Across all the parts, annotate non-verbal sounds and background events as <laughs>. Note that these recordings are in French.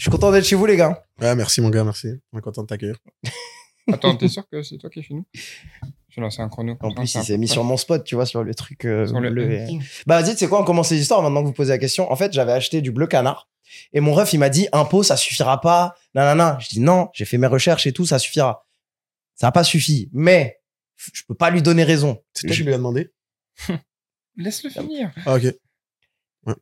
Je suis content d'être chez vous, les gars. Ouais, merci, mon gars, merci. On est content de t'accueillir. <laughs> Attends, t'es sûr que c'est toi qui es chez nous? Je vais lancer un chrono. En plus, c'est il s'est mis sur mon spot, tu vois, sur le truc euh, Sur le bleu et- hunting. Bah, vas-y, sais quoi, on commence les histoires maintenant que vous posez la question. En fait, j'avais acheté du bleu canard. Et mon ref, il m'a dit, impôt, ça suffira pas. Nanana. Je dis, non, j'ai fait mes recherches et tout, ça suffira. Ça n'a pas suffi. Mais, je peux pas lui donner raison. C'est toi Je- qui lui as demandé? <laughs> Laisse-le finir. Ah, ok.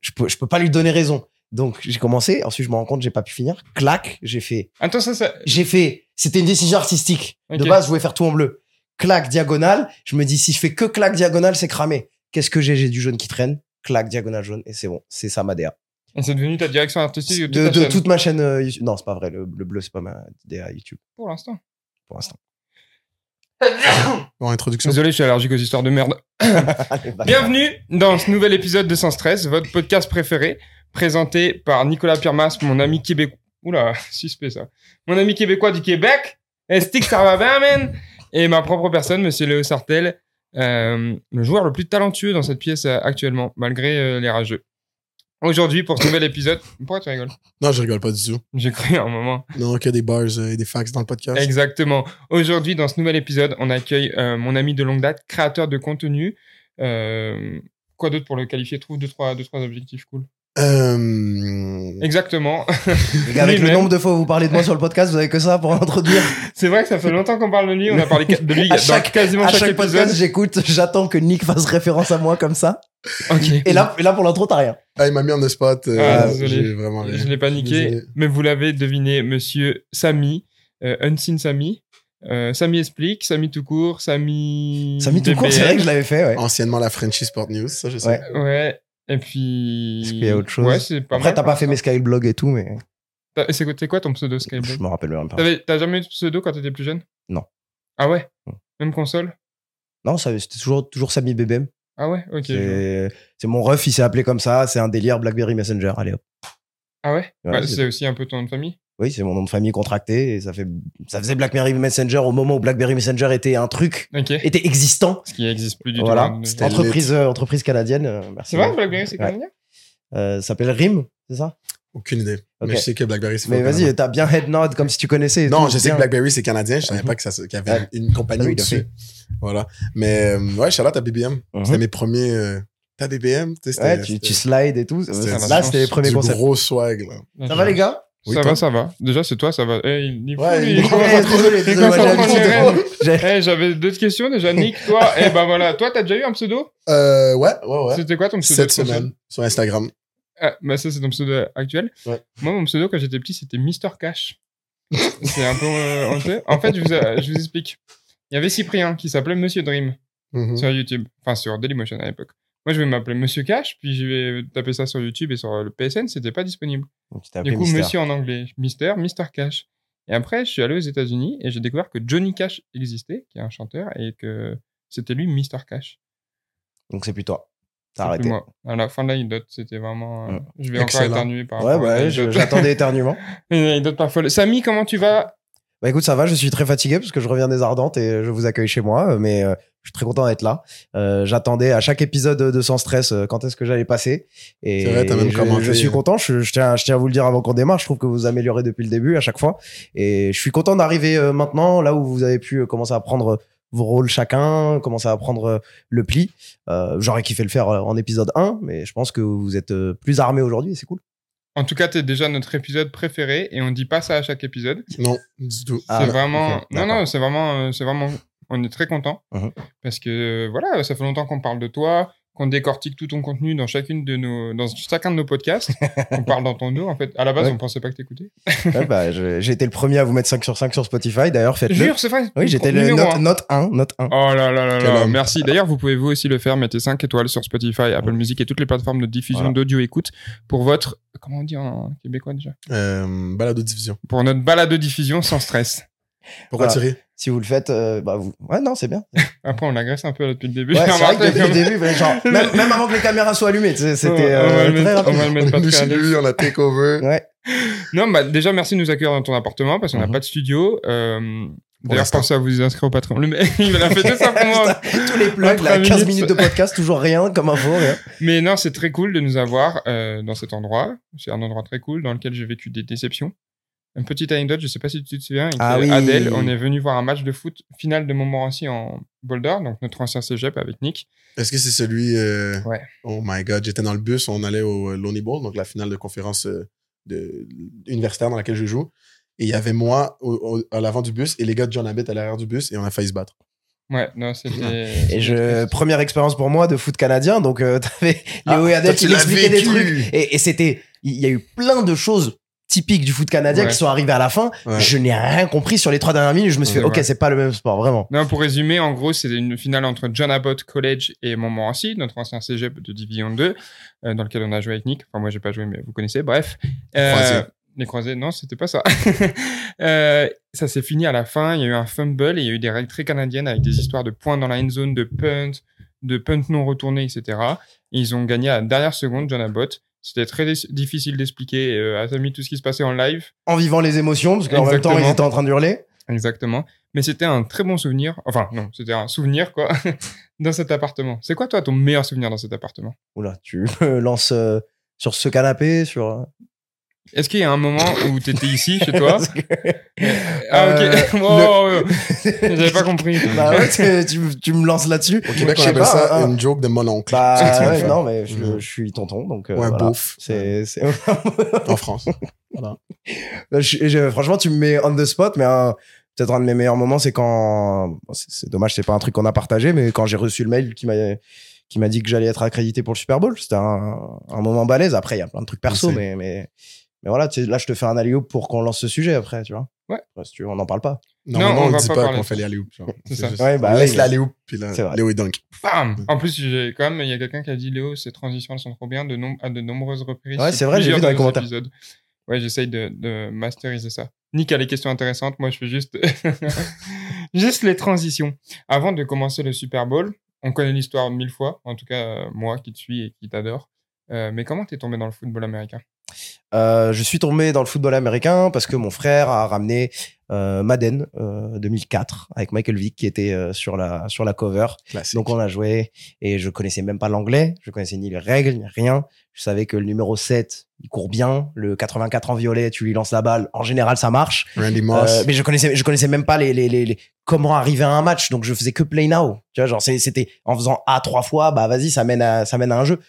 je peux, je peux pas lui donner raison. Donc, j'ai commencé. Ensuite, je me rends compte, j'ai pas pu finir. Clac, j'ai fait. Attends, ça, ça. J'ai fait. C'était une décision artistique. De base, je voulais faire tout en bleu. Clac, diagonale. Je me dis, si je fais que clac, diagonale, c'est cramé. Qu'est-ce que j'ai? J'ai du jaune qui traîne. Clac, diagonale, jaune. Et c'est bon. C'est ça ma DA. Et c'est devenu ta direction artistique de, toute De, ta de chaîne, toute ma chaîne euh, YouTube. Non, c'est pas vrai. Le, le bleu, c'est pas ma DA YouTube pour l'instant. pour l'instant. <coughs> Bon, introduction. Désolé, je suis allergique aux histoires de merde. <coughs> Bienvenue dans ce nouvel épisode de Sans Stress, votre podcast préféré, présenté par Nicolas Pirmas, mon ami québécois. Oula, <laughs> suspect ça. Mon ami québécois du Québec. Est-ce que ça va bien, man? Et ma propre personne, monsieur Léo Sartel, euh, le joueur le plus talentueux dans cette pièce euh, actuellement, malgré euh, les rageux. Aujourd'hui, pour ce nouvel épisode. Pourquoi tu rigoles? Non, je rigole pas du tout. J'ai cru à un moment. Non, qu'il y a des bars et des facts dans le podcast. Exactement. Aujourd'hui, dans ce nouvel épisode, on accueille mon ami de longue date, créateur de contenu. Quoi d'autre pour le qualifier? Trouve deux trois, deux, trois objectifs cool. Euh... Exactement. Gars, avec le nombre de fois où vous parlez de moi sur le podcast, vous avez que ça pour introduire. C'est vrai que ça fait longtemps qu'on parle de lui. On a parlé de lui À dans chaque- quasiment À chaque, chaque épisode. podcast, j'écoute, j'attends que Nick fasse référence à moi comme ça. Et là, et là pour l'intro, t'as rien. Ah, il m'a mis en the spot. euh, Ah, désolé. J'ai vraiment rien. Je l'ai paniqué, Désolé. mais vous l'avez deviné, monsieur Samy, euh, Unseen Samy. Euh, Samy explique, Samy tout court, Samy. Mis tout court, c'est vrai que je l'avais fait, ouais. Anciennement la Frenchy Sport News, ça, je sais. Ouais. Ouais. Et puis. Est-ce qu'il y a autre chose Ouais, c'est pas Après, mal t'as pas fait mes skyblogs et tout, mais T'as- C'est quoi- c'est quoi ton pseudo je Skyblog me rappelle même pas. T'avais- T'as jamais eu de pseudo quand t'étais plus jeune? Non. Ah ouais? Non. Même console? Non, ça- c'était toujours, toujours Samy BBM. Ah ouais? Ok. je vois. C'est c'est mon ref, il s'est appelé comme ça. C'est un délire BlackBerry Messenger. Allez hop. Ah ouais, Ouais, Bah, c'est- C'est aussi un peu ton nom de famille? Oui, c'est mon nom de famille contracté et ça fait, ça faisait BlackBerry Messenger au moment où BlackBerry Messenger était un truc, Ok. était existant. Ce qui n'existe plus du Voilà. tout. Entreprise, euh, entreprise canadienne. euh, merci. C'est vrai, Blackberry, c'est Ouais. canadien Euh, ça s'appelle RIM, c'est ça? Aucune idée. Mais je sais que BlackBerry, c'est Mais vas-y, t'as bien head nod comme si tu connaissais. Non, tout, je sais que BlackBerry, c'est canadien. Je savais Mhm. pas que ça- qu'il y avait une compagnie fait. Voilà. Mais, euh, ouais, Charlotte à BBM. Mhm. C'était mes premiers. Euh, T'as BBM? Ouais, tu, tu slides et tout. Là, c'était les premiers du concepts. gros swag, là. Ça va, les gars? Oui, ça va, ça va. Déjà, c'est toi, ça va. Eh, il, il- Ouais, j'avais d'autres questions déjà. Nick, toi, eh ben voilà. Toi, t'as déjà eu un pseudo Euh, ouais, ouais, ouais. C'était quoi ton pseudo Cette semaine, sur Instagram. Ah, bah ça, c'est ton pseudo actuel. Ouais. Moi, mon pseudo, quand j'étais petit, c'était Mister Cash. <laughs> c'est un peu euh. En fait, je vous, euh, je vous explique. Il y avait Cyprien qui s'appelait Monsieur Dream Mhm. sur YouTube. Enfin, sur Dailymotion à l'époque. Moi, je vais m'appeler Monsieur Cash, puis je vais taper ça sur YouTube et sur le PSN, c'était pas disponible. Donc, tu Du coup, Mister. Monsieur en anglais, Mister, Mister Cash. Et après, je suis allé aux États-Unis et j'ai découvert que Johnny Cash existait, qui est un chanteur, et que c'était lui Mister Cash. Donc, c'est plus toi. T'as arrêté. moi. À la fin de l'anecdote, c'était vraiment. euh, Mm. Je vais Excellent. encore éternuer par Ouais, rapport à ouais, j'attendais <laughs> éternuement. Une anecdote pas folle. Samy, comment tu vas? Bah écoute, ça va, je suis très fatigué parce que je reviens des Ardentes et je vous accueille chez moi, euh, mais euh, je suis très content d'être là. Euh, J'attendais à chaque épisode de Sans Stress euh, quand est-ce que j'allais passer. Et C'est vrai, t'as même je, je suis content, je, je tiens, je tiens à vous le dire avant qu'on démarre, je trouve que vous améliorez depuis le début à chaque fois. Et je suis content d'arriver maintenant là où vous avez pu commencer à prendre vos rôles chacun, commencer à prendre le pli. J'aurais kiffé le faire en épisode 1, mais je pense que vous êtes plus armés aujourd'hui et c'est cool. En tout cas, t'es déjà notre épisode préféré et on dit pas ça à chaque épisode. Non, du tout. Ah, c'est non, vraiment. non, non, c'est vraiment, euh, c'est vraiment. On est très content Mhm. parce que euh, voilà, ça fait longtemps qu'on parle de toi, qu'on décortique tout ton contenu dans chacune de nos, dans chacun de nos podcasts. <laughs> on parle dans ton dos en fait. À la base, Ouais. on pensait pas que t'écoutais. Ouais, <laughs> bah, je- J'ai été le premier à vous mettre 5 sur 5 sur Spotify, d'ailleurs faites-le. Jure, c'est vrai. Oui, j'étais le note, note 1, note 1. Oh là là là là, merci. D'ailleurs, vous pouvez vous aussi le faire. Mettez 5 étoiles sur Spotify, Apple Music et toutes les plateformes de diffusion Voilà. d'audio écoute pour votre, comment on dit en québécois déjà? Euh, balado diffusion. Pour notre balade de diffusion sans stress. Pourquoi Voilà. ris? Si vous le faites, euh, bah vous... ouais, non, c'est bien. Après, on l'agresse un peu là, depuis le début. Ouais, <laughs> c'est vrai que depuis le début, mais genre, <laughs> même, même avant que les caméras soient allumées, tu sais, c'était on, va euh, le très mettre, on va le mettre On pas très lui, on a takeover. <laughs> Ouais. Non, bah déjà merci de nous accueillir dans ton appartement parce qu'on n'a Mhm. pas de studio. Euh, D'ailleurs, pensez à vous inscrire au Patreon. Le mec, il a fait tout ça pour moi. Tous les plugs, là, 15 minutes de podcast, toujours rien, comme info, rien. Mais non, c'est très cool de nous avoir euh, dans cet endroit. C'est un endroit très cool dans lequel j'ai vécu des déceptions. Une petite anecdote, je sais pas si tu te souviens, Ah oui. Adèle, on est venu voir un match de foot final de Montmorency en Boulder, donc notre ancien cégep avec Nick. Est-ce que c'est celui. euh, Ouais. Oh my god, j'étais dans le bus, on allait au euh, Lonely Bowl, donc la finale de conférence euh, de, universitaire dans laquelle je joue. Et il y avait moi au- au- à l'avant du bus et les gars de John Abbott à l'arrière du bus et on a failli se battre. Ouais, non, c'était. Et je, première expérience pour moi de foot canadien, donc euh, <laughs> t'avais Ah, Léo et Adèle qui tu l'as m'expliquaient des vécu. trucs. Et, et c'était, il y a eu plein de choses typiques du foot canadien Ouais. qui sont arrivées à la fin. Ouais. Je n'ai rien compris sur les trois dernières minutes. Je me suis fait, ok, c'est pas le même sport, vraiment. Non, pour résumer, en gros, c'est une finale entre John Abbott College et Montmorency, notre ancien cégep de Division 2, euh, dans lequel on a joué avec Nick. Enfin, moi, j'ai pas joué, mais vous connaissez. Bref. Euh, Croisés. Les croisés, non, c'était pas ça. <laughs> Euh, ça s'est fini à la fin. Il y a eu un fumble et il y a eu des règles très canadiennes avec des histoires de points dans la end zone, de punt, de punt non retourné, etc. Et ils ont gagné à la dernière seconde, John Abbott. C'était très difficile d'expliquer euh, à Samy tout ce qui se passait en live. En vivant les émotions, parce qu'en même temps, ils étaient en train d'hurler. Exactement. Mais c'était un très bon souvenir. Enfin, non, c'était un souvenir, quoi, <laughs> dans cet appartement. C'est quoi, toi, ton meilleur souvenir dans cet appartement? Oula, tu me lances euh, sur ce canapé, sur. Euh, Est-ce qu'il y a un moment où t'étais ici, chez toi que- Ah, ok. Euh, <laughs> Wow. J'avais pas compris. <laughs> bah ouais, tu, tu me- tu me lances là-dessus. Au Québec, Je on appelle pas, ça hein. une joke de mon oncle. Bah ouais, non, mais je, Mhm. je suis tonton, donc. euh, Ou un voilà. beauf. C'est, c'est... En France. <laughs> Je- je- franchement, tu me mets on the spot, mais un- peut-être un de mes meilleurs moments, c'est quand. bon, c'est, c'est dommage, c'est pas un truc qu'on a partagé, mais quand j'ai reçu le mail qui m'a qui m'a dit que j'allais être accrédité pour le Super Bowl, c'était un, un moment balèze. Après, il y a plein de trucs perso, mais mais voilà, là, je te fais un alley pour qu'on lance ce sujet après, tu vois. Ouais. Si tu veux, on n'en parle pas. Normalement, on ne dit pas qu'on fait les alley. C'est ça. juste- Ouais, bah on laisse oui, l'alley puis là, c'est vrai. Léo et Dunk. Bam En plus, quand même, il y a quelqu'un qui a dit Léo, ces transitions elles sont trop bien de nom- à de nombreuses reprises. Ouais, c'est vrai, j'ai vu dans les commentaires. épisodes. Ouais, j'essaye de, de masteriser ça. Nick a les questions intéressantes, moi je fais juste, <laughs> juste les transitions. Avant de commencer le Super Bowl, on connaît l'histoire mille fois, en tout cas moi qui te suis et qui t'adore. Euh, mais comment t'es tombé dans le football américain? Euh, je suis tombé dans le football américain parce que mon frère a ramené euh, Madden euh, 2004 avec Michael Vick qui était euh, sur la sur la cover. Classique. Donc on a joué et je connaissais même pas l'anglais, je connaissais ni les règles, ni rien. Je savais que le numéro 7, il court bien, le 84 en violet, tu lui lances la balle, en général ça marche. Randy Moss. Euh, mais je connaissais je connaissais même pas les, les, les, les- comment arriver à un match, donc je faisais que play now. Tu vois, genre c'était en faisant A trois fois, bah vas-y, ça mène à ça mène à un jeu.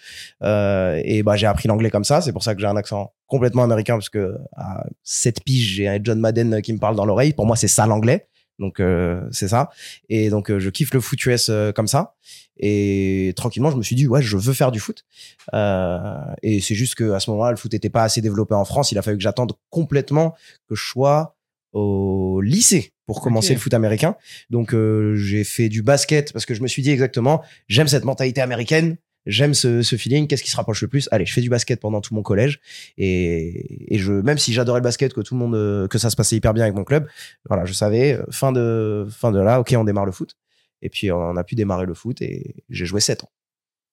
Euh, et bah j'ai appris l'anglais comme ça, c'est pour ça que j'ai un accent complètement américain parce que à 7 piges, j'ai un John Madden qui me parle dans l'oreille. Pour moi, c'est ça l'anglais. Donc euh, c'est ça. Et donc euh, je kiffe le foot US euh, comme ça. Et tranquillement, je me suis dit ouais, je veux faire du foot. Euh, et c'est juste que à ce moment-là, le foot n'était pas assez développé en France. Il a fallu que j'attende complètement que je sois au lycée pour commencer le foot américain. Donc euh, j'ai fait du basket parce que je me suis dit exactement, j'aime cette mentalité américaine. J'aime ce, ce feeling. Qu'est-ce qui se rapproche le plus? Allez, je fais du basket pendant tout mon collège et, et je, même si j'adorais le basket, que tout le monde, euh, que ça se passait hyper bien avec mon club, voilà, je savais euh, fin de fin de là, ok, on démarre le foot. Et puis on a pu démarrer le foot et j'ai joué 7 ans.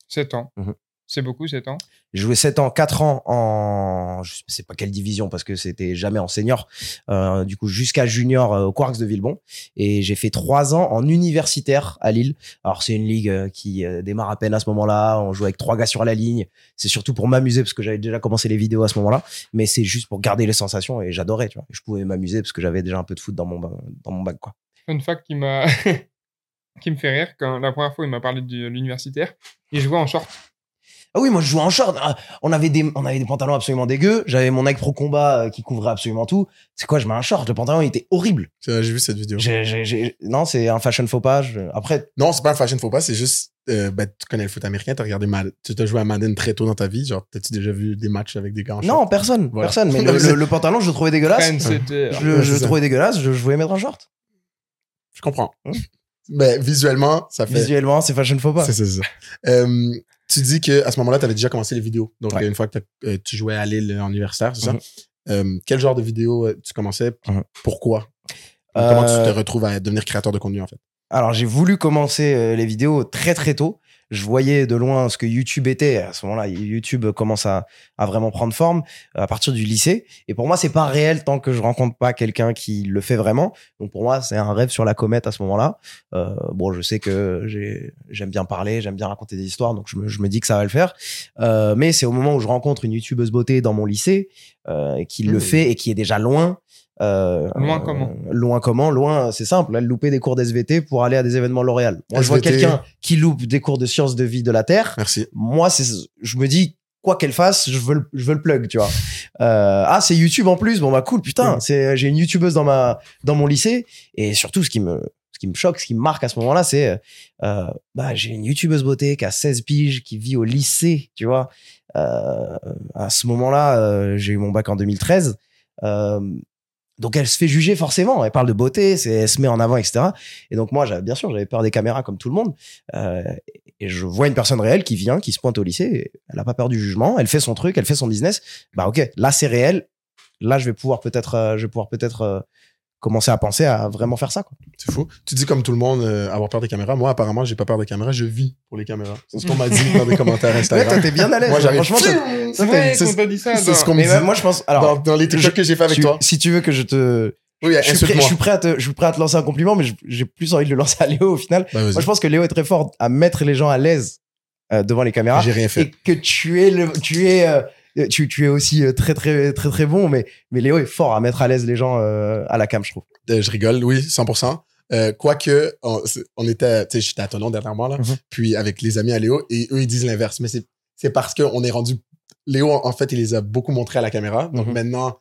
7 ans. Mhm. C'est beaucoup, 7 ans? J'ai joué 7 ans, 4 ans en, je sais pas quelle division parce que c'était jamais en senior, euh, du coup jusqu'à junior euh, au Quarks de Villebon. Et j'ai fait 3 ans en universitaire à Lille. Alors c'est une ligue euh, qui démarre à peine à ce moment-là. On joue avec trois gars sur la ligne. C'est surtout pour m'amuser parce que j'avais déjà commencé les vidéos à ce moment-là. Mais c'est juste pour garder les sensations et j'adorais, tu vois. Je pouvais m'amuser parce que j'avais déjà un peu de foot dans mon, dans mon bac, quoi. Fun fact qui m'a <laughs> qui me fait rire quand la première fois il m'a parlé de l'universitaire, il jouait en short. Ah oui, moi je jouais en short. Ah, On avait des, on avait des pantalons absolument dégueux. J'avais mon Nike Pro Combat euh, qui couvrait absolument tout. C'est quoi, je mets un short? Le pantalon il était horrible. J'ai vu cette vidéo. Non, c'est un fashion faux pas. Je- Après, Non, c'est pas un fashion faux pas, c'est juste, euh, ben, tu connais le foot américain, t'as regardé Madden, tu t'as joué à Madden très tôt dans ta vie, genre, t'as-tu déjà vu des matchs avec des gars en short? non, personne, Voilà. personne. Mais <laughs> le, le- le pantalon, je le trouvais dégueulasse. Trendsetter. Je, le- trouvais dégueulasse. Je, je voulais mettre un short. Je comprends. Hein? Mais visuellement, ça fait. Visuellement, c'est fashion faux pas. C'est c'est ça. Euh, tu dis que à ce moment-là, tu avais déjà commencé les vidéos. Donc, Ouais. une fois que euh, tu jouais à Lille en universitaire, c'est ça? Mhm. Euh, quel genre de vidéos euh, tu commençais? Mhm. Pourquoi? Comment tu te retrouves à devenir créateur de contenu, en fait? Alors, j'ai voulu commencer les vidéos très très tôt. Je voyais de loin ce que YouTube était. À ce moment-là, YouTube commence à, à vraiment prendre forme euh, à partir du lycée. Et pour moi, c'est pas réel tant que je rencontre pas quelqu'un qui le fait vraiment. Donc pour moi, c'est un rêve sur la comète à ce moment-là. Euh, bon, je sais que j'ai- j'aime bien parler, j'aime bien raconter des histoires, donc je me, je me dis que ça va le faire. Euh, mais c'est au moment où je rencontre une youtubeuse beauté dans mon lycée euh, qui le Mmh. fait et qui est déjà loin. Euh, Loin euh, comment Loin comment Loin, c'est simple. Elle loupait des cours d'SVT pour aller à des événements L'Oréal. Moi, je vois SVT. quelqu'un qui loupe des cours de sciences de vie de la Terre. Merci. Moi, c'est, je me dis, quoi qu'elle fasse, je veux le, je veux le plug, tu vois. Euh, ah, c'est YouTube en plus. Bon, bah, cool, putain. C'est, j'ai une YouTubeuse dans ma, dans mon lycée. Et surtout, ce qui me, ce qui me choque, ce qui me marque à ce moment-là, c'est, euh, bah, j'ai une YouTubeuse beauté qui a 16 piges, qui vit au lycée, tu vois. Euh, à ce moment-là, euh, j'ai eu mon bac en 2013. Euh, donc elle se fait juger forcément. Elle parle de beauté, c'est, elle se met en avant, etc. Et donc moi, bien sûr, j'avais peur des caméras comme tout le monde. Euh, et je vois une personne réelle qui vient, qui se pointe au lycée. Elle a pas peur du jugement. Elle fait son truc, elle fait son business. Bah ok, là c'est réel. Là, je vais pouvoir peut-être, euh, je vais pouvoir peut-être euh, commencer à penser à vraiment faire ça. Quoi. C'est fou. Tu dis comme tout le monde euh, avoir peur des caméras. Moi, apparemment, j'ai pas peur des caméras. Je vis pour les caméras. C'est ce qu'on m'a dit <laughs> dans des commentaires Ouais, toi, Instagram. t'es bien à l'aise. Moi, j'arrive. Franchement, C'est ça, vrai c'est- qu'on t'a dit ça. c'est ce dans- qu'on me dit. ouais, moi, je pense. Alors, dans, dans les TikTok que j'ai fait avec tu- toi. si tu veux que je te, Oui, je suis, prêt, je insulte-moi. suis prêt à te, je suis prêt à te lancer un compliment, mais j'ai plus envie de le <laughs> lancer à Léo au final. Bah. Moi, je pense que Léo est très fort à mettre les gens à l'aise euh, devant les caméras. J'ai rien fait. et que tu es le, tu es euh, tu, tu es aussi euh, très très très très bon mais mais Léo est fort à mettre à l'aise les gens euh, à la cam je trouve Euh, je rigole, oui, 100%. Euh, Quoique, on, était, tu sais, j'étais à Tonon dernièrement, là, Mhm. puis avec les amis à Léo, et eux, ils disent l'inverse. Mais c'est, c'est parce qu'on est rendu. Léo, en fait, il les a beaucoup montrés à la caméra. Donc Mhm. maintenant,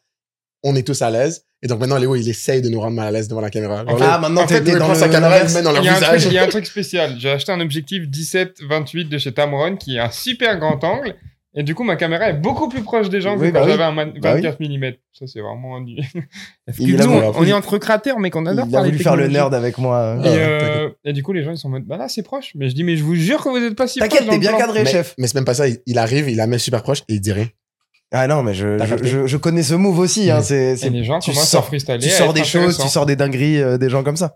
on est tous à l'aise. Et donc maintenant, Léo, il essaye de nous rendre mal à l'aise devant la caméra. Ah Léo- maintenant t'es dans le sa caméra, il met dans leur truc, il y a un truc spécial. J'ai acheté un objectif 17-28 de chez Tamron qui est un super grand angle. Et du coup, ma caméra est beaucoup plus proche des gens Oui, que bah quand oui. j'avais un man- Bah oui. 24 mm. Ça, c'est vraiment du. <laughs> Parce que Il nous, a voulu- on, on est entre créateurs, mais qu'on adore il a voulu faire le nerd avec moi Et, Ah, euh, et du coup, les gens, ils sont en mode, bah là, c'est proche. Mais je dis, mais je vous jure que vous êtes pas si proche. t'inquiète t'es bien plan. cadré mais, chef mais c'est même pas ça. Il, il arrive, il la met super proche et il dit rien. ah non mais je je, capté je, je connais ce move aussi hein, c'est les gens tu commencent sors- à freestyler. tu sors des choses tu sors des dingueries euh, des gens comme ça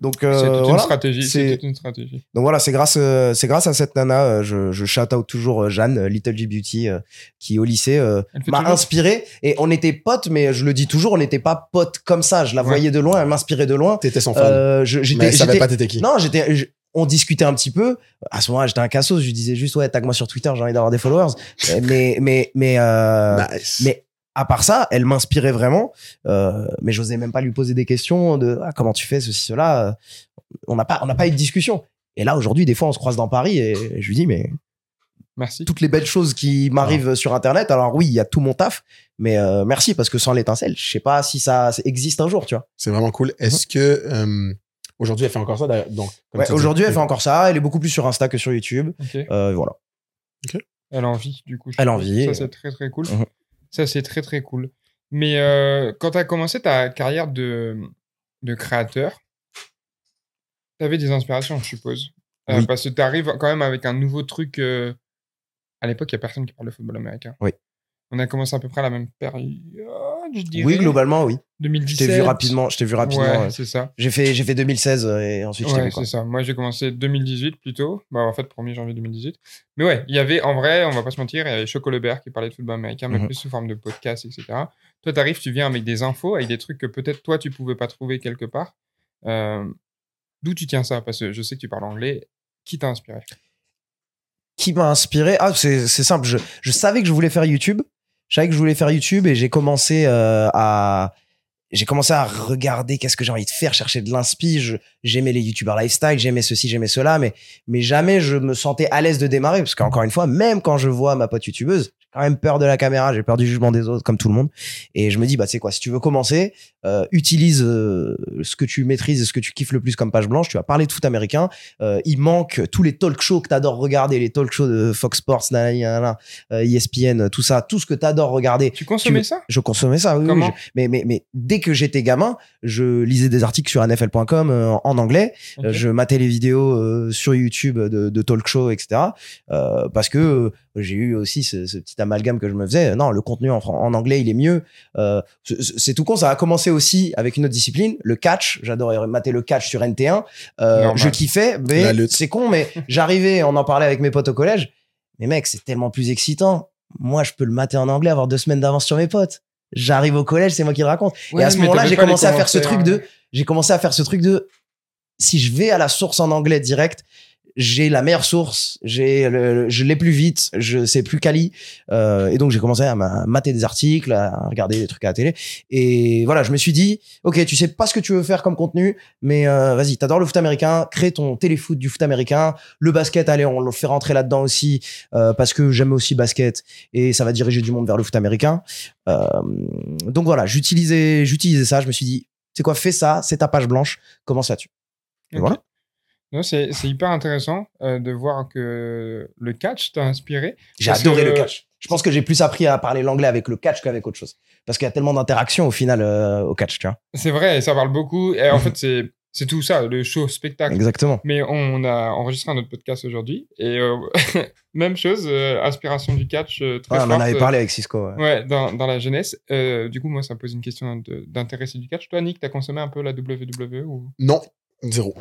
donc euh, C'est toute une voilà stratégie. C'est une stratégie. Donc voilà, c'est grâce, euh, c'est grâce à cette nana, euh, je, je shout out toujours euh, Jeanne, euh, Little G Beauty, euh, qui au lycée euh, m'a inspiré. Et on était potes, mais je le dis toujours, on n'était pas potes comme ça. Je la Ouais. voyais de loin, elle m'inspirait de loin. T'étais son fan. Euh, j'étais, elle savait pas t'étais qui. non, j'étais, on discutait un petit peu. À ce moment-là, j'étais un cassos. Je lui disais juste, ouais, tag moi sur Twitter, j'ai envie d'avoir des followers. Mais, mais, mais, euh, Nice. mais à part ça, elle m'inspirait vraiment. Euh, mais j'osais même pas lui poser des questions de ah, comment tu fais ceci, cela. Euh, On n'a pas, on n'a pas eu de discussion. Et là, aujourd'hui, des fois, on se croise dans Paris et je lui dis, mais Merci. toutes les belles choses qui m'arrivent sur Internet. Alors oui, il y a tout mon taf, mais euh, merci parce que sans l'étincelle, je sais pas si ça existe un jour, tu vois. C'est vraiment cool. Est-ce que euh, aujourd'hui elle fait encore ça? Donc Ouais, aujourd'hui, elle fait encore ça. Elle est beaucoup plus sur Insta que sur YouTube. Ok. Euh, voilà. Elle en vit, du coup. je Elle en suppose. vit. Ça, c'est très, très cool. Mhm. Ça, c'est très, très cool. Mais euh, quand tu as commencé ta carrière de, de créateur, tu avais des inspirations, je suppose. Euh, Oui. Parce que tu arrives quand même avec un nouveau truc. euh, À l'époque, il n'y a personne qui parle de football américain. Oui. On a commencé à peu près à la même période, je dirais. Oui, globalement, oui. Je 2017. t'ai vu rapidement. Je t'ai vu rapidement. Ouais, c'est ça. J'ai fait, j'ai fait 2016 euh, et ensuite je t'ai Ouais, c'est ça. Moi, j'ai commencé 2018 plutôt. Bah, en fait, 1er janvier 2018. Mais ouais, il y avait, en vrai, on va pas se mentir, il y avait Choco Lebert qui parlait de football américain, mais Mhm. plus sous forme de podcast, etc. Toi, t'arrives, tu viens avec des infos, avec des trucs que peut-être toi, tu pouvais pas trouver quelque part. Euh, D'où tu tiens ça? Parce que je sais que tu parles anglais. Qui t'a inspiré? Qui m'a inspiré? Ah, c'est c'est simple. Je, je savais que je voulais faire YouTube. Je savais que je voulais faire YouTube et j'ai commencé euh, à j'ai commencé à regarder qu'est-ce que j'ai envie de faire, chercher de l'inspi. J'aimais les YouTubers lifestyle, j'aimais ceci, j'aimais cela, mais mais jamais je me sentais à l'aise de démarrer parce qu'encore une fois, même quand je vois ma pote YouTubeuse, quand même peur de la caméra, j'ai peur du jugement des autres comme tout le monde. Et je me dis bah sais quoi, si tu veux commencer, euh, utilise euh, ce que tu maîtrises, ce que tu kiffes le plus comme page blanche. Tu vas parler de foot américain. Euh, il manque tous les talk shows que t'adores regarder, les talk shows de Fox Sports, nanana, nanana, euh, ESPN, tout ça, tout ce que t'adores regarder. Tu consommais Tu- ça? Je consommais ça, oui. oui, je- mais, mais, mais dès que j'étais gamin, je lisais des articles sur NFL.com euh, en anglais. Euh, Je matais les vidéos euh, sur YouTube de, de talk show, etc. Euh, parce que, j'ai eu aussi ce, ce petit amalgame que je me faisais. Non, le contenu en, en anglais, il est mieux. Euh, c'est- tout con. Ça a commencé aussi avec une autre discipline, le catch. J'adorais mater le catch sur NT1. Euh, je kiffais, mais c'est con. Mais <laughs> j'arrivais, on en parlait avec mes potes au collège. Mais mec, c'est tellement plus excitant. Moi, je peux le mater en anglais, avoir deux semaines d'avance sur mes potes. J'arrive au collège, c'est moi qui le raconte. et à ce moment-là, j'ai commencé à faire ce truc de, j'ai commencé à faire ce truc de, si je vais à la source en anglais direct, j'ai la meilleure source, j'ai le, je l'ai plus vite, je sais plus quali, euh, et donc j'ai commencé à ma- mater des articles, à regarder des trucs à la télé, et voilà, je me suis dit, ok, tu sais pas ce que tu veux faire comme contenu, mais euh, vas-y, t'adores le foot américain, crée ton téléfoot du foot américain, le basket, allez, on le fait rentrer là-dedans aussi, euh, parce que j'aime aussi basket, et ça va diriger du monde vers le foot américain. Euh, donc voilà, j'utilisais, j'utilisais ça, je me suis dit, c'est quoi, fais ça, c'est ta page blanche, commence là-dessus. Et voilà. Non, c'est c'est hyper intéressant euh, de voir que le catch t'a inspiré. J'ai adoré que- le catch. Je pense que j'ai plus appris à parler l'anglais avec le catch qu'avec autre chose. Parce qu'il y a tellement d'interactions au final euh, au catch, tu vois. C'est vrai, ça parle beaucoup. Et en <laughs> fait, c'est c'est tout ça, le show, spectacle. Exactement. Mais on a enregistré un autre podcast aujourd'hui. Et euh, <laughs> même chose, euh, inspiration du catch euh, très Ouais, on en forte, avait parlé avec Cisco. ouais. Ouais, dans, dans la jeunesse. Euh, du coup, moi, ça me pose une question de- d'intéresser du catch. Toi, Nick, t'as consommé un peu la WWE ou... Non, zéro.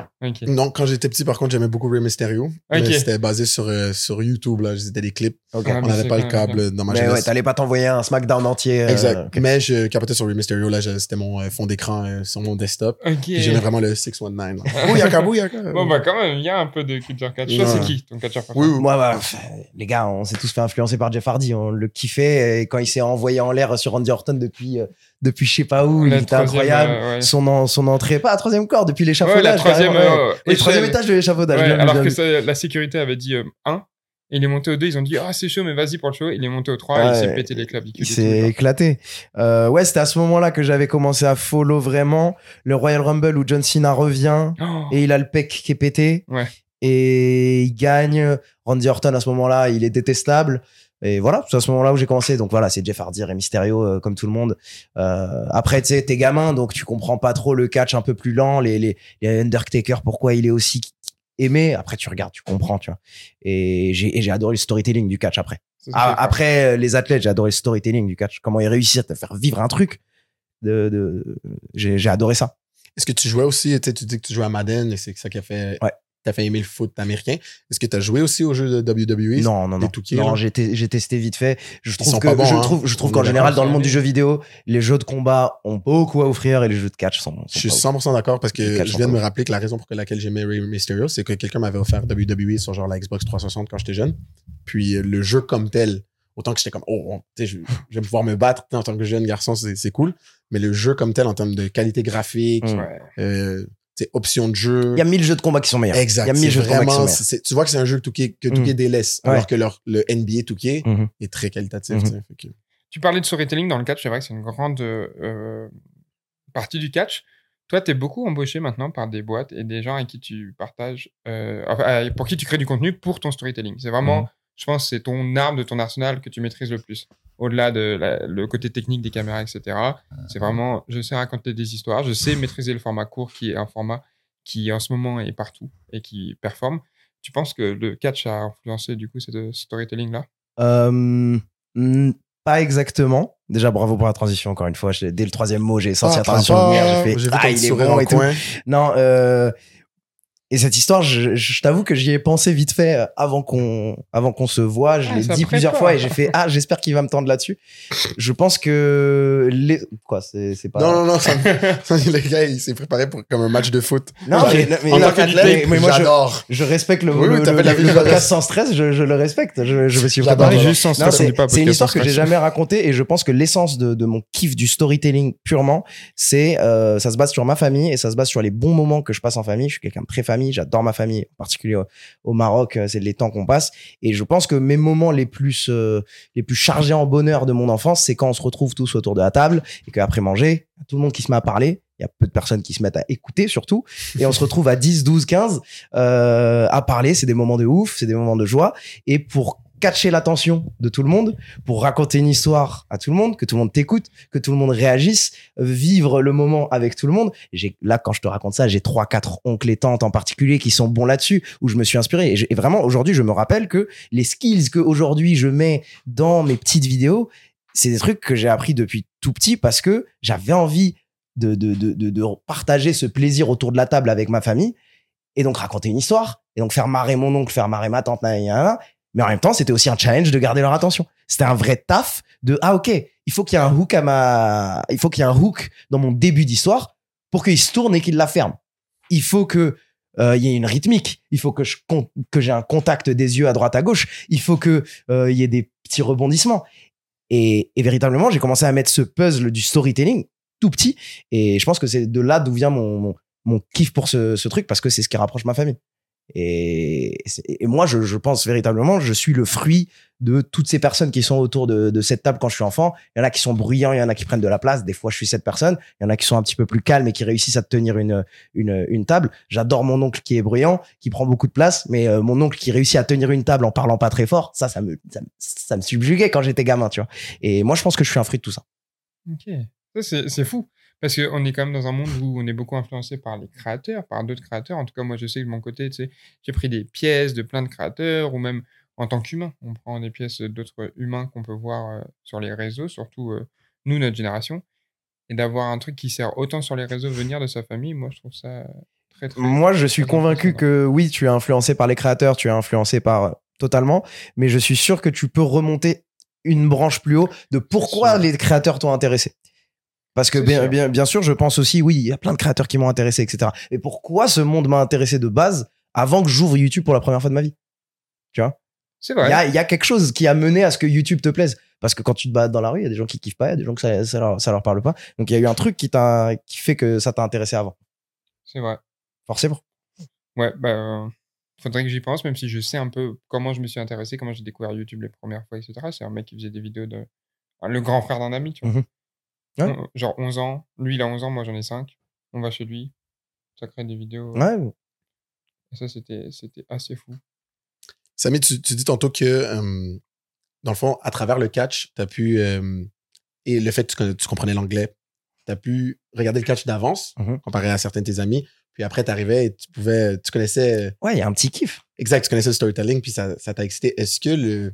Non, quand j'étais petit, par contre, j'aimais beaucoup Rey Mysterio. Mais Ok. C'était basé sur, euh, sur YouTube, là. C'était des clips. Ok. Ah, On n'avait pas le câble dans ma Mais ouais, jeunesse. t'allais pas t'envoyer un SmackDown entier. euh, exact. Mais je capotais sur Rey Mysterio, là. C'était mon euh, fond d'écran euh, sur mon desktop. J'aimais vraiment le 619. là. <laughs> Bouyaka, bouyaka. Bon, bah, quand même, il y a un peu de culture catch. Toi, Ouais. c'est qui ton catcheur préféré? Oui, oui. Moi, bah, pff, les gars, on s'est tous fait influencer par Jeff Hardy. On le kiffait et quand il s'est envoyé en l'air sur Randy Orton depuis, euh, depuis je sais pas où, il était incroyable. euh, ouais. Son, en- son entrée, pas à troisième corps, depuis l'échafaudage. ouais. euh, Oui, le troisième étage de l'échafaudage. Ouais, alors que ça, la sécurité avait dit 1. il est monté au 2, ils ont dit Ah, c'est chaud, mais vas-y pour le show. Il est monté au 3, il s'est pété les clavicules. Il s'est éclaté. Euh, ouais, c'était à ce moment-là que j'avais commencé à follow vraiment le Royal Rumble où John Cena revient Oh, et il a le pec qui est pété. Ouais. Et il gagne. Randy Orton à ce moment-là, il est détestable. Et voilà, c'est à ce moment-là où j'ai commencé. Donc voilà, c'est Jeff Hardy et Mysterio euh, comme tout le monde. Euh, après, tu sais, t'es gamin, donc tu comprends pas trop le catch un peu plus lent, les, les, les Undertaker, pourquoi il est aussi aimé. Après, tu regardes, tu comprends, tu vois. Et j'ai adoré le storytelling du catch après. Ah, après, euh, les athlètes, j'ai adoré le storytelling du catch. Comment ils réussissent à te faire vivre un truc. De, de... J'ai j'ai adoré ça. Est-ce que tu jouais aussi, tu sais, tu dis que tu jouais à Madden et c'est ça qui a fait, Ouais. T'as fait aimer le foot américain. Est-ce que tu as joué aussi aux jeux de WWE? Non, non, non. 2K, non j'ai te- j'ai testé vite fait. Je trouve sont que pas bons, je hein. trouve, je trouve qu'en général, dans le monde du jeu vidéo, les jeux de combat ont beaucoup à offrir et les jeux de catch sont. sont Je suis pas 100% d'accord parce que je viens de me rappeler que la raison pour laquelle j'aimais Rey Mysterio, c'est que quelqu'un m'avait offert WWE sur genre la Xbox 360 quand j'étais jeune. Puis euh, le jeu comme tel, autant que j'étais comme, oh, tu sais, je, vais pouvoir me battre en tant que jeune garçon, c'est cool. Mais le jeu comme tel, en termes de qualité graphique, Mm. Ouais. euh, options de jeu. Il y a mille jeux de combat qui sont meilleurs. Exact. Il y a mille jeux de combat qui sont vraiment, meilleurs. c'est- tu vois que c'est un jeu que 2K, que 2K Mm. délaisse, Ouais. alors que leur, le NBA 2K Mhm. est très qualitatif. Mhm. tu sais, fait que- Tu parlais de storytelling dans le catch, c'est vrai que c'est une grande euh, partie du catch. Toi, tu es beaucoup embauché maintenant par des boîtes et des gens avec qui tu partages, euh, enfin, euh, pour qui tu crées du contenu pour ton storytelling. C'est vraiment, Mhm. je pense, c'est ton arme de ton arsenal que tu maîtrises le plus. Au-delà de la- le côté technique des caméras, etc. C'est vraiment, je sais raconter des histoires, je sais maîtriser le format court qui est un format qui en ce moment est partout et qui performe. Tu penses que le catch a influencé du coup ce storytelling-là? Euh, hmm, pas exactement. Déjà, bravo pour la transition, encore une fois. J'ai- Dès le troisième mot, j'ai senti la transition venir. J'ai fait, ah, il est bon et tout. Non, euh, et cette histoire, je, je t'avoue que j'y ai pensé vite fait euh, avant qu'on avant qu'on se voit. Je Ah, l'ai dit plusieurs fois et j'ai fait ah j'espère qu'il va me tendre là-dessus. Je pense que les quoi c'est c'est pas Non, non, non, <laughs> ça, ça, le gars, il s'est préparé pour, comme un match de foot. Non, mais- mais- en tant qu'athlète, mais- mais moi, je- j'adore. je respecte le, Oui, oui, le, le- la le podcast sans stress. Je, je le respecte. Je, je me suis préparé. c'est une histoire que j'ai jamais racontée et je pense que l'essence de, de mon kiff du storytelling purement, c'est euh, ça se base sur ma famille et ça se base sur les bons moments que je passe en famille. Je suis quelqu'un de très famille, j'adore ma famille, en particulier au, Maroc, euh, c'est les temps qu'on passe et je pense que mes moments les plus euh, les plus chargés en bonheur de mon enfance, c'est quand on se retrouve tous autour de la table et qu'après manger, tout le monde qui se met à parler. Il y a peu de personnes qui se mettent à écouter surtout. Et on se retrouve à 10, 12, 15 euh, à parler. C'est des moments de ouf, c'est des moments de joie. Et pour catcher l'attention de tout le monde, pour raconter une histoire à tout le monde, que tout le monde t'écoute, que tout le monde réagisse, vivre le moment avec tout le monde. J'ai là quand je te raconte ça, j'ai trois quatre oncles et tantes en particulier qui sont bons là-dessus où je me suis inspiré et, vraiment aujourd'hui, je me rappelle que les skills que aujourd'hui je mets dans mes petites vidéos, c'est des trucs que j'ai appris depuis tout petit parce que j'avais envie de, de, de, de, partager ce plaisir autour de la table avec ma famille et donc raconter une histoire et donc faire marrer mon oncle, faire marrer ma tante. Mais en même temps, c'était aussi un challenge de garder leur attention. C'était un vrai taf de ah ok, il faut qu'il y ait un hook à ma, il faut qu'il y un hook dans mon début d'histoire pour qu'il se tourne et qu'il la ferme. Il faut que euh, il y ait une rythmique. Il faut que je que j'ai un contact des yeux à droite à gauche. Il faut que euh, il y ait des petits rebondissements. Et, véritablement, j'ai commencé à mettre ce puzzle du storytelling tout petit. Et je pense que c'est de là d'où vient mon, mon, kiff pour ce truc parce que c'est ce qui rapproche ma famille. Et, moi, je, je pense véritablement, je suis le fruit de toutes ces personnes qui sont autour de, de cette table quand je suis enfant. Il y en a qui sont bruyants, il y en a qui prennent de la place. Des fois, je suis cette personne. Il y en a qui sont un petit peu plus calmes et qui réussissent à tenir une, une, une table. J'adore mon oncle qui est bruyant, qui prend beaucoup de place, mais euh, mon oncle qui réussit à tenir une table en parlant pas très fort, ça, ça me, ça, ça me subjuguait quand j'étais gamin, tu vois. Et moi, je pense que je suis un fruit de tout ça. Ok. C'est fou. Parce qu'on est quand même dans un monde où on est beaucoup influencé par les créateurs, par d'autres créateurs. En tout cas, moi, je sais que de mon côté, tu sais, j'ai pris des pièces de plein de créateurs, ou même en tant qu'humain. On prend des pièces d'autres humains qu'on peut voir euh, sur les réseaux, surtout euh, nous, notre génération. Et d'avoir un truc qui sert autant sur les réseaux venir de sa famille, moi, je trouve ça très, très. Moi, je suis convaincu que oui, tu es influencé par les créateurs, tu es influencé par euh, totalement, mais je suis sûr que tu peux remonter une branche plus haut de pourquoi les créateurs t'ont intéressé. Parce que C'est bien, sûr. bien, bien sûr, je pense aussi, oui, il y a plein de créateurs qui m'ont intéressé, etc. Mais pourquoi ce monde m'a intéressé de base avant que j'ouvre YouTube pour la première fois de ma vie? C'est Il vrai. y, a, il y a quelque chose qui a mené à ce que YouTube te plaise. Parce que quand tu te bats dans la rue, il y a des gens qui kiffent pas, il y a des gens que ça, ça, leur, ça leur parle pas. Donc il y a eu un truc qui, t'a, qui fait que ça t'a intéressé avant. C'est vrai. Forcément. Ouais, bah, euh, faudrait que j'y pense, même si je sais un peu comment je me suis intéressé, comment j'ai découvert YouTube les premières fois, etc. C'est un mec qui faisait des vidéos de. Le grand frère d'un ami, tu vois. Mhm. Ouais. On- Genre 11 ans. Lui, il a 11 ans, moi j'en ai 5. On va chez lui. Ça crée des vidéos. Ouais. Et ça, c'était c'était assez fou. Samy, tu, tu dis tantôt que, euh, dans le fond, à travers le catch, tu as pu, euh, et le fait que tu, comprenais l'anglais, tu as pu regarder le catch d'avance, Mhm. comparé à certains de tes amis. Puis après, tu arrivais et tu pouvais, tu connaissais, Ouais, il y a un petit kiff. exact, tu connaissais le storytelling, puis ça ça t'a excité. Est-ce que le,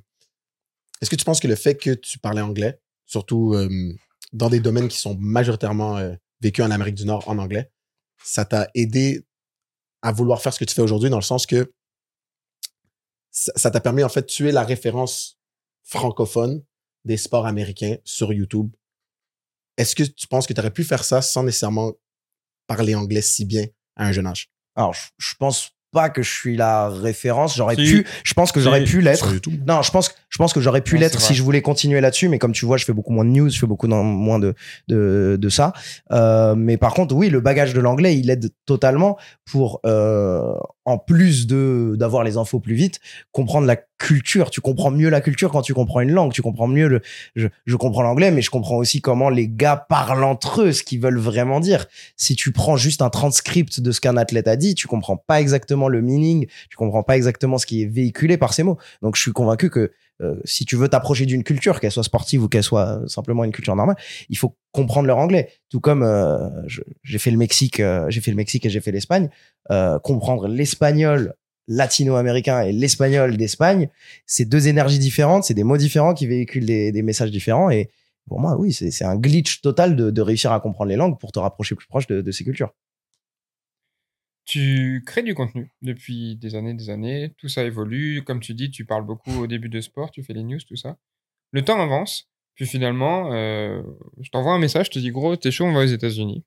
est-ce que tu penses que le fait que tu parlais anglais, surtout euh, dans des domaines qui sont majoritairement euh, vécus en Amérique du Nord en anglais, ça t'a aidé à vouloir faire ce que tu fais aujourd'hui dans le sens que ça t'a permis en fait de tuer la référence francophone des sports américains sur YouTube. Est-ce que tu penses que tu aurais pu faire ça sans nécessairement parler anglais si bien à un jeune âge? Alors, je pense pas que je suis la référence. J'aurais Si. pu, je pense que Si. j'aurais pu l'être. Non, je pense, je pense que j'aurais pu l'être si je voulais continuer là-dessus, mais comme tu vois, je fais beaucoup moins de news, je fais beaucoup moins de, de, de ça. Euh, mais par contre, oui, le bagage de l'anglais, il aide totalement pour, euh, en plus de d'avoir les infos plus vite, comprendre la culture. Tu comprends mieux la culture quand tu comprends une langue. Tu comprends mieux le. Je, je comprends l'anglais, mais je comprends aussi comment les gars parlent entre eux, ce qu'ils veulent vraiment dire. Si tu prends juste un transcript de ce qu'un athlète a dit, tu comprends pas exactement le meaning, tu comprends pas exactement ce qui est véhiculé par ces mots. Donc, je suis convaincu que euh, si tu veux t'approcher d'une culture, qu'elle soit sportive ou qu'elle soit simplement une culture normale, il faut comprendre leur anglais. Tout comme euh, j'ai fait le Mexique, euh, j'ai fait le Mexique et j'ai fait l'Espagne. Euh, comprendre l'espagnol latino-américain et l'espagnol d'Espagne, c'est deux énergies différentes, c'est des mots différents qui véhiculent des, des messages différents. Et pour moi, oui, c'est c'est un glitch total de, de réussir à comprendre les langues pour te rapprocher plus proche de, de ces cultures. Tu crées du contenu depuis des années, des années. Tout ça évolue. Comme tu dis, tu parles beaucoup au début de sport, tu fais les news, tout ça. Le temps avance. Puis finalement, euh, je t'envoie un message, je te dis, gros, t'es chaud, on va aux États-Unis.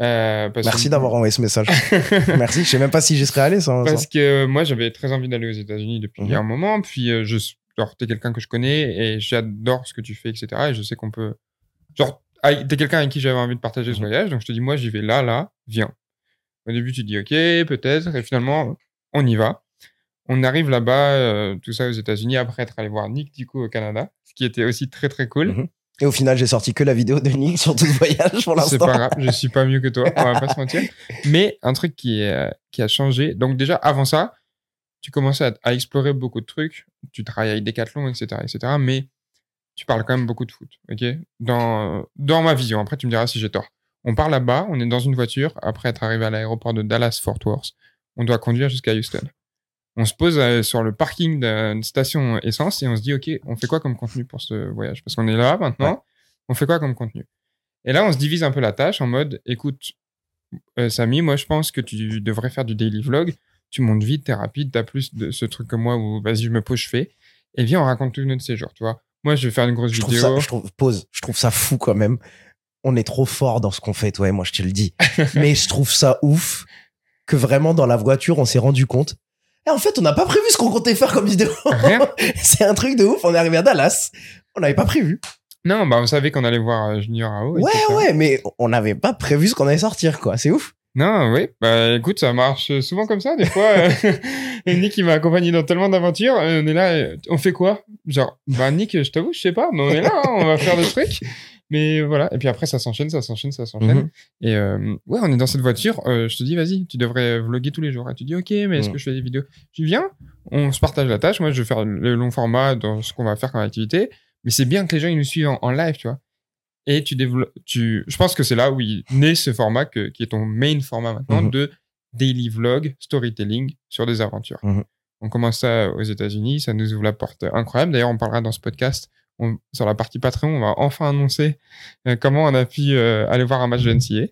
Euh, Merci que- d'avoir envoyé ce message. <laughs> Merci. Je sais même pas si j'y serais allé sans. Parce que moi, j'avais très envie d'aller aux États-Unis depuis Mhm. un moment. Puis, euh, je, genre, t'es quelqu'un que je connais et j'adore ce que tu fais, etc. Et je sais qu'on peut. Genre, t'es quelqu'un avec qui j'avais envie de partager ce Mhm. voyage. Donc, je te dis, moi, j'y vais là, là, viens. Au début, tu dis, OK, peut-être. Et finalement, on y va. On arrive là-bas, euh, tout ça aux États-Unis, après être allé voir Nick Tico au Canada, ce qui était aussi très, très cool. Mhm. Et au final, j'ai sorti que la vidéo de Nick sur tout <laughs> ce voyage pour C'est l'instant. pas grave, je suis pas mieux que toi, on va pas se mentir. Mais un truc qui, euh, qui a changé. Donc déjà, avant ça, tu commences à, à explorer beaucoup de trucs. Tu travailles avec Decathlon, etc., etc. Mais tu parles quand même beaucoup de foot, ok? Dans, dans ma vision. Après, tu me diras si j'ai tort. On part là-bas, on est dans une voiture, après être arrivé à l'aéroport de Dallas-Fort Worth, on doit conduire jusqu'à Houston. On se pose euh, sur le parking d'une station essence et on se dit, OK, on fait quoi comme contenu pour ce voyage? Parce qu'on est là maintenant, on fait quoi comme contenu? Et là, on se divise un peu la tâche en mode, écoute, euh, Samy, moi je pense que tu devrais faire du daily vlog. Tu montes vite, t'es rapide, t'as plus de ce truc que moi où vas-y, je me pose, je fais. Et viens, on raconte tout notre séjour, tu vois. Moi, je vais faire une grosse Je trouve vidéo. ça, je trouve, pause, je trouve ça fou quand même. On est trop fort dans ce qu'on fait, toi et moi, je te le dis. <laughs> Mais je trouve ça ouf que vraiment dans la voiture, on s'est rendu compte. Et en fait, on n'a pas prévu ce qu'on comptait faire comme vidéo. <laughs> C'est un truc de ouf. On est arrivé à Dallas. On n'avait pas prévu. Non, bah, on savait qu'on allait voir euh, Junior AO. Ouais, ouais, mais on n'avait pas prévu ce qu'on allait sortir, quoi. C'est ouf. Non, oui. Bah, écoute, ça marche souvent comme ça. Des fois, euh, <laughs> Nick, il m'a accompagné dans tellement d'aventures. On est là, on fait quoi? Genre, bah, Nick, je t'avoue, je sais pas, mais on est là, hein, on va faire des trucs. Mais voilà. Et puis après, ça s'enchaîne, ça s'enchaîne, ça s'enchaîne. Mhm. Et euh, ouais, on est dans cette voiture. euh, je te dis, vas-y, tu devrais vlogger tous les jours. Et tu dis, ok, mais est-ce Mhm. que je fais des vidéos? Tu viens, on se partage la tâche. Moi, je vais faire le long format dans ce qu'on va faire comme activité. Mais c'est bien que les gens, ils nous suivent en, en live, tu vois. Et tu développes, tu, je pense que c'est là où il naît ce format que, qui est ton main format maintenant Mhm. de daily vlog, storytelling sur des aventures. On commence ça aux États-Unis, ça nous ouvre la porte incroyable. D'ailleurs, on parlera dans ce podcast on- sur la partie Patreon, on va enfin annoncer euh, comment on a pu euh, aller voir un match de NCA.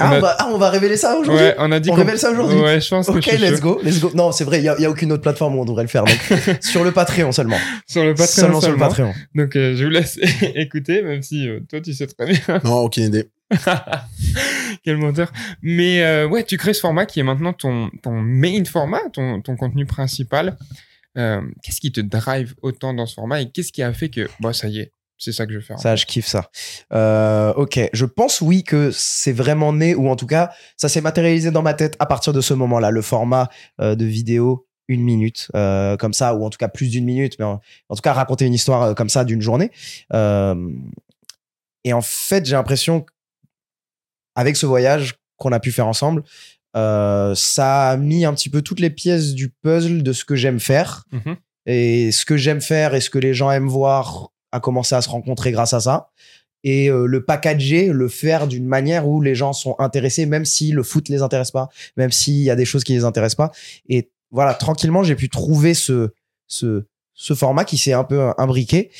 Ah, On a- on va, ah, on va révéler ça aujourd'hui Ouais, on a dit On qu'on- révèle ça aujourd'hui Ouais, je pense que Ok, je suis let's go, let's go. Non, c'est vrai, il n'y a, il y a aucune autre plateforme où on devrait le faire. Donc, <laughs> sur le Patreon seulement. Sur le Patreon seulement sur le. Patreon. Donc, euh, je vous laisse <laughs> écouter, même si euh, toi, tu sais très bien. Non, aucune idée. <laughs> Quel menteur. Mais euh, ouais, tu crées ce format qui est maintenant ton, ton main format, ton, ton contenu principal. Euh, qu'est-ce qui te drive autant dans ce format et qu'est-ce qui a fait que, bah, ça y est, c'est ça que je vais faire. Ça, je kiffe ça. Euh, ok, je pense oui que c'est vraiment né, ou en tout cas, ça s'est matérialisé dans ma tête à partir de ce moment-là. Le format euh, de vidéo une minute, euh, comme ça, ou en tout cas plus d'une minute, mais en, en tout cas raconter une histoire comme ça d'une journée. Et en fait, j'ai l'impression avec ce voyage qu'on a pu faire ensemble, euh, ça a mis un petit peu toutes les pièces du puzzle de ce que j'aime faire. Mhm. Et ce que j'aime faire et ce que les gens aiment voir a commencé à se rencontrer grâce à ça. Et euh, le packager, le faire d'une manière où les gens sont intéressés, même si le foot les intéresse pas, même s'il y a des choses qui les intéressent pas. Et voilà, tranquillement, j'ai pu trouver ce, ce, ce format qui s'est un peu imbriqué.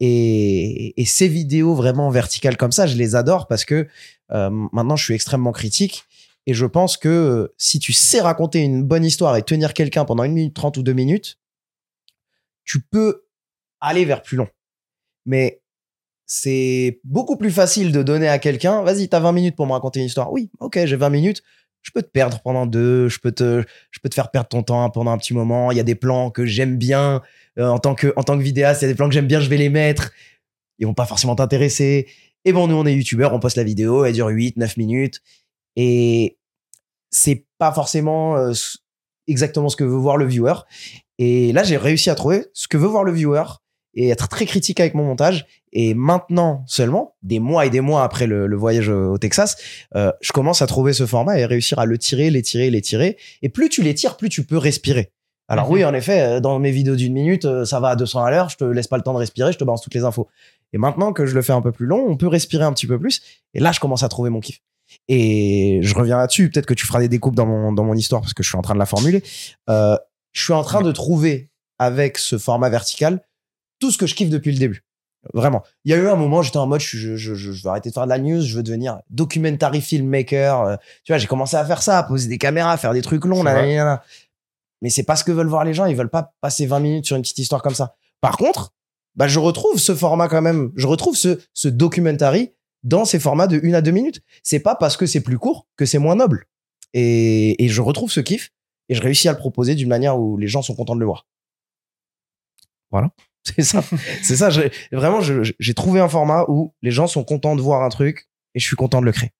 Et, et ces vidéos vraiment verticales comme ça, je les adore parce que euh, maintenant, je suis extrêmement critique. Et je pense que euh, si tu sais raconter une bonne histoire et tenir quelqu'un pendant une minute trente ou deux minutes, tu peux aller vers plus long. Mais c'est beaucoup plus facile de donner à quelqu'un, vas-y, t'as 20 minutes pour me raconter une histoire. Oui, ok, j'ai 20 minutes. Je peux te perdre pendant deux, je peux te, je peux te faire perdre ton temps pendant un petit moment. Il y a des plans que j'aime bien euh, en tant que, en tant que vidéaste. Il y a des plans que j'aime bien, je vais les mettre. Ils vont pas forcément t'intéresser. Et bon, nous, on est youtubeurs, on poste la vidéo, elle dure 8, 9 minutes. Et c'est pas forcément euh, exactement ce que veut voir le viewer. Et là, j'ai réussi à trouver ce que veut voir le viewer et être très critique avec mon montage. Et maintenant seulement, des mois et des mois après le, le voyage au Texas, euh, je commence à trouver ce format et réussir à le tirer, les tirer, les tirer. Et plus tu les tires, plus tu peux respirer. Alors Mhm. oui, en effet, euh, dans mes vidéos d'une minute, ça va à 200 à l'heure, je te laisse pas le temps de respirer, je te balance toutes les infos. Et maintenant que je le fais un peu plus long, on peut respirer un petit peu plus. Et là, je commence à trouver mon kiff. Et je reviens là-dessus. Peut-être que tu feras des découpes dans mon, dans mon histoire parce que je suis en train de la formuler. Euh, je suis en train de trouver avec ce format vertical tout ce que je kiffe depuis le début. Vraiment. Il y a eu un moment, j'étais en mode, je, je, je, je vais arrêter de faire de la news, je veux devenir documentary filmmaker. Euh, tu vois, j'ai commencé à faire ça, à poser des caméras, à faire des trucs longs. Mais c'est pas ce que veulent voir les gens. Ils veulent pas passer 20 minutes sur une petite histoire comme ça. Par contre, bah, je retrouve ce format quand même. Je retrouve ce, ce documentary dans ces formats de 1 à 2 minutes. C'est pas parce que c'est plus court que c'est moins noble. Et, et je retrouve ce kiff et je réussis à le proposer d'une manière où les gens sont contents de le voir. Voilà. <laughs> C'est ça. c'est ça. Vraiment, j'ai trouvé un format où les gens sont contents de voir un truc et je suis content de le créer.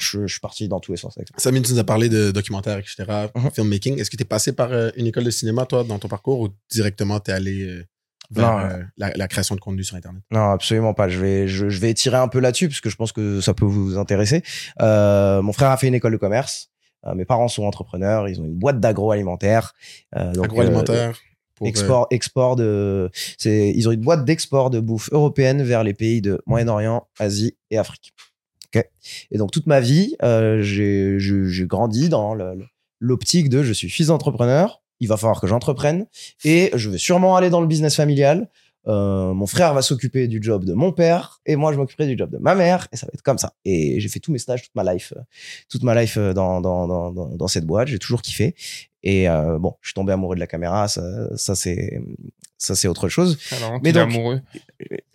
Je, je suis parti dans tous les sens avec ça. Samy, tu nous as parlé de documentaire, etc., Mhm. filmmaking. Est-ce que tu es passé par euh, une école de cinéma, toi, dans ton parcours, ou directement tu es allé euh, vers Non, euh, la, la création de contenu sur Internet? Non, absolument pas. Je vais, je, je vais tirer un peu là-dessus parce que je pense que ça peut vous intéresser. Euh, mon frère a fait une école de commerce. Euh, mes parents sont entrepreneurs, ils ont une boîte d'agroalimentaire. Euh, Agroalimentaire. euh, export, export de, c'est, ils ont une boîte d'export de bouffe européenne vers les pays de Moyen-Orient, Asie et Afrique. Ok. Et donc toute ma vie, euh, j'ai, j'ai, j'ai grandi dans l'optique de je suis fils d'entrepreneur, il va falloir que j'entreprenne et je vais sûrement aller dans le business familial. Euh, mon frère va s'occuper du job de mon père et moi je m'occuperai du job de ma mère et ça va être comme ça. Et j'ai fait tous mes stages toute ma life, euh, toute ma life euh, dans, dans, dans, dans, cette boîte. J'ai toujours kiffé. Et euh, bon, je suis tombé amoureux de la caméra, ça, ça c'est ça c'est autre chose. Alors, Mais donc- amoureux.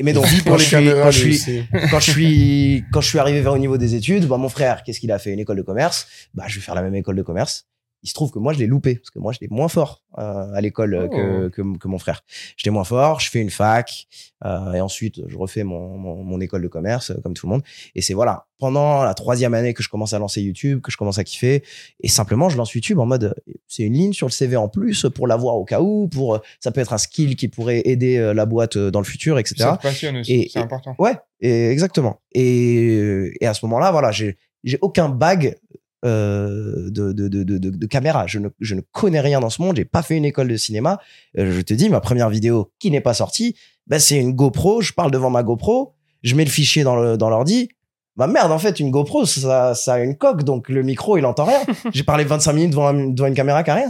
Mais donc pour je les suis- caméras, quand je suis quand je suis quand je suis arrivé vers au niveau des études, bah mon frère, qu'est-ce qu'il a fait? Une école de commerce. Bah je vais faire la même école de commerce. Il se trouve que moi je l'ai loupé parce que moi j'étais moins fort euh, à l'école euh, que, Oh. que que mon frère. J'étais moins fort. Je fais une fac euh, et ensuite je refais mon, mon mon école de commerce euh, comme tout le monde. Et c'est voilà pendant la troisième année que je commence à lancer YouTube, que je commence à kiffer et simplement je lance YouTube en mode c'est une ligne sur le CV en plus pour l'avoir au cas où, pour euh, ça peut être un skill qui pourrait aider la boîte dans le futur, etc. Ça te passionne aussi, c'est important. Ouais, et exactement. Et, et à ce moment-là, voilà, j'ai j'ai aucun bag euh, de, de, de, de, caméra. Je ne, je ne connais rien dans ce monde. J'ai pas fait une école de cinéma. Euh, je te dis, ma première vidéo qui n'est pas sortie, bah, c'est une GoPro. Je parle devant ma GoPro. Je mets le fichier dans le dans l'ordi. Bah merde, en fait, une GoPro, ça, ça a une coque, donc le micro, il entend rien. <laughs> J'ai parlé 25 minutes devant, un- devant une caméra qui a rien.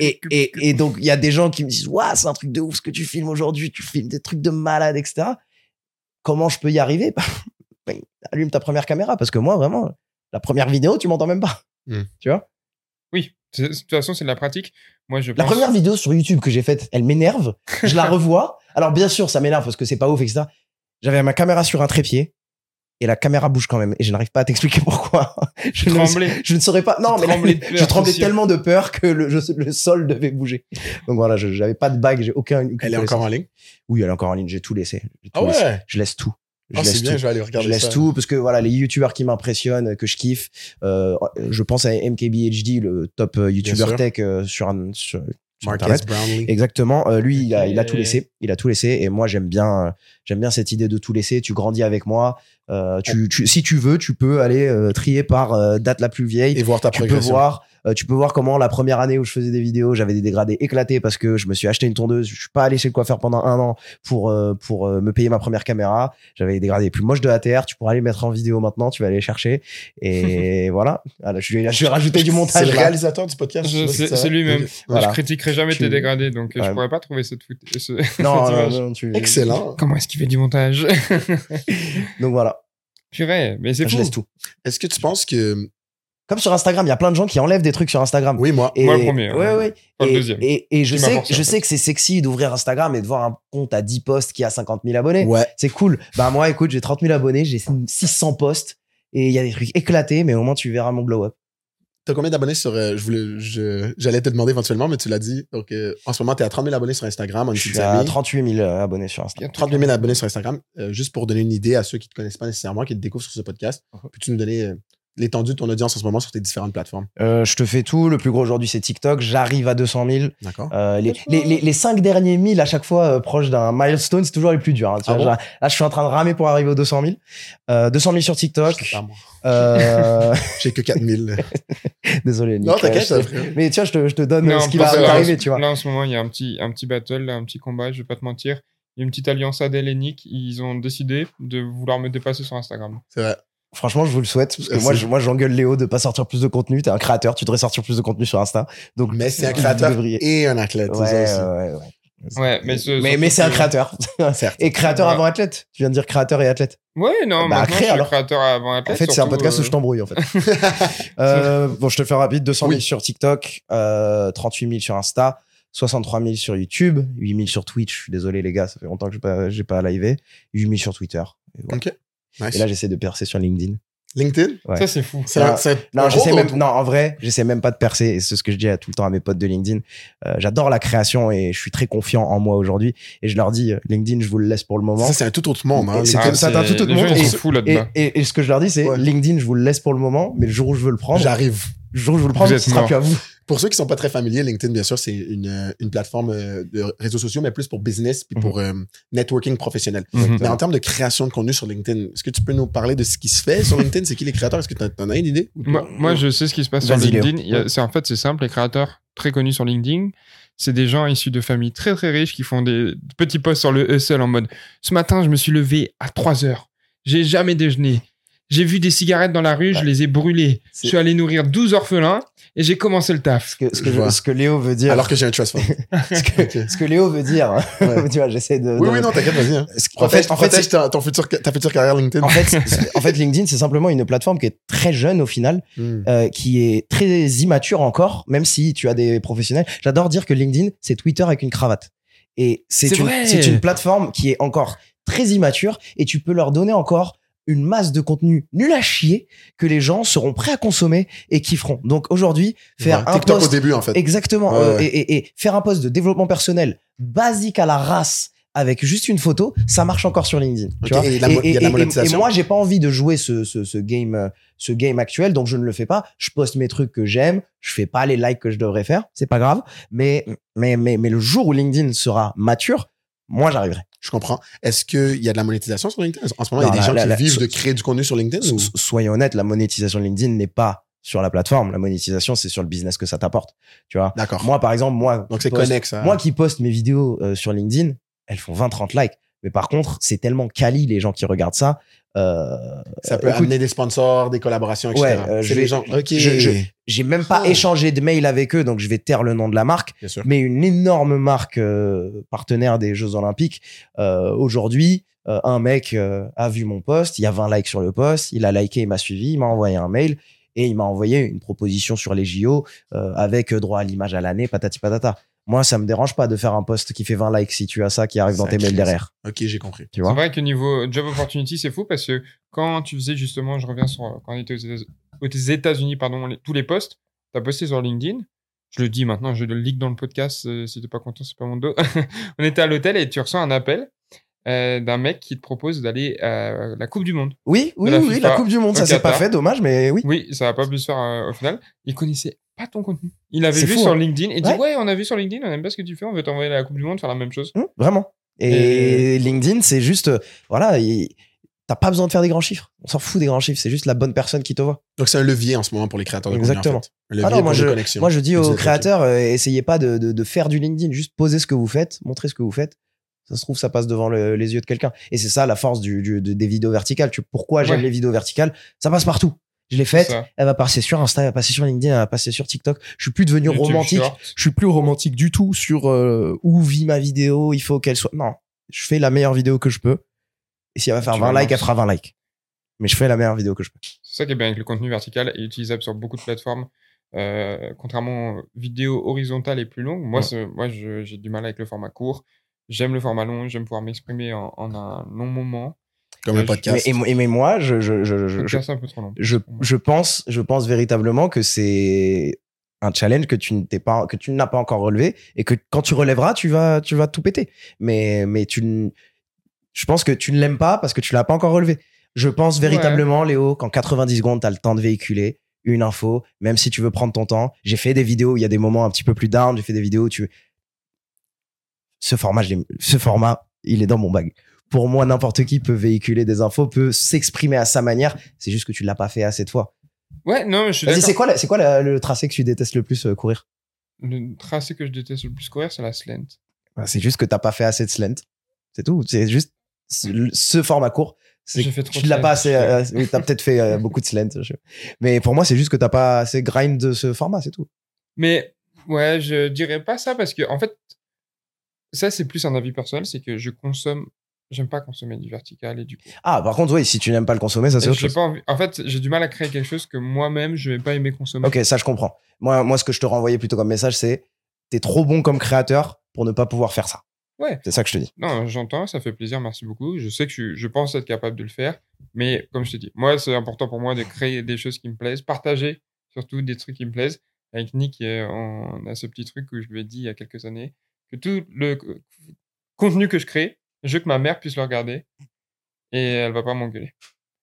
Et, et, et donc, il y a des gens qui me disent, Ouah, c'est un truc de ouf ce que tu filmes aujourd'hui, tu filmes des trucs de malade, etc. Comment je peux y arriver? <laughs> Ben, Allume ta première caméra, parce que moi, vraiment, la première vidéo, tu m'entends même pas. Hmm. Tu vois? Oui, de toute façon, c'est de la pratique. Moi, je La première vidéo sur YouTube que j'ai faite, elle m'énerve. Je la <laughs> revois. Alors, bien sûr, ça m'énerve parce que c'est pas ouf, etc. J'avais ma caméra sur un trépied et la caméra bouge quand même. Et je n'arrive pas à t'expliquer <laughs> pourquoi. Je ne, Tremblé. je ne saurais pas. Non, mais là, tremblais de <laughs> peur, je tremblais tellement de peur que le, je- le sol devait bouger. Donc voilà, je j'avais pas de bague, j'ai aucun. Elle est encore en ligne? Oui, elle est encore en ligne. J'ai tout laissé. Tout Ah laissé. ouais? Je laisse tout. Je Ah, laisse c'est bien, tout. je vais aller regarder Je laisse ça. tout parce que voilà, les youtubeurs qui m'impressionnent, que je kiffe, euh, je pense à MKBHD, le top euh, youtubeur tech euh, sur, un- sur, sur Marcus Internet. Brownlee. Exactement. Euh, lui, il a, il a tout laissé. Il a tout laissé. Et moi, j'aime bien, euh, j'aime bien cette idée de tout laisser. Tu grandis avec moi. Euh, tu, tu, si tu veux, tu peux aller euh, trier par euh, date la plus vieille. Et voir ta tu peux progression. voir, euh, tu peux voir comment la première année où je faisais des vidéos, j'avais des dégradés éclatés parce que je me suis acheté une tondeuse. Je suis pas allé chez le coiffeur pendant un an pour euh, pour euh, me payer ma première caméra. J'avais des dégradés les plus moches de ATR. Tu pourras aller mettre en vidéo maintenant. Tu vas aller les chercher. Et <laughs> voilà. Je vais, je vais rajouter du C'est montage. le là. réalisateur du podcast. Je- C'est c'est lui-même. Voilà. Je critiquerai jamais Tu- tes dégradés, donc euh, je Ouais. pourrais pas trouver cette foot. <laughs> ce- Non, cette non, image. non, tu- Excellent. Comment est-ce qu'il fait du montage? <laughs> Donc voilà. Purée, mais c'est Je fou. laisse tout. Est-ce que tu penses que. Comme sur Instagram, il y a plein de gens qui enlèvent des trucs sur Instagram. Oui, moi. Et, Moi, le premier. Ouais, ouais. Pas le et, deuxième. Et, et je sais, forcé, je en sais que c'est sexy d'ouvrir Instagram et de voir un compte à 10 posts qui a 50 000 abonnés. Ouais. C'est cool. Bah, moi, écoute, j'ai 30 000 abonnés, j'ai 600 posts et il y a des trucs éclatés, mais au moins, tu verras mon glow up. T'as combien d'abonnés sur. euh, je voulais, je, j'allais te demander éventuellement, mais tu l'as dit. Donc, euh, en ce moment, t'es à 30 000 abonnés sur Instagram. On est Je suis à famille. 38 000 abonnés sur Instagram. 38 000 abonnés sur Instagram. Euh, juste pour donner une idée à ceux qui te connaissent pas nécessairement, qui te découvrent sur ce podcast, Uh-huh. peux-tu nous donner euh, l'étendue de ton audience en ce moment sur tes différentes plateformes? Euh, je te fais tout. Le plus gros aujourd'hui, c'est TikTok. J'arrive à 200 000. D'accord. Euh, les, les, les, les cinq derniers 1000 à chaque fois euh, proches d'un milestone, c'est toujours les plus durs. hein. Tu Ah vois, bon genre, là, je suis en train de ramer pour arriver aux 200 000. Euh, 200 000 sur Je sais TikTok. pas, moi. Euh, <laughs> J'ai que 4 000. <laughs> désolé, Nick. non, t'inquiète, je. Mais tiens, je te, je te donne Non, ce qui va t'arriver, tu vois. Là, en ce moment, il y a un petit, un petit battle, un petit combat, je vais pas te mentir. Il y a une petite alliance Adèle et Nick. Ils ont décidé de vouloir me dépasser sur Instagram. C'est vrai. Franchement, je vous le souhaite parce que moi, je, moi, j'engueule Léo de pas sortir plus de contenu. T'es un créateur, tu devrais sortir plus de contenu sur Insta. Donc, Mais c'est un créateur devriez- et un athlète. Ouais, aussi. ouais, ouais. Ouais, mais ce- mais, surtout mais c'est un créateur. <laughs> Certes. Et créateur Ouais. avant athlète. Tu viens de dire créateur et athlète. Ouais, non, Bah, maintenant, crée, je suis créateur avant athlète. En fait, c'est un podcast où euh, je t'embrouille, en fait. <laughs> euh, bon, je te le fais rapide. 200 000 Oui. sur TikTok, euh, 38 000 sur Insta, 63 000 sur YouTube, 8 000 sur Twitch. Je suis désolé, les gars, ça fait longtemps que j'ai pas, j'ai pas livé. 8 000 sur Twitter. Et, voilà. Ok. Nice. Et là, j'essaie de percer sur LinkedIn. LinkedIn? Ouais. Ça, c'est fou. Un- c'est un Non, j'essaie même, non, en vrai, j'essaie même pas de percer. Et c'est ce que je dis à tout le temps à mes potes de LinkedIn. Euh, j'adore la création et je suis très confiant en moi aujourd'hui. Et je leur dis, euh, LinkedIn, je vous le laisse pour le moment. Ça, c'est un tout autre monde. Hein, c'est ça, t'as tout autre monde. Et- Et, et, et ce que je leur dis, c'est Ouais. LinkedIn, je vous le laisse pour le moment, mais le jour où je veux le prendre, J'arrive. le jour où je veux le prendre, ce sera plus à vous. Pour ceux qui sont pas très familiers, LinkedIn, bien sûr, c'est une, une plateforme euh, de réseaux sociaux, mais plus pour business puis pour euh, networking professionnel. Mhm. Mais en termes de création de contenu sur LinkedIn, est-ce que tu peux nous parler de ce qui se fait sur LinkedIn? C'est qui les créateurs? Est-ce que tu en as une idée? Moi, moi, je sais ce qui se passe sur. LinkedIn. C'est en fait, c'est simple. Les créateurs très connus sur LinkedIn, c'est des gens issus de familles très très riches qui font des petits posts sur le hustle en mode ce matin, je me suis levé à 3 heures. J'ai jamais déjeuné. J'ai vu des cigarettes dans la rue, je les ai brûlées. Je suis allé nourrir 12 orphelins et j'ai commencé le taf. Ce que, ce, que Je ce que Léo veut dire. Alors que j'ai un trust fund. ce, que, ce que Léo veut dire. Ouais. <laughs> tu vois, j'essaie de. Oui, de- oui, non, t'inquiète, vas-y. hein. En fait, en fait, ta, ton futur, ta future carrière LinkedIn. en fait, <laughs> c'est- en fait, LinkedIn, c'est simplement une plateforme qui est très jeune au final, Hmm. euh, qui est très immature encore, même si tu as des professionnels. J'adore dire que LinkedIn, c'est Twitter avec une cravate. Et c'est une, une plateforme qui est encore très immature et tu peux leur donner encore une masse de contenu nul à chier que les gens seront prêts à consommer et kifferont. Donc aujourd'hui, faire Ouais, un TikTok post au début, en fait. Exactement. Ouais, euh, ouais. Et, et- et faire un post de développement personnel basique à la race avec juste une photo, ça marche encore sur LinkedIn. tu Ok, vois et et- moi, j'ai pas envie de jouer ce, ce, ce game, euh, ce game actuel, donc je ne le fais pas. Je poste mes trucs que j'aime. Je fais pas les likes que je devrais faire. C'est pas grave. Mais, mais, mais, mais le jour où LinkedIn sera mature, moi, j'arriverai. Je comprends. Est-ce qu'il y a de la monétisation sur LinkedIn? En ce moment, il y a des la- gens la- qui la- vivent de créer du contenu sur LinkedIn? ou- So- Soyons honnêtes, la monétisation de LinkedIn n'est pas sur la plateforme. La monétisation, c'est sur le business que ça t'apporte. Tu vois? D'accord. Moi, par exemple, moi, Donc, c'est connexe. ça. Moi qui poste mes vidéos euh, sur LinkedIn, elles font 20-30 likes. Mais par contre, c'est tellement quali les gens qui regardent ça. Euh, ça peut écoute, amener des sponsors, des collaborations, etc. Ouais, euh, je les gens. Ok. j'ai même pas Oh. échangé de mail avec eux, donc je vais taire le nom de la marque. Bien sûr. Mais une énorme marque euh, partenaire des Jeux Olympiques. euh, Aujourd'hui, euh, un mec euh, a vu mon post, il y a 20 likes sur le post, il a liké, il m'a suivi, il m'a envoyé un mail et il m'a envoyé une proposition sur les JO euh, avec euh, droit à l'image à l'année, patati patata. Moi, ça me dérange pas de faire un post qui fait 20 likes si tu as ça qui arrive dans tes mails derrière. Ok, j'ai compris. Tu C'est vrai que niveau job opportunity, c'est fou parce que quand tu faisais justement, je reviens sur quand on était aux États- aux États-Unis, pardon, les- tous les posts, tu as posté sur LinkedIn. Je le dis maintenant, je le leak dans le podcast. euh, si t'es pas content, c'est pas mon dos. <laughs> on était à l'hôtel et tu reçois un appel euh, d'un mec qui te propose d'aller à la Coupe du Monde. Oui, oui, la oui, FIFA la Coupe du Monde, ça s'est pas fait, dommage, mais oui. Oui, ça va pas pu se faire euh, au final. Il connaissait pas ton contenu. Il avait vu fou, sur hein. LinkedIn et dit Ouais. on a vu sur LinkedIn, on aime pas ce que tu fais, on veut t'envoyer à la Coupe du Monde faire la même chose. Hum, vraiment. Et, LinkedIn, c'est juste, euh, voilà, il- t'as pas besoin de faire des grands chiffres. On s'en fout des grands chiffres, c'est juste la bonne personne qui te voit. Donc, c'est un levier en ce moment pour les créateurs de contenu. Exactement. en fait. Un levier Ah non, moi, pour je- les connexions. Moi, je dis aux créateurs, euh, essayez pas de, de, de faire du LinkedIn, juste posez ce que vous faites, montrez ce que vous faites. Ça se trouve, ça passe devant le- les yeux de quelqu'un. Et c'est ça la force du, du- de- des vidéos verticales. Tu, pourquoi j'aime Ouais. les vidéos verticales? Ça passe partout. Je l'ai faite, elle va passer sur Insta, elle va passer sur LinkedIn, elle va passer sur TikTok. Je suis plus devenu YouTube romantique. Shorts. Je suis plus romantique du tout sur euh, où vit ma vidéo, il faut qu'elle soit. Non, je fais la meilleure vidéo que je peux. Et si elle va faire Tu 20 vas likes, elle fera 20 likes. Mais je fais la meilleure vidéo que je peux. C'est ça qui est bien avec le contenu vertical et utilisable sur beaucoup de plateformes. Euh, contrairement aux vidéos horizontales et plus longues, moi, Ouais. moi j'ai du mal avec le format court. J'aime le format long, j'aime pouvoir m'exprimer en, en un long moment. Comme un Mais- podcast. Mais, et, mais moi, je, je, je, je, Le un peu trop long. je, je pense, je pense véritablement que c'est un challenge que tu ne t'es pas, que tu n'as pas encore relevé et que quand tu relèveras, tu vas, tu vas tout péter. Mais, mais tu, je pense que tu ne l'aimes pas parce que tu l'as pas encore relevé. Je pense véritablement, Léo, qu'en 90 secondes, tu as le temps de véhiculer une info, même si tu veux prendre ton temps. J'ai fait des vidéos où il y a des moments un petit peu plus down, j'ai fait des vidéos où tu. Ce format, je ce format, il est dans mon bag. Pour moi, n'importe qui peut véhiculer des infos, peut s'exprimer à sa manière. C'est juste que tu l'as pas fait assez de fois. Ouais, non, mais je suis d'accord. c'est quoi, c'est quoi la- le tracé que tu détestes le plus euh, courir? Le tracé que je déteste le plus courir, c'est la slant. Bah, C'est juste que t'as pas fait assez de slant. C'est tout. C'est juste ce format court. fait trop Tu l'as pas assez. euh, oui, t'as peut-être fait euh, beaucoup de slant. je- Mais pour moi, c'est juste que t'as pas assez grind de ce format, c'est tout. Mais ouais, je dirais pas ça parce que en fait, ça c'est plus un avis personnel, c'est que je consomme, j'aime pas consommer du vertical et du coup. Ah, par contre, oui, si tu n'aimes pas le consommer, ça c'est autre chose. pas envie- En fait, j'ai du mal à créer quelque chose que moi-même je vais pas aimer consommer. Ok, ça je comprends. Moi, moi, ce que je te renvoyais plutôt comme message, c'est t'es trop bon comme créateur pour ne pas pouvoir faire ça. Ouais. C'est ça que je te dis. Non, j'entends, ça fait plaisir, merci beaucoup. Je sais que je, je pense être capable de le faire, mais comme je te dis, moi c'est important pour moi de créer des choses qui me plaisent, partager surtout des trucs qui me plaisent. Avec Nick, on a ce petit truc où je lui ai dit il y a quelques années que tout le co- contenu que je crée, je veux que ma mère puisse le regarder et elle va pas m'engueuler.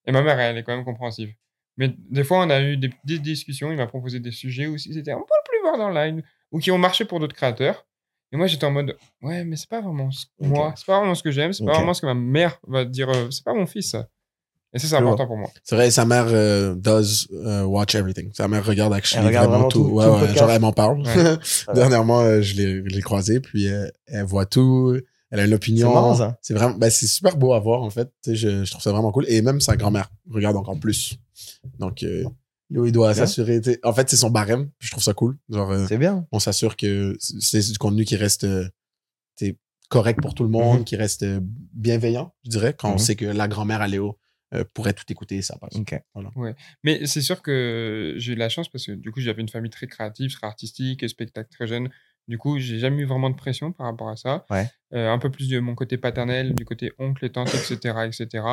Et ma mère, elle est quand même compréhensive. Mais des fois, on a eu des petites discussions, il m'a proposé des sujets où c'était un peu plus borderline ou qui ont marché pour d'autres créateurs. Et moi, j'étais en mode, ouais, mais c'est pas vraiment ce- Ok. moi, c'est pas vraiment ce que j'aime, c'est pas Ok. vraiment ce que ma mère va dire, euh, c'est pas mon fils, ça. Et ça, c'est important pour moi. C'est vrai, sa mère euh, does euh, watch everything. Sa mère regarde actually Elle regarde vraiment vraiment tout. tout- Ouais, tout ouais, genre elle m'en parle. Ouais. <laughs> Dernièrement, euh, je l'ai croisée, puis euh, elle voit tout. Elle a une opinion. C'est marrant, ça. C'est vraiment, ben, c'est super beau à voir en fait. Je, je trouve ça vraiment cool. Et même sa grand-mère regarde encore plus. Donc, euh, Léo, il doit s'assurer. En fait, c'est son barème. puis Je trouve ça cool. Euh, C'est bien. on s'assure que c'est du contenu qui reste correct pour tout le monde, Mhm. qui reste bienveillant, je dirais, quand on Mhm. sait que la grand-mère à Léo euh, pourrait tout écouter, ça passe. Mais c'est sûr que j'ai eu la chance parce que du coup, j'avais une famille très créative, très artistique, spectacle très jeune. Du coup, j'ai jamais eu vraiment de pression par rapport à ça. Ouais. Euh, un peu plus de mon côté paternel, du côté oncle et tante, etc., etc.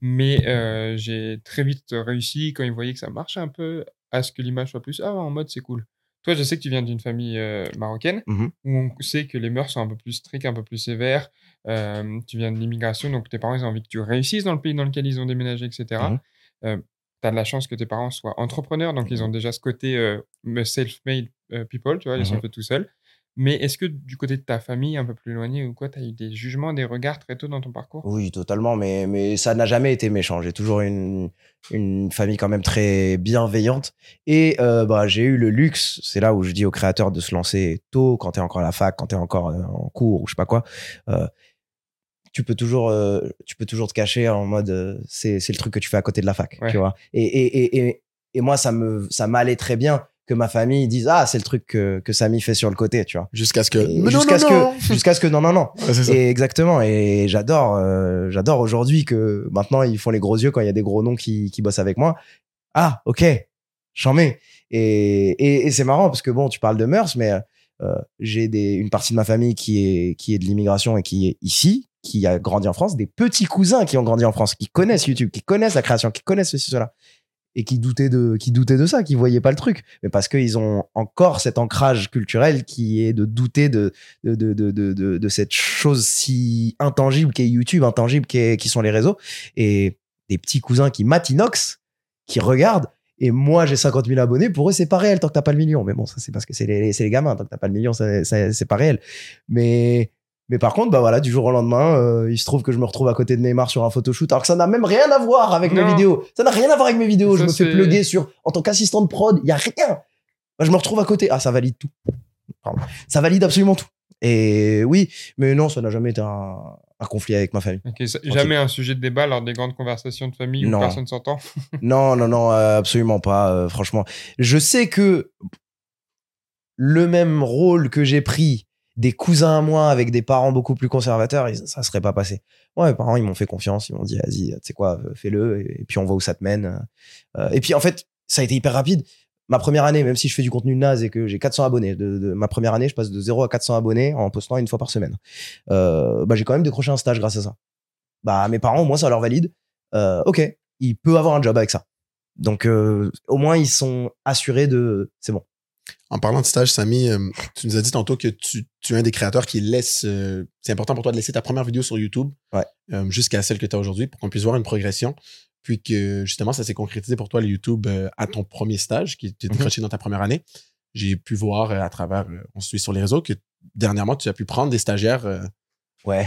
Mais euh, j'ai très vite réussi quand ils voyaient que ça marchait un peu à ce que l'image soit plus ah en mode c'est cool. Toi, je sais que tu viens d'une famille euh, marocaine Mhm. où on sait que les mœurs sont un peu plus strictes, un peu plus sévères. Euh, tu viens de l'immigration, donc tes parents ils ont envie que tu réussisses dans le pays dans lequel ils ont déménagé, etc. Mhm. Euh, tu as de la chance que tes parents soient entrepreneurs, donc ils ont déjà ce côté self-made people, tu vois, ils sont Mhm. faits tout seuls. Mais est-ce que du côté de ta famille, un peu plus éloignée ou quoi, tu as eu des jugements, des regards très tôt dans ton parcours? Oui, totalement, mais, mais ça n'a jamais été méchant. J'ai toujours une, une famille quand même très bienveillante. Et euh, bah, j'ai eu le luxe, c'est là où je dis aux créateurs de se lancer tôt, quand t'es encore à la fac, quand t'es encore euh, en cours ou je sais pas quoi. euh, tu peux toujours, euh, tu peux toujours te cacher en mode, euh, c'est, le truc que tu fais à côté de la fac, Ouais. tu vois. Et, et, et, et, et moi, ça me, ça m'allait très bien que ma famille dise, ah, c'est le truc que, que Samy fait sur le côté, tu vois. Jusqu'à ce que. Jusqu'à non, ce non. que, <laughs> jusqu'à ce que, non, non, non. Ouais. Et exactement. Et j'adore, euh, j'adore aujourd'hui que maintenant ils font les gros yeux quand il y a des gros noms qui, qui bossent avec moi. Ah, ok, j'en mets. Et, et, et c'est marrant parce que bon, tu parles de mœurs, mais euh, j'ai des, une partie de ma famille qui est, qui est de l'immigration et qui est ici, qui a grandi en France, des petits cousins qui ont grandi en France, qui connaissent YouTube, qui connaissent la création, qui connaissent ceci, cela. Et qui doutaient de, qui doutaient de ça, qui voyaient pas le truc. Mais parce qu'ils ont encore cet ancrage culturel qui est de douter de, de, de, de, de, cette chose si intangible qu'est YouTube, intangible qu'est- qui sont les réseaux. Et des petits cousins qui matinox, qui regardent. Et moi, j'ai 50 000 abonnés. Pour eux, c'est pas réel tant que t'as pas le million. Mais bon, ça, c'est parce que c'est les, c'est les gamins. Tant que t'as pas le million, ça- c'est pas réel. Mais, mais par contre, bah voilà, du jour au lendemain, euh, il se trouve que je me retrouve à côté de Neymar sur un photoshoot, alors que ça n'a même rien à voir avec mes vidéos. Ça n'a rien à voir avec mes vidéos. Ça, je me fais plugger sur, en tant qu'assistant de prod, il y a rien. Bah, je me retrouve à côté. Ah, ça valide tout. Pardon. Ça valide absolument tout. Et oui, mais non, ça n'a jamais été un, un conflit avec ma famille. Ça- Jamais un sujet de débat lors des grandes conversations de famille Non. où personne s'entend <laughs> Non, non, non, euh, absolument pas, euh, franchement. Je sais que le même rôle que j'ai pris des cousins à moi avec des parents beaucoup plus conservateurs, ça serait pas passé. Moi, mes parents, ils m'ont fait confiance, ils m'ont dit, vas-y, tu sais quoi, euh, fais-le, et, puis on voit où ça te mène. Et puis, en fait, ça a été hyper rapide. Ma première année, même si je fais du contenu naze et que j'ai 400 abonnés, de, de- ma première année, je passe de 0 à 400 abonnés en postant une fois par semaine. Euh, bah, j'ai quand même décroché un stage grâce à ça. Bah, mes parents, moi, ça leur valide. Euh, ok, il peut avoir un job avec ça. Donc, euh, au moins, ils sont assurés de. C'est bon. En parlant de stage, Samy, euh, tu nous as dit tantôt que tu, tu es un des créateurs qui laisse. euh, c'est important pour toi de laisser ta première vidéo sur YouTube Ouais. euh, jusqu'à celle que tu as aujourd'hui pour qu'on puisse voir une progression. Puis que justement, ça s'est concrétisé pour toi, le YouTube, à ton premier stage qui t'est Mhm. décroché dans ta première année. J'ai pu voir à travers, on se suit sur les réseaux, que dernièrement, tu as pu prendre des stagiaires Ouais.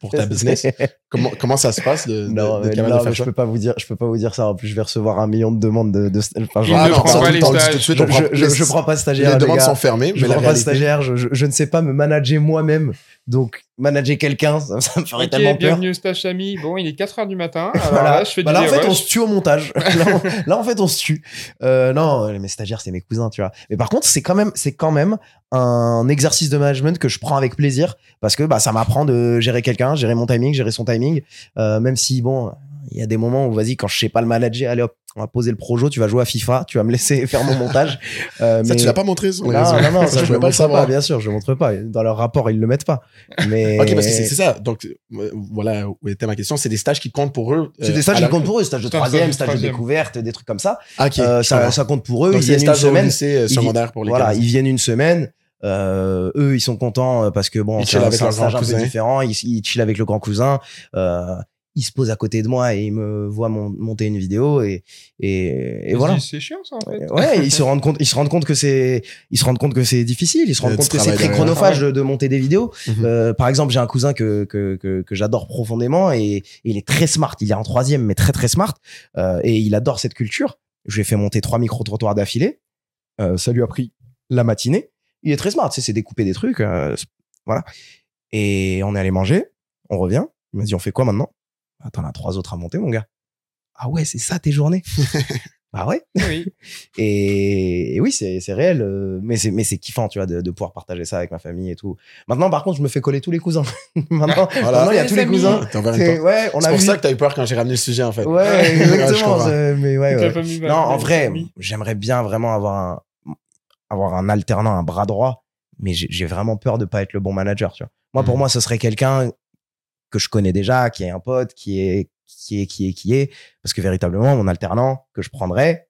pour ta <laughs> business. comment, comment ça se passe de, non, de faire je peux pas vous dire, je peux pas vous dire ça. En plus, je vais recevoir un million de demandes de. de enfin, genre- ne Ah non, prend ça, pas les stages. suite, je, je, je, prends pas de stagiaire. Les les demandes gars. sont fermées, Je prends pas stagiaire. Je, je, je ne sais pas me manager moi-même. Donc, manager quelqu'un, <laughs> ça, ça me ferait tellement peur. bienvenue au stage Samy. Bon, il est 4h du matin. <laughs> Alors Voilà. là, je fais Bah là, en fait, on se tue au montage. <laughs> là, on- là, en fait, on se tue. Euh, non, mes stagiaires, c'est mes cousins, tu vois. Mais par contre, c'est quand même, c'est quand même un exercice de management que je prends avec plaisir parce que bah, ça m'apprend de gérer quelqu'un, gérer mon timing, gérer son timing. Euh, même si, bon, il y a des moments où, vas-y, quand je sais pas le manager, allez hop, on va poser le projo, tu vas jouer à FIFA, tu vas me laisser <laughs> faire mon montage. Euh, Ça, mais- tu l'as pas montré sur les non, non, non, ça, <laughs> je pouvais le pas le montre savoir. pas, bien sûr, je le montre pas. Dans leur rapport, ils le mettent pas. Mais Ok, parce que c'est ça. Donc, euh, voilà où était ma question. C'est des stages qui comptent pour eux. c'est euh, des stages à qui la- comptent pour eux, stage de troisième, stage de découverte, des trucs comme ça. Ah, ok. Euh, je ça, ça compte pour eux. Donc, ils viennent une stages semaine. lycée euh, secondaire pour les Voilà, ils viennent une semaine. Euh, eux, ils sont contents euh, parce que bon, Ils c'est chillent un, stage grand un peu cousin. différent. Ils, ils chillent avec le grand cousin. Euh, il se pose à côté de moi et il me voit mon- monter une vidéo et et, voilà. C'est chiant ça en fait. Ouais, ils se rendent compte, ils se rendent compte que c'est, ils se rendent compte que c'est difficile, ils se rendent compte que c'est très chronophage de, de monter des vidéos. Mhm. Euh, par exemple, j'ai un cousin que que que, que j'adore profondément et, et il est très smart. Il est en troisième, mais très très smart euh, et il adore cette culture. Je lui ai fait monter trois micro trottoirs d'affilée. Euh, ça lui a pris la matinée. Il est très smart, sais, c'est découper des trucs, euh, c'est- voilà. Et on est allé manger, on revient. Il m'a dit, on fait quoi maintenant? Attends, on a trois autres à monter, mon gars. Ah ouais, c'est ça tes journées <laughs> Bah ouais. Oui. Et, et oui, c'est réel, euh, mais c'est mais c'est kiffant, tu vois, de, de pouvoir partager ça avec ma famille et tout. Maintenant, par contre, je me fais coller tous les cousins. <laughs> maintenant, Voilà. il y a tous les cousins. C'est-. Ouais, pour vu. ça que t'as eu peur quand j'ai ramené le sujet, en fait. Ouais, <laughs> Ouais, je exactement. comprends. c'est- mais ouais, ouais. la famille va- Non, en vrai, j'aimerais bien vraiment avoir un avoir un alternant, un bras droit, mais j'ai vraiment peur de pas être le bon manager, tu vois. Moi, pour Mhm. moi, ce serait quelqu'un que je connais déjà, qui est un pote, qui est qui est qui est qui est, parce que véritablement, mon alternant que je prendrais,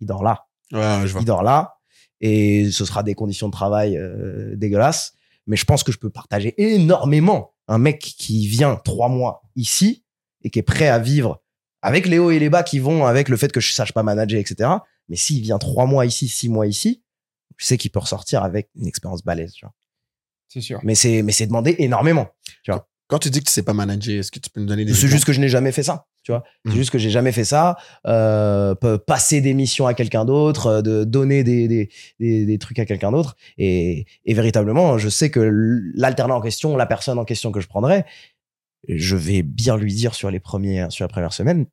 il dort là Ouais, je vois. il dort là et ce sera des conditions de travail euh, dégueulasses. Mais je pense que je peux partager énormément un mec qui vient trois mois ici et qui est prêt à vivre avec les hauts et les bas qui vont avec le fait que je sache pas manager, etc. Mais s'il vient trois mois ici, six mois ici, je sais qu'il peut ressortir avec une expérience balèze. Tu vois. C'est sûr. Mais c'est mais c'est demandé énormément. Quand tu dis que tu sais pas manager, est-ce que tu peux nous donner des C'est juste que je n'ai jamais fait ça. Tu vois, c'est Mhm. juste que j'ai jamais fait ça. Euh, passer des missions à quelqu'un d'autre, euh, de donner des, des, des, des trucs à quelqu'un d'autre. Et, et véritablement, je sais que l'alternant en question, la personne en question que je prendrais, je vais bien lui dire sur les premières, sur la première semaine,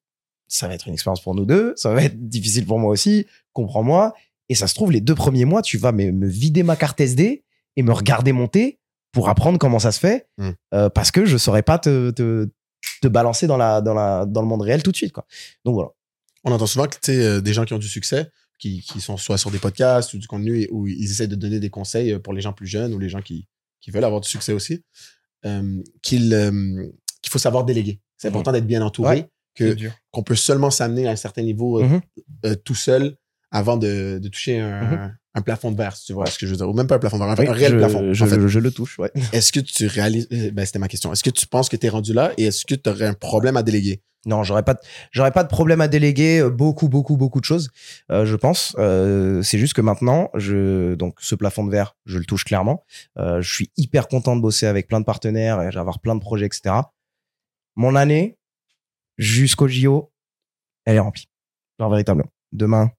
ça va être une expérience pour nous deux, ça va être difficile pour moi aussi, comprends-moi. Et ça se trouve, les deux premiers mois, tu vas me, me vider ma carte SD et me regarder monter pour apprendre comment ça se fait, Mm. euh, parce que je saurais pas te, te, te balancer dans, la, dans, la, dans le monde réel tout de suite. Quoi. Donc voilà. On entend souvent que euh, des gens qui ont du succès, qui, qui sont soit sur des podcasts ou du contenu, et- où ils essaient de donner des conseils euh, pour les gens plus jeunes ou les gens qui, qui veulent avoir du succès aussi, euh, qu'il euh, qu'il faut savoir déléguer. C'est important d'être bien entouré, Ouais. Que qu'on peut seulement s'amener à un certain niveau Mhm. tout seul avant de, de toucher un, Mhm. un plafond de verre, si tu vois ce que je veux dire. Ou même pas un plafond de verre, un, Oui, un réel je, plafond. Je, en fait. je- je le touche, ouais. <laughs> Est-ce que tu réalises, euh, ben, c'était ma question, est-ce que tu penses que tu es rendu là et est-ce que tu aurais un problème à déléguer? Non, j'aurais pas, j'aurais pas de problème à déléguer euh, beaucoup, beaucoup, beaucoup de choses. euh, je pense. Euh, c'est juste que maintenant, je donc ce plafond de verre, je le touche clairement. Euh, je suis hyper content de bosser avec plein de partenaires et d'avoir plein de projets, etc. Mon année jusqu'au JO, elle est remplie. Genre véritablement. Demain,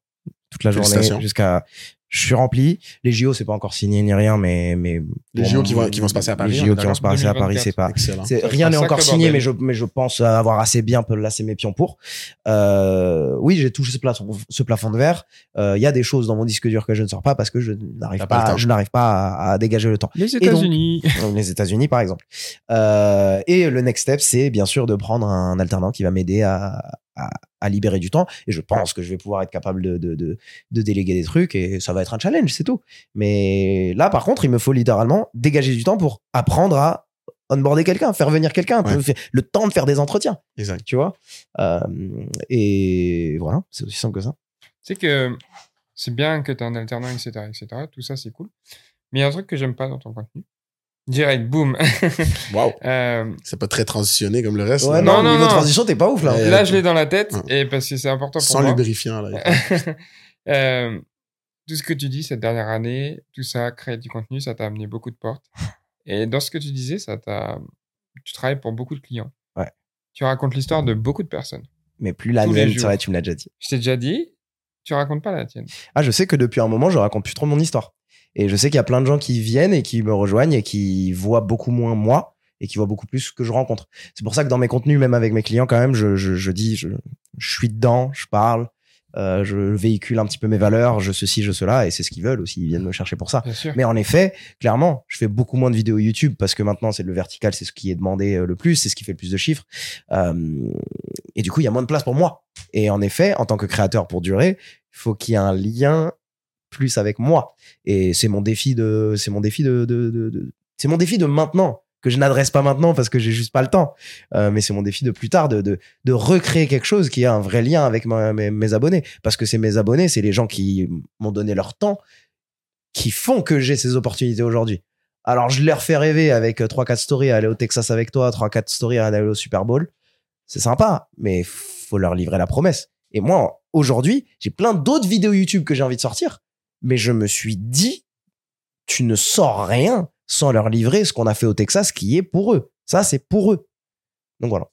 toute la journée jusqu'à. Je suis rempli. Les JO, c'est pas encore signé ni rien, mais mais Les JO qui vont- qui vont se passer à Paris, Les on est JO qui vont se passer à Paris, 2024. c'est pas. Rien n'est encore signé, bordel. mais je, mais je pense avoir assez bien laissé mes pions pour. Euh, oui, j'ai touché ce plafond, ce plafond de verre. Euh, Il y a des choses dans mon disque dur que je ne sors pas parce que je n'arrive pas je n'arrive pas à, à dégager le temps. Les États-Unis. Les États-Unis, par exemple. Euh, et le next step, c'est bien sûr de prendre un alternant qui va m'aider à, à, à libérer du temps. Et je pense que je vais pouvoir être capable de, de, de, de déléguer des trucs et ça va être un challenge, c'est tout. Mais là, par contre, il me faut littéralement dégager du temps pour apprendre à onboarder quelqu'un, faire venir quelqu'un, Ouais. le temps de faire des entretiens, Exact. tu vois. Euh, et voilà, c'est aussi simple que ça. C'est que c'est bien que tu as un alternant, etc., etc. Tout ça, c'est cool. Mais il y a un truc que j'aime pas dans ton contenu. Direct, boum. <laughs> Wow. Euh, C'est pas très transitionné comme le reste. Ouais, non, Non, non, niveau non. transition, t'es pas ouf là. Là, je l'ai dans la tête, Ouais. et parce que c'est important pour Sans moi. lubrifiant, là. <laughs> Euh, tout ce que tu dis cette dernière année, tout ça, créer du contenu, ça t'a amené beaucoup de portes. Et dans ce que tu disais, ça t'a, tu travailles pour beaucoup de clients. Ouais. Tu racontes l'histoire de beaucoup de personnes. Mais plus la mienne, tu me l'as déjà dit. Je t'ai déjà dit, tu racontes pas la tienne. Ah, je sais que depuis un moment, je raconte plus trop mon histoire. Et je sais qu'il y a plein de gens qui viennent et qui me rejoignent et qui voient beaucoup moins moi et qui voient beaucoup plus ce que je rencontre. C'est pour ça que dans mes contenus, même avec mes clients, quand même, je, je, je dis, je, je suis dedans, je parle, euh, je véhicule un petit peu mes valeurs, je ceci, je cela, et c'est ce qu'ils veulent aussi. Ils viennent me chercher pour ça. Mais en effet, clairement, je fais beaucoup moins de vidéos YouTube parce que maintenant, c'est le vertical, c'est ce qui est demandé euh, le plus, c'est ce qui fait le plus de chiffres. Euh, et du coup, il y a moins de place pour moi. Et en effet, en tant que créateur pour durer, il faut qu'il y ait un lien plus avec moi. Et c'est mon défi de, c'est mon défi de, c'est mon défi de maintenant que je n'adresse pas maintenant parce que j'ai juste pas le temps. Euh, mais c'est mon défi de plus tard de, de, recréer quelque chose qui a un vrai lien avec mes, abonnés. Parce que c'est mes abonnés, c'est les gens qui m'ont donné leur temps, qui font que j'ai ces opportunités aujourd'hui. Alors, je leur fais rêver avec 3-4 stories à aller au Texas avec toi, 3-4 stories à aller au Super Bowl. c'est sympa, mais faut leur livrer la promesse. Et moi, aujourd'hui, j'ai plein d'autres vidéos YouTube que j'ai envie de sortir, mais je me suis dit, tu ne sors rien sans leur livrer ce qu'on a fait au Texas qui est pour eux. Ça, c'est pour eux. Donc voilà.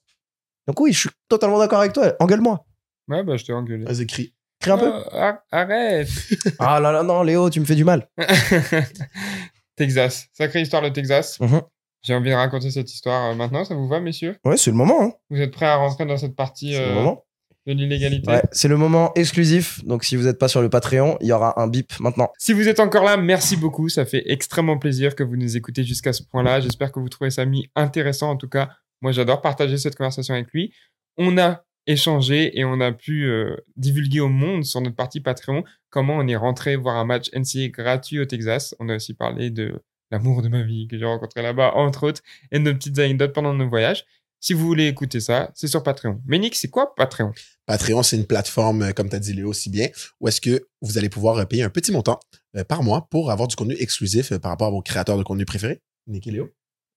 Donc oui, je suis totalement d'accord avec toi. Engueule-moi. Ouais, bah, je t'ai engueulé. Vas-y, crie. Crie un peu. Oh, ar- arrête <laughs> Ah là là, non, Léo, tu me fais du mal. <laughs> Texas. Sacrée histoire de Texas. Mhm. J'ai envie de raconter cette histoire euh, maintenant. Ça vous va, messieurs? Ouais, c'est le moment. Hein. Vous êtes prêts à rentrer dans cette partie C'est le euh, moment. De l'illégalité Ouais, c'est le moment exclusif. Donc si vous n'êtes pas sur le Patreon, il y aura un bip maintenant. Si vous êtes encore là, merci beaucoup. Ça fait extrêmement plaisir que vous nous écoutez jusqu'à ce point-là. J'espère que vous trouvez Samy intéressant. En tout cas, moi, j'adore partager cette conversation avec lui. On a échangé et on a pu euh, divulguer au monde sur notre partie Patreon comment on est rentré voir un match NCAA gratuit au Texas. On a aussi parlé de l'amour de ma vie que j'ai rencontré là-bas, entre autres, et de nos petites anecdotes pendant nos voyages. Si vous voulez écouter ça, c'est sur Patreon. Mais Nick, c'est quoi Patreon? Patreon, c'est une plateforme, euh, comme tu as dit Léo si bien, où est-ce que vous allez pouvoir euh, payer un petit montant euh, par mois pour avoir du contenu exclusif par rapport à vos créateurs de contenu préférés, Nick et Léo,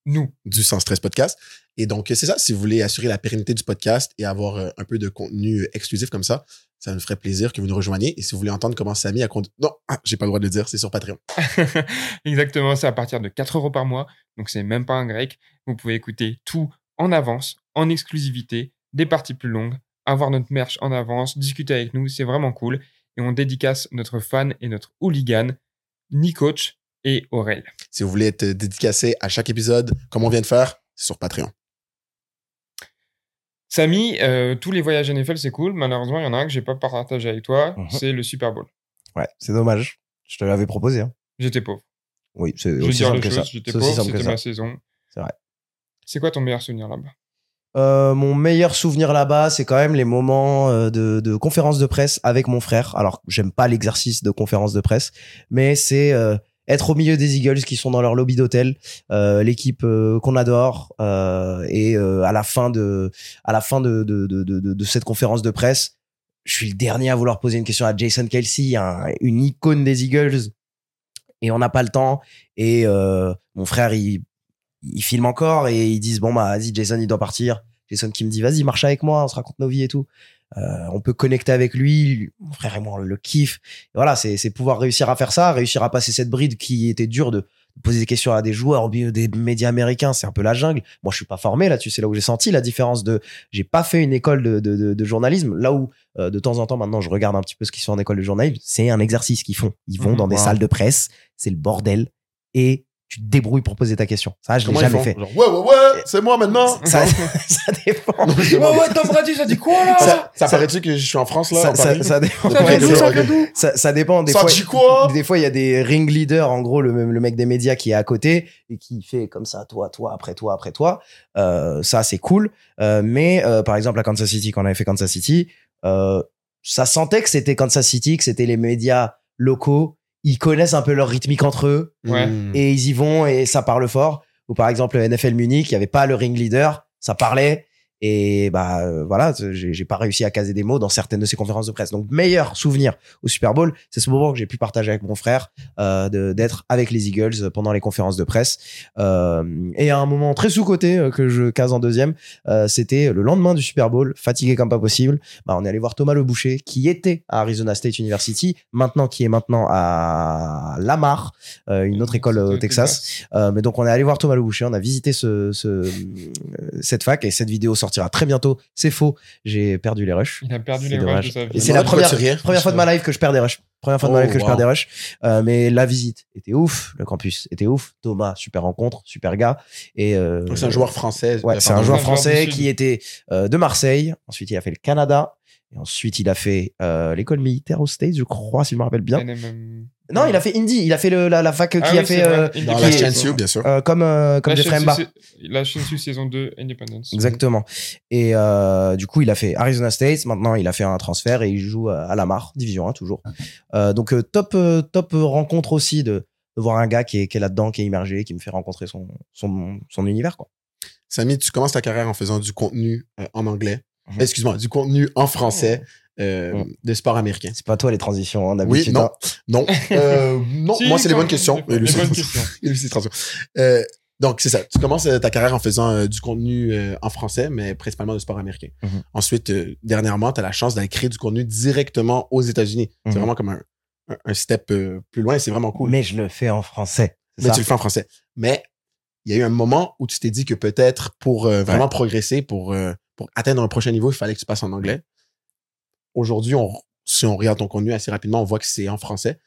Nous. du Sans Stress Podcast. Et donc, c'est ça, si vous voulez assurer la pérennité du podcast et avoir un peu de contenu exclusif comme ça, ça nous ferait plaisir que vous nous rejoigniez. Et si vous voulez entendre comment Samy a conduit... Non, ah, j'ai pas le droit de le dire, c'est sur Patreon. <laughs> Exactement, c'est à partir de 4 euros par mois, donc c'est même pas un grec. Vous pouvez écouter tout en avance, en exclusivité, des parties plus longues, avoir notre merch en avance, discuter avec nous, c'est vraiment cool. Et on dédicace notre fan et notre hooligan, Nicoach et Aurel. Si vous voulez être dédicacé à chaque épisode, comme on vient de faire, c'est sur Patreon. Samy, euh, tous les voyages NFL, c'est cool. Malheureusement, il y en a un que j'ai pas partagé avec toi, Mhm. c'est le Super Bowl. Ouais, c'est dommage. Je te l'avais proposé. Hein. J'étais pauvre. Oui, c'est aussi dire simple que ça. j'étais C'est aussi pauvre, c'était ma saison. C'est vrai. C'est quoi ton meilleur souvenir là-bas? Euh, mon meilleur souvenir là-bas, c'est quand même les moments euh, de, conférence de presse avec mon frère. Alors, j'aime pas l'exercice de conférence de presse, mais c'est euh, être au milieu des Eagles qui sont dans leur lobby d'hôtel, l'équipe qu'on adore, et à la fin de, à la fin de, cette conférence de presse, je suis le dernier à vouloir poser une question à Jason Kelsey, un- une icône des Eagles, et on n'a pas le temps. Et mon frère, il, il filme encore et ils disent bon bah vas-y Jason il doit partir. Jason qui me dit vas-y marche avec moi, on se raconte nos vies et tout. Euh, on peut connecter avec lui, mon frère et moi on le kiffe. Et voilà, c'est c'est pouvoir réussir à faire ça, réussir à passer cette bride qui était dure de poser des questions à des joueurs au milieu des médias américains, c'est un peu la jungle. Moi, je suis pas formé là-dessus, c'est là où j'ai senti la différence de j'ai pas fait une école de, de, de, de journalisme, là où euh, de temps en temps maintenant je regarde un petit peu ce qu'ils font en école de journalisme, c'est un exercice qu'ils font. Ils vont Mhm, dans des salles de presse, c'est le bordel et tu te débrouilles pour poser ta question. Ça, je l'ai ils jamais font fait. Genre, ouais, ouais, ouais, c'est moi maintenant. <laughs> Ça, ça dépend. Non, je demande. Tom Brady, ça dit quoi là Ça, ça ça- paraît-tu que je suis en France là Ça, en ça, Paris ça dépend. Ça d'où, ça d'où Ça, ça dépend. Des Ça fois, dit quoi des fois, il y a des ring leaders, en gros, le, le mec des médias qui est à côté et qui fait comme ça, toi, toi, après toi, après toi. Euh, ça, c'est cool. Euh, mais euh, par exemple, à Kansas City, quand on avait fait Kansas City, euh, ça sentait que c'était Kansas City, que c'était les médias locaux. Ils connaissent un peu leur rythmique entre eux Ouais. Hmm. et ils y vont et ça parle fort. Ou par exemple, NFL Munich, il y avait pas le ring leader, ça parlait. Et bah euh, voilà, j'ai pas réussi à caser des mots dans certaines de ces conférences de presse. Donc meilleur souvenir au Super Bowl, c'est ce moment que j'ai pu partager avec mon frère, euh, d'être avec les Eagles pendant les conférences de presse. Euh, et un moment très sous côté que je case en deuxième, euh, c'était le lendemain du Super Bowl, fatigué comme pas possible. Bah, on est allé voir Thomas Le Boucher, qui était à Arizona State University, maintenant qui est maintenant à Lamar, euh, une autre école au Texas. Euh, mais donc on est allé voir Thomas Le Boucher, on a visité ce, ce, euh, cette fac et cette vidéo sortira très bientôt. C'est faux, j'ai perdu les rushs. Il a perdu les rushs de sa vie. Et c'est la première, première fois de ma life que je perds des rushs. Première fois de ma Oh, life que je perds des rushs. Euh, mais la visite était ouf, le campus était ouf. Thomas, super rencontre, super gars. Et euh, C'est un joueur français. Ouais, c'est un joueur français qui était euh, de Marseille. Ensuite, il a fait le Canada. Et ensuite, il a fait euh, l'école militaire aux States, je crois, si je me rappelle bien. NMM. Non, il a fait Indy. Il a fait le, la, la fac qui Ah a oui, fait euh, qui la est- bien sûr. euh, comme euh, comme La Jeffrey Mba. La saison 2, Independence. Exactement. Et euh, du coup, il a fait Arizona State. Maintenant, il a fait un transfert et il joue à Lamar, Division 1 toujours. Euh, donc euh, top euh, top rencontre aussi de, de voir un gars qui est, qui est là-dedans, qui est immergé, qui me fait rencontrer son son, son univers quoi. Samy, tu commences ta carrière en faisant du contenu euh, en anglais. Mhm. Excuse-moi, du contenu en français euh, Mhm. de sport américain. C'est pas toi les transitions, hein, Oui, d'habitude. non. hein. Non, <laughs> euh, non. Si, moi, c'est les bonnes questions. des- des Lui, c'est- bonnes questions. <laughs> Euh, Donc, c'est ça. Tu commences euh, ta carrière en faisant euh, du contenu euh, en français, mais principalement de sport américain. Mhm. Ensuite, euh, dernièrement, tu as la chance d'aller créer du contenu directement aux États-Unis. C'est vraiment comme un, un, un step euh, plus loin. C'est vraiment cool. Mais je le fais en français. Mais ça? tu le fais en français. Mais il y a eu un moment où tu t'es dit que peut-être pour euh, vraiment progresser, pour, euh, pour atteindre un prochain niveau, il fallait que tu passes en anglais. Aujourd'hui, on, si on regarde ton contenu assez rapidement, on voit que c'est en français.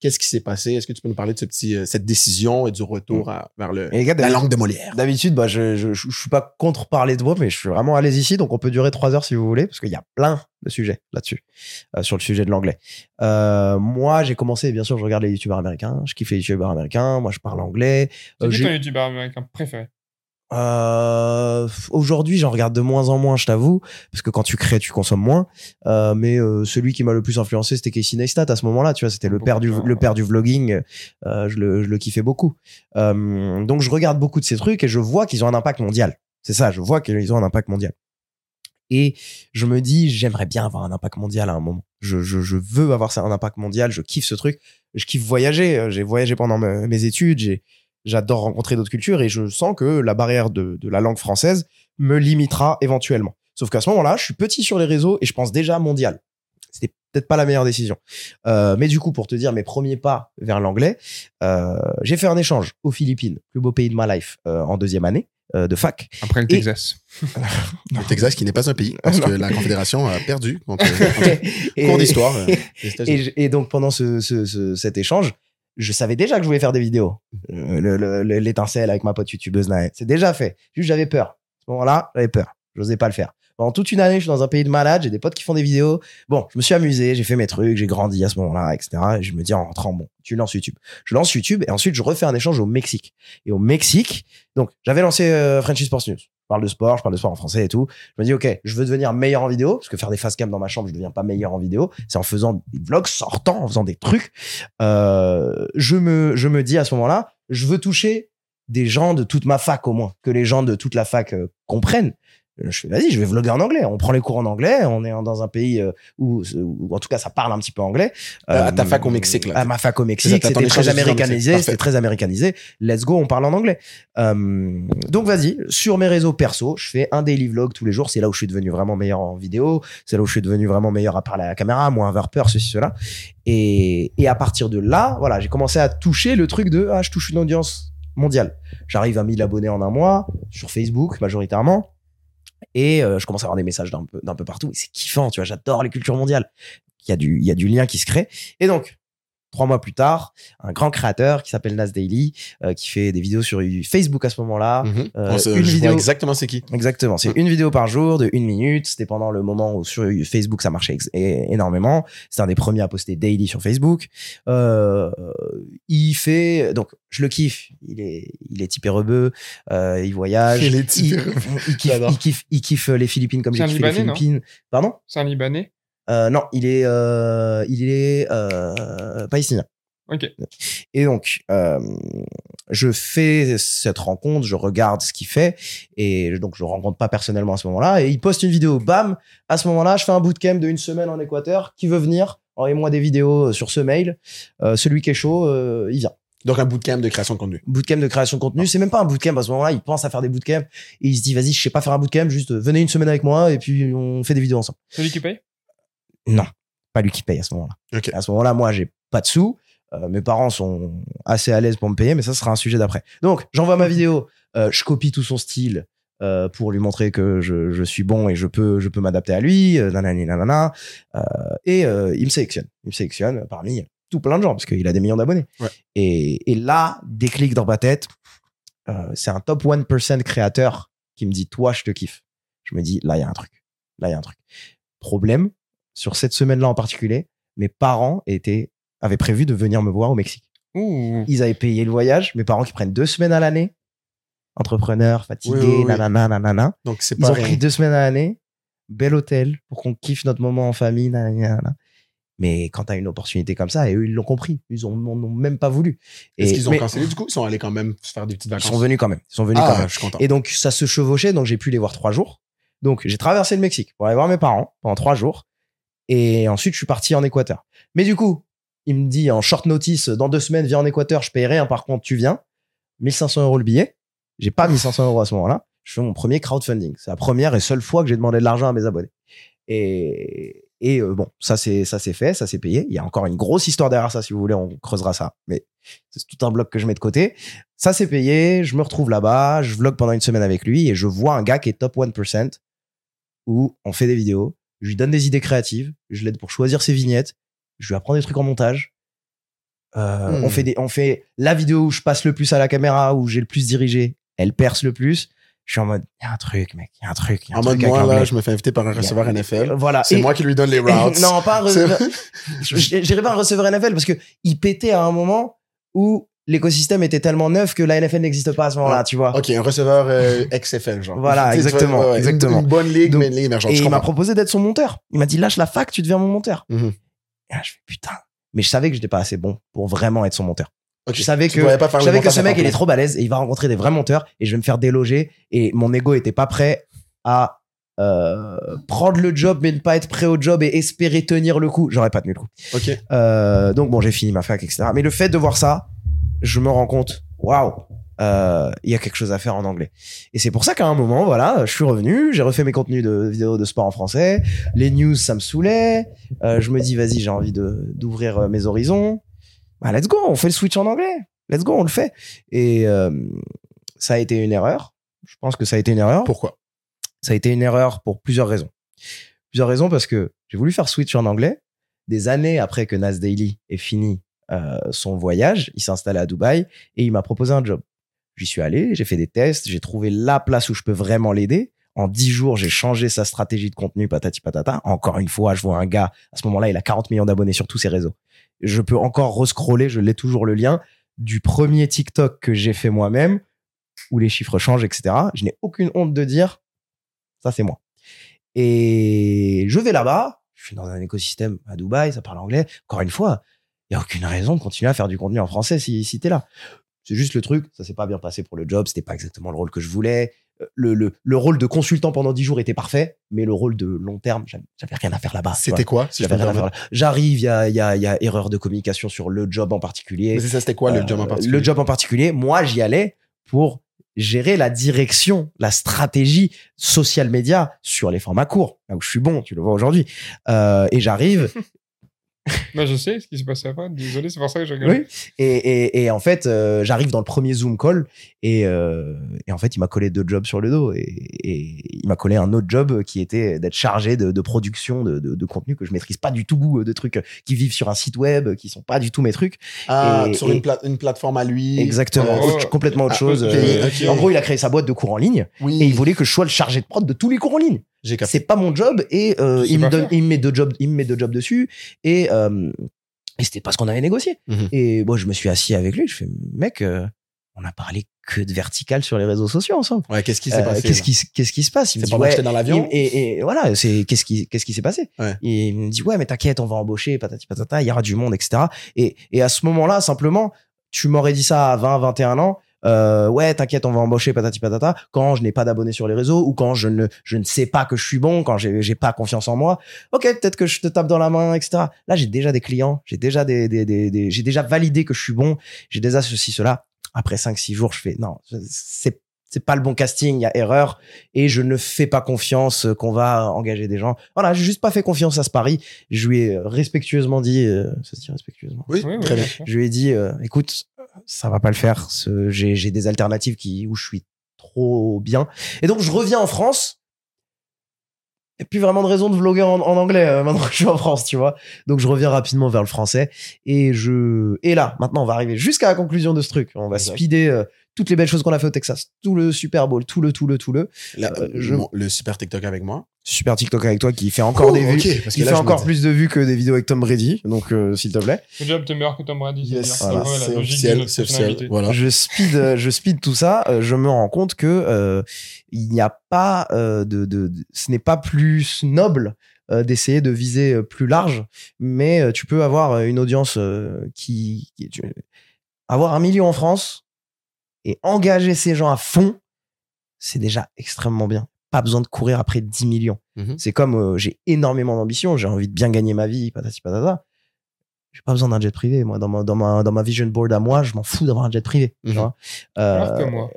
Qu'est-ce qui s'est passé? Est-ce que tu peux nous parler de ce petit, euh, cette décision et du retour à- vers le, Et les gars, la langue de Molière? D'habitude, bah, je, je, je, je suis pas contre parler de moi, mais je suis vraiment à l'aise ici, donc on peut durer trois heures si vous voulez, parce qu'il y a plein de sujets là-dessus, euh, sur le sujet de l'anglais. Euh, moi, j'ai commencé, bien sûr, je regarde les youtubeurs américains, je kiffe les youtubeurs américains, moi je parle anglais. C'est Euh, qui ton youtubeur américain préféré? Euh, Aujourd'hui, j'en regarde de moins en moins, je t'avoue, parce que quand tu crées, tu consommes moins. Euh, mais euh, celui qui m'a le plus influencé, c'était Casey Neistat à ce moment-là. Tu vois, c'était le père du le père du vlogging. Euh, je le je le kiffais beaucoup. Euh, donc je regarde beaucoup de ces trucs et je vois qu'ils ont un impact mondial. C'est ça, je vois qu'ils ont un impact mondial. Et je me dis, j'aimerais bien avoir un impact mondial à un moment. Je, je, je veux avoir ça, un impact mondial. Je kiffe ce truc. Je kiffe voyager. Euh, J'ai voyagé pendant me- mes études. J'ai j'adore rencontrer d'autres cultures et je sens que la barrière de, de la langue française me limitera éventuellement. Sauf qu'à ce moment-là, je suis petit sur les réseaux et je pense déjà mondial. C'était peut-être pas la meilleure décision. Euh, mais du coup, pour te dire mes premiers pas vers l'anglais, euh, j'ai fait un échange aux Philippines, plus beau pays de ma life, euh, en deuxième année euh, de fac. Après le Et- Texas. <laughs> Le Texas, qui n'est pas un pays, <laughs> parce que la Confédération a perdu Et- <laughs> cours d'histoire. euh. Et, donc pendant ce, ce- ce- cet échange, je savais déjà que je voulais faire des vidéos. Euh, le- le- le- L'étincelle avec ma pote youtubeuse. C'est déjà fait. Juste j'avais peur. À ce moment-là, j'avais peur. J'osais pas le faire. Pendant toute une année, je suis dans un pays de malades, j'ai des potes qui font des vidéos. Bon, je me suis amusé, j'ai fait mes trucs, j'ai grandi à ce moment-là, etc. Et je me dis en rentrant, bon, tu lances YouTube. Je lance YouTube et ensuite je refais un échange au Mexique. Et au Mexique, donc j'avais lancé euh, Frenchy Sports News. Je parle de sport, je parle de sport en français et tout. Je me dis, ok, je veux devenir meilleur en vidéo, parce que faire des face cam dans ma chambre, je deviens pas meilleur en vidéo. C'est en faisant des vlogs sortant, en faisant des trucs. Euh, je me, je me dis à ce moment-là, je veux toucher des gens de toute ma fac au moins, que les gens de toute la fac euh, comprennent. Je fais, vas-y, je vais vlogger en anglais. On prend les cours en anglais. On est dans un pays euh, où, où, en tout cas, ça parle un petit peu anglais. Euh, à ta fac au Mexique, là. À ma fac au Mexique, c'était très américanisé. C'était très américanisé. Let's go, on parle en anglais. Euh, donc vas-y, sur mes réseaux perso, je fais un daily vlog tous les jours. C'est là où je suis devenu vraiment meilleur en vidéo. C'est là où je suis devenu vraiment meilleur à parler à la caméra, moins avoir peur, ceci, cela. Et, et à partir de là, voilà, j'ai commencé à toucher le truc de ah, je touche une audience mondiale. J'arrive à 1000 abonnés en un mois sur Facebook majoritairement. Et euh, je commence à avoir des messages d'un peu, peu partout. Et c'est kiffant, tu vois. J'adore les cultures mondiales. Il y, a du, il y a du lien qui se crée. Et donc, trois mois plus tard, un grand créateur qui s'appelle Nas Daily, euh, qui fait des vidéos sur Facebook à ce moment-là. Mhm. Euh, une je vidéo- exactement c'est qui. Exactement. C'est une vidéo par jour de une minute. C'était pendant le moment où sur Facebook ça marchait énormément. C'est un des premiers à poster daily sur Facebook. Euh, il fait donc je le kiffe. Il est il est typé rebeu. Euh, il voyage. Il est typé il, kiffe, il kiffe il kiffe les Philippines comme j'ai kiffé les Libanais, non? Philippines. Pardon? C'est un Libanais? Non, il est euh, il est euh, palestinien. Ok. Et donc, euh, je fais cette rencontre, je regarde ce qu'il fait, et donc je le rencontre pas personnellement à ce moment-là. Et il poste une vidéo, bam, à ce moment-là, je fais un bootcamp de une semaine en Équateur. Qui veut venir Envoyez-moi des vidéos sur ce mail. Euh, celui qui est chaud, euh, il vient. Donc, un bootcamp de création de contenu. Bootcamp de création de contenu, c'est même pas un bootcamp à ce moment-là. Il pense à faire des bootcamps et il se dit, vas-y, je sais pas faire un bootcamp, juste euh, venez une semaine avec moi et puis on fait des vidéos ensemble. C'est lui qui paye? Non, pas lui qui paye à ce moment-là. À ce moment-là, moi, j'ai pas de sous. Euh, mes parents sont assez à l'aise pour me payer, mais ça sera un sujet d'après. Donc, j'envoie ma vidéo, euh, je copie tout son style euh, pour lui montrer que je, je suis bon et je peux, je peux m'adapter à lui, nanani, nanana. Et il me sélectionne. Il me sélectionne parmi tout plein de gens, parce qu'il a des millions d'abonnés. Ouais. Et, et là, déclic dans ma tête, c'est un top 1% créateur qui me dit, toi, je te kiffe. Je me dis, là, il y a un truc. Là, il y a un truc. Problème, sur cette semaine-là en particulier, mes parents étaient, avaient prévu de venir me voir au Mexique. Ils avaient payé le voyage. Mes parents qui prennent deux semaines à l'année. Entrepreneurs, fatigués, Oui, oui, oui. nanana, nanana. Donc, c'est Ils pas ont rien. pris deux semaines à l'année. Bel hôtel pour qu'on kiffe notre moment en famille. nanana. Mais quand t'as une opportunité comme ça, et eux, ils l'ont compris. Ils ont, n'en ont même pas voulu. Est-ce Et- qu'ils ont mais cancellé du coup? Ils sont allés quand même se faire des petites Ils vacances. sont venus quand même. Ils sont venus quand Ah, même. je suis content. Et donc, ça se chevauchait, donc j'ai pu les voir trois jours. Donc, j'ai traversé le Mexique pour aller voir mes parents pendant trois jours. Et ensuite, je suis parti en Équateur. Mais du coup, il me dit en short notice, dans deux semaines, viens en Équateur, je paye rien, par contre, tu viens. 1500 euros le billet. J'ai pas mis 500 euros à ce moment-là. Je fais mon premier crowdfunding. C'est la première et seule fois que j'ai demandé de l'argent à mes abonnés. Et, et euh, bon, ça c'est ça c'est fait, ça c'est payé. Il y a encore une grosse histoire derrière ça, si vous voulez, on creusera ça. Mais c'est tout un bloc que je mets de côté. Ça c'est payé, je me retrouve là-bas, je vlog pendant une semaine avec lui et je vois un gars qui est top 1% où on fait des vidéos, je lui donne des idées créatives, je l'aide pour choisir ses vignettes, je lui apprends des trucs en montage. Euh, Hmm. On fait des, on fait la vidéo où je passe le plus à la caméra, où j'ai le plus dirigé, elle perce le plus. Je suis en mode, il y a un truc, mec, il y a un truc. y a un En truc mode, moi, là, je me fais inviter par un receveur NFL. Voilà. C'est moi qui lui donne les routes. non, pas un receveur. J'irai pas un receveur NFL parce que il pétait à un moment où l'écosystème était tellement neuf que la NFL n'existe pas à ce moment-là, tu vois. Ok, un receveur euh, XFL, genre. Voilà, <laughs> vois, exactement, ouais, ouais, une- exactement. Une, bonne ligue, Donc- mais une ligue émergente. Et il m'a proposé d'être son monteur. Il m'a dit lâche la fac, tu deviens mon monteur. Mhm. Et là, je fais putain. Mais je savais que j'étais pas assez bon pour vraiment être son monteur. Je savais que, je savais ce mec, il est trop balèze et il va rencontrer des vrais monteurs et je vais me faire déloger. Et mon ego était pas prêt à euh, prendre le job, mais ne pas être prêt au job et espérer tenir le coup. J'aurais pas tenu le coup. Ok. Euh, donc bon, j'ai fini ma fac, etc. Mais le fait de voir ça, je me rends compte, waouh, euh, il y a quelque chose à faire en anglais. Et c'est pour ça qu'à un moment, voilà, je suis revenu, j'ai refait mes contenus de vidéos de sport en français, les news, ça me saoulait. Euh, je me dis, vas-y, j'ai envie de d'ouvrir euh, mes horizons. Bah, let's go, on fait le switch en anglais. Let's go, on le fait. Et euh, ça a été une erreur. Je pense que ça a été une erreur. Pourquoi? Ça a été une erreur pour plusieurs raisons. Plusieurs raisons parce que j'ai voulu faire switch en anglais. Des années après que Nas Daily ait fini euh, son voyage, il s'est installé à Dubaï et il m'a proposé un job. J'y suis allé, j'ai fait des tests, j'ai trouvé la place où je peux vraiment l'aider. En dix jours, j'ai changé sa stratégie de contenu, patati patata. Encore une fois, je vois un gars, à ce moment-là, il a 40 millions d'abonnés sur tous ses réseaux. Je peux encore rescroller, je l'ai toujours le lien, du premier TikTok que j'ai fait moi-même, où les chiffres changent, etc. Je n'ai aucune honte de dire, ça c'est moi. Et je vais là-bas, je suis dans un écosystème à Dubaï, ça parle anglais. Encore une fois, il n'y a aucune raison de continuer à faire du contenu en français si, si t'es là. C'est juste le truc, ça s'est pas bien passé pour le job, c'était pas exactement le rôle que je voulais. Euh, Le, le, le rôle de consultant pendant 10 jours était parfait, mais le rôle de long terme, j'avais rien à faire là-bas. C'était quoi si. J'arrive, il y a, y, a, il y a erreur de communication sur le job en particulier. Mais ça, c'était quoi le Euh, job en particulier? Le job en particulier, moi, j'y allais pour gérer la direction, la stratégie social média sur les formats courts, là où je suis bon, tu le vois aujourd'hui. Euh, et j'arrive, <laughs> Bah, je sais ce qui s'est passé après. Désolé, c'est pour ça que je rigole. oui, et, et, et en fait, euh, j'arrive dans le premier Zoom call et, euh, et en fait, il m'a collé deux jobs sur le dos et, et il m'a collé un autre job qui était d'être chargé de, de production de, de, de contenu que je maîtrise pas du tout, de trucs qui vivent sur un site web, qui sont pas du tout mes trucs. Ah, et- sur et- une, pla- une plateforme à lui. Exactement, autre- complètement autre Ah, chose. Euh. En gros, il a créé sa boîte de cours en ligne Oui, et il voulait que je sois le chargé de prod de tous les cours en ligne. C'est pas mon job et euh, il me donne, il me met deux jobs, il me met deux jobs dessus et, euh, et c'était pas ce qu'on avait négocié. Mhm. Et moi, je me suis assis avec lui. Je fais, mec, euh, on a parlé que de vertical sur les réseaux sociaux ensemble. Ouais, qu'est-ce qui s'est Euh, passé Qu'est-ce qui, s- qu'est-ce qui se passe? Il me C'est dit, ouais, dans l'avion il- et, et voilà, c'est qu'est-ce qui, qu'est-ce qui s'est passé? Ouais. Et il me dit, ouais, mais t'inquiète, on va embaucher, patati patata, il y aura du monde, etc. Et, et à ce moment-là, simplement, tu m'aurais dit ça à 20, 21 ans. Euh, ouais, t'inquiète, on va embaucher patati patata. Quand je n'ai pas d'abonnés sur les réseaux ou quand je ne, je ne sais pas que je suis bon, quand j'ai, j'ai pas confiance en moi. Ok, peut-être que je te tape dans la main, etc. Là, j'ai déjà des clients, j'ai déjà des, des, des, des- j'ai déjà validé que je suis bon, j'ai déjà ceci, cela. Après 5, 6 jours, je fais, non, c'est, c'est pas le bon casting, il y a erreur et je ne fais pas confiance qu'on va engager des gens. Voilà, j'ai juste pas fait confiance à ce pari. Je lui ai respectueusement dit, euh, ça se dit respectueusement. Oui, Oui, oui, très bien. Je lui ai dit, euh, écoute, ça va pas le faire. J'ai j'ai des alternatives qui où je suis trop bien. Et donc je reviens en France. Et plus vraiment de raison de vlogger en, en anglais euh, maintenant que je suis en France, tu vois. Donc je reviens rapidement vers le français et je et là maintenant on va arriver jusqu'à la conclusion de ce truc. On va Exact. speeder euh, toutes les belles choses qu'on a fait au Texas, tout le Super Bowl, tout le tout le tout le Euh, je- mon- Le super TikTok avec moi. super TikTok avec toi qui fait encore Oh, des vues. parce que Il là, fait encore plus de vues que des vidéos avec Tom Brady, donc euh, s'il te plaît. Le job, t'es meilleur que Tom Brady. Yes, voilà, c'est officiel, c'est. Voilà. Je speed, euh, je speed tout ça. euh, je me rends compte que euh, il n'y a pas euh, de, de, de- ce n'est pas plus noble euh, d'essayer de viser euh, plus large, mais euh, tu peux avoir euh, une audience euh, qui, qui- tu- avoir un million en France et engager ces gens à fond, c'est déjà extrêmement bien. Pas besoin de courir après 10 millions. Mhm. C'est comme euh, j'ai énormément d'ambition, j'ai envie de bien gagner ma vie, patati patata. j'ai pas besoin d'un jet privé. Moi, dans ma, dans ma, dans ma vision board à moi, je m'en fous d'avoir un jet privé. tu Mhm. vois. Euh, que moi.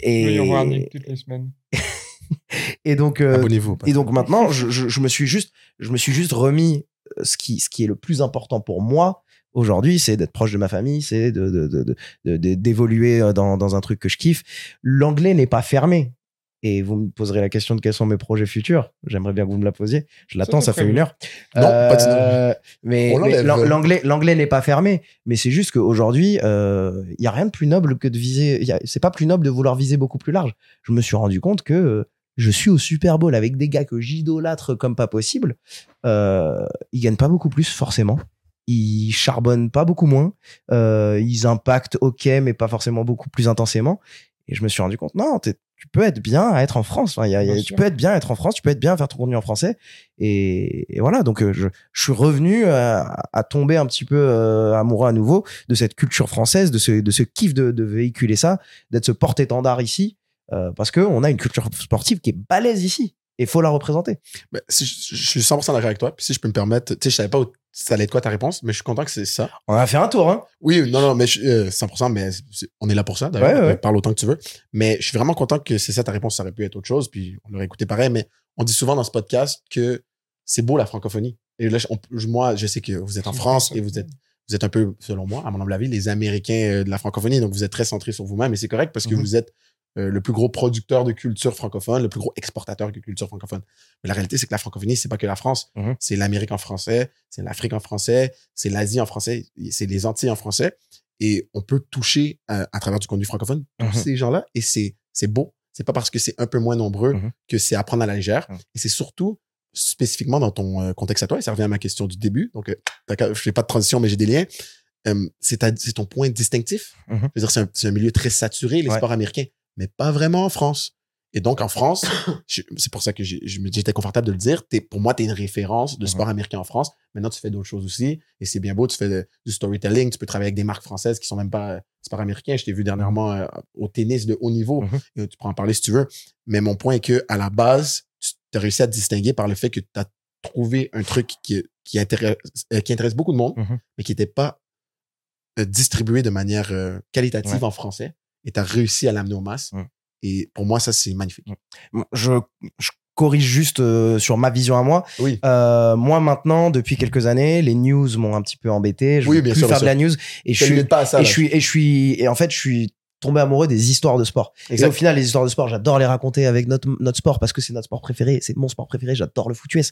et, on warning toutes les semaines. <laughs> et donc, euh, Abonnez-vous. et donc maintenant, je, je, je me suis juste, je me suis juste remis ce qui, ce qui est le plus important pour moi aujourd'hui, c'est d'être proche de ma famille, c'est de, de, de, de- de- d'évoluer euh, dans, dans un truc que je kiffe. L'anglais n'est pas fermé. Et vous me poserez la question de quels sont mes projets futurs. J'aimerais bien que vous me la posiez. Je l'attends, ça, fait une heure. Non, pas de- Euh, mais, l'anglais, l'anglais n'est pas fermé. Mais c'est juste qu'aujourd'hui, euh, il y a rien de plus noble que de viser. C'est pas plus noble de vouloir viser beaucoup plus large. Je me suis rendu compte que euh, je suis au Super Bowl avec des gars que j'idolâtre comme pas possible. Euh, ils gagnent pas beaucoup plus forcément. Ils charbonnent pas beaucoup moins. Euh, ils impactent ok, mais pas forcément beaucoup plus intensément. Et je me suis rendu compte, non, tu peux être bien à être en France. Enfin, il y a- il y a- Bien tu peux être bien à être en France, tu peux être bien à faire ton contenu en français. Et, et voilà, donc euh, je, je suis revenu à, à tomber un petit peu euh, amoureux à nouveau de cette culture française, de ce, de ce kiff de, de véhiculer ça, d'être ce porte-étendard ici, euh, parce que on a une culture sportive qui est balèze ici. Et faut la représenter. Si je, je suis 100% d'accord avec toi. Puis si je peux me permettre, tu sais, je savais pas où ça allait être quoi ta réponse, mais je suis content que c'est ça. On a fait un tour, hein. Oui, non, non, mais je, euh, 100%, mais c'est- on est là pour ça, d'ailleurs. Ouais, ouais. Euh, Parle autant que tu veux. Mais je suis vraiment content que c'est ça ta réponse. Ça aurait pu être autre chose, puis on aurait écouté pareil. Mais on dit souvent dans ce podcast que c'est beau la francophonie. Et là, on- moi, je sais que vous êtes en France et vous êtes, vous êtes un peu, selon moi, à mon humble avis, les Américains euh, de la francophonie. Donc, vous êtes très centrés sur vous-même et c'est correct parce que Mhm. vous êtes euh, le plus gros producteur de culture francophone, le plus gros exportateur de culture francophone. Mais la réalité, c'est que la francophonie, c'est pas que la France. Mhm. C'est l'Amérique en français, c'est l'Afrique en français, c'est l'Asie en français, c'est les Antilles en français. Et on peut toucher euh, à travers du contenu francophone tous Mhm. ces gens-là. Et c'est beau. C'est pas parce que c'est un peu moins nombreux Mhm. que c'est à prendre à la légère. Et c'est surtout spécifiquement dans ton euh, contexte à toi, et ça revient à ma question du début. Donc, euh, je fais pas de transition, mais j'ai des liens. C'est ton point distinctif. Je veux dire, c'est un, c'est un milieu très saturé, les Ouais. sports américains, mais pas vraiment en France. Et donc, en France, <coughs> c'est pour ça que j'étais confortable de le dire. Pour moi, tu es une référence de Mhm. sport américain en France. Maintenant, tu fais d'autres choses aussi. Et c'est bien beau. Tu fais de- du storytelling. Tu peux travailler avec des marques françaises qui sont même pas euh, sport américain. Je t'ai vu dernièrement euh, au tennis de haut niveau. Mhm. Et tu pourras en parler si tu veux. Mais mon point est que à la base, tu as réussi à te distinguer par le fait que tu as trouvé un truc qui, qui, intéresse, euh, qui intéresse beaucoup de monde, Mhm. mais qui n'était pas euh, distribué de manière euh, qualitative Ouais. en français. Et tu as réussi à l'amener aux masses. Mhm. Et pour moi, ça, c'est magnifique. Je, je corrige juste euh, sur ma vision à moi. Oui. Euh, moi maintenant, depuis quelques années, les news m'ont un petit peu embêté. Je Oui, veux bien plus sûr, faire bien de la news et je Je suis pas ça. et je suis et je suis et en fait je suis tombé amoureux des histoires de sport. Et Exact. au final, les histoires de sport, j'adore les raconter avec notre, notre sport parce que c'est notre sport préféré. C'est mon sport préféré. J'adore le foot US.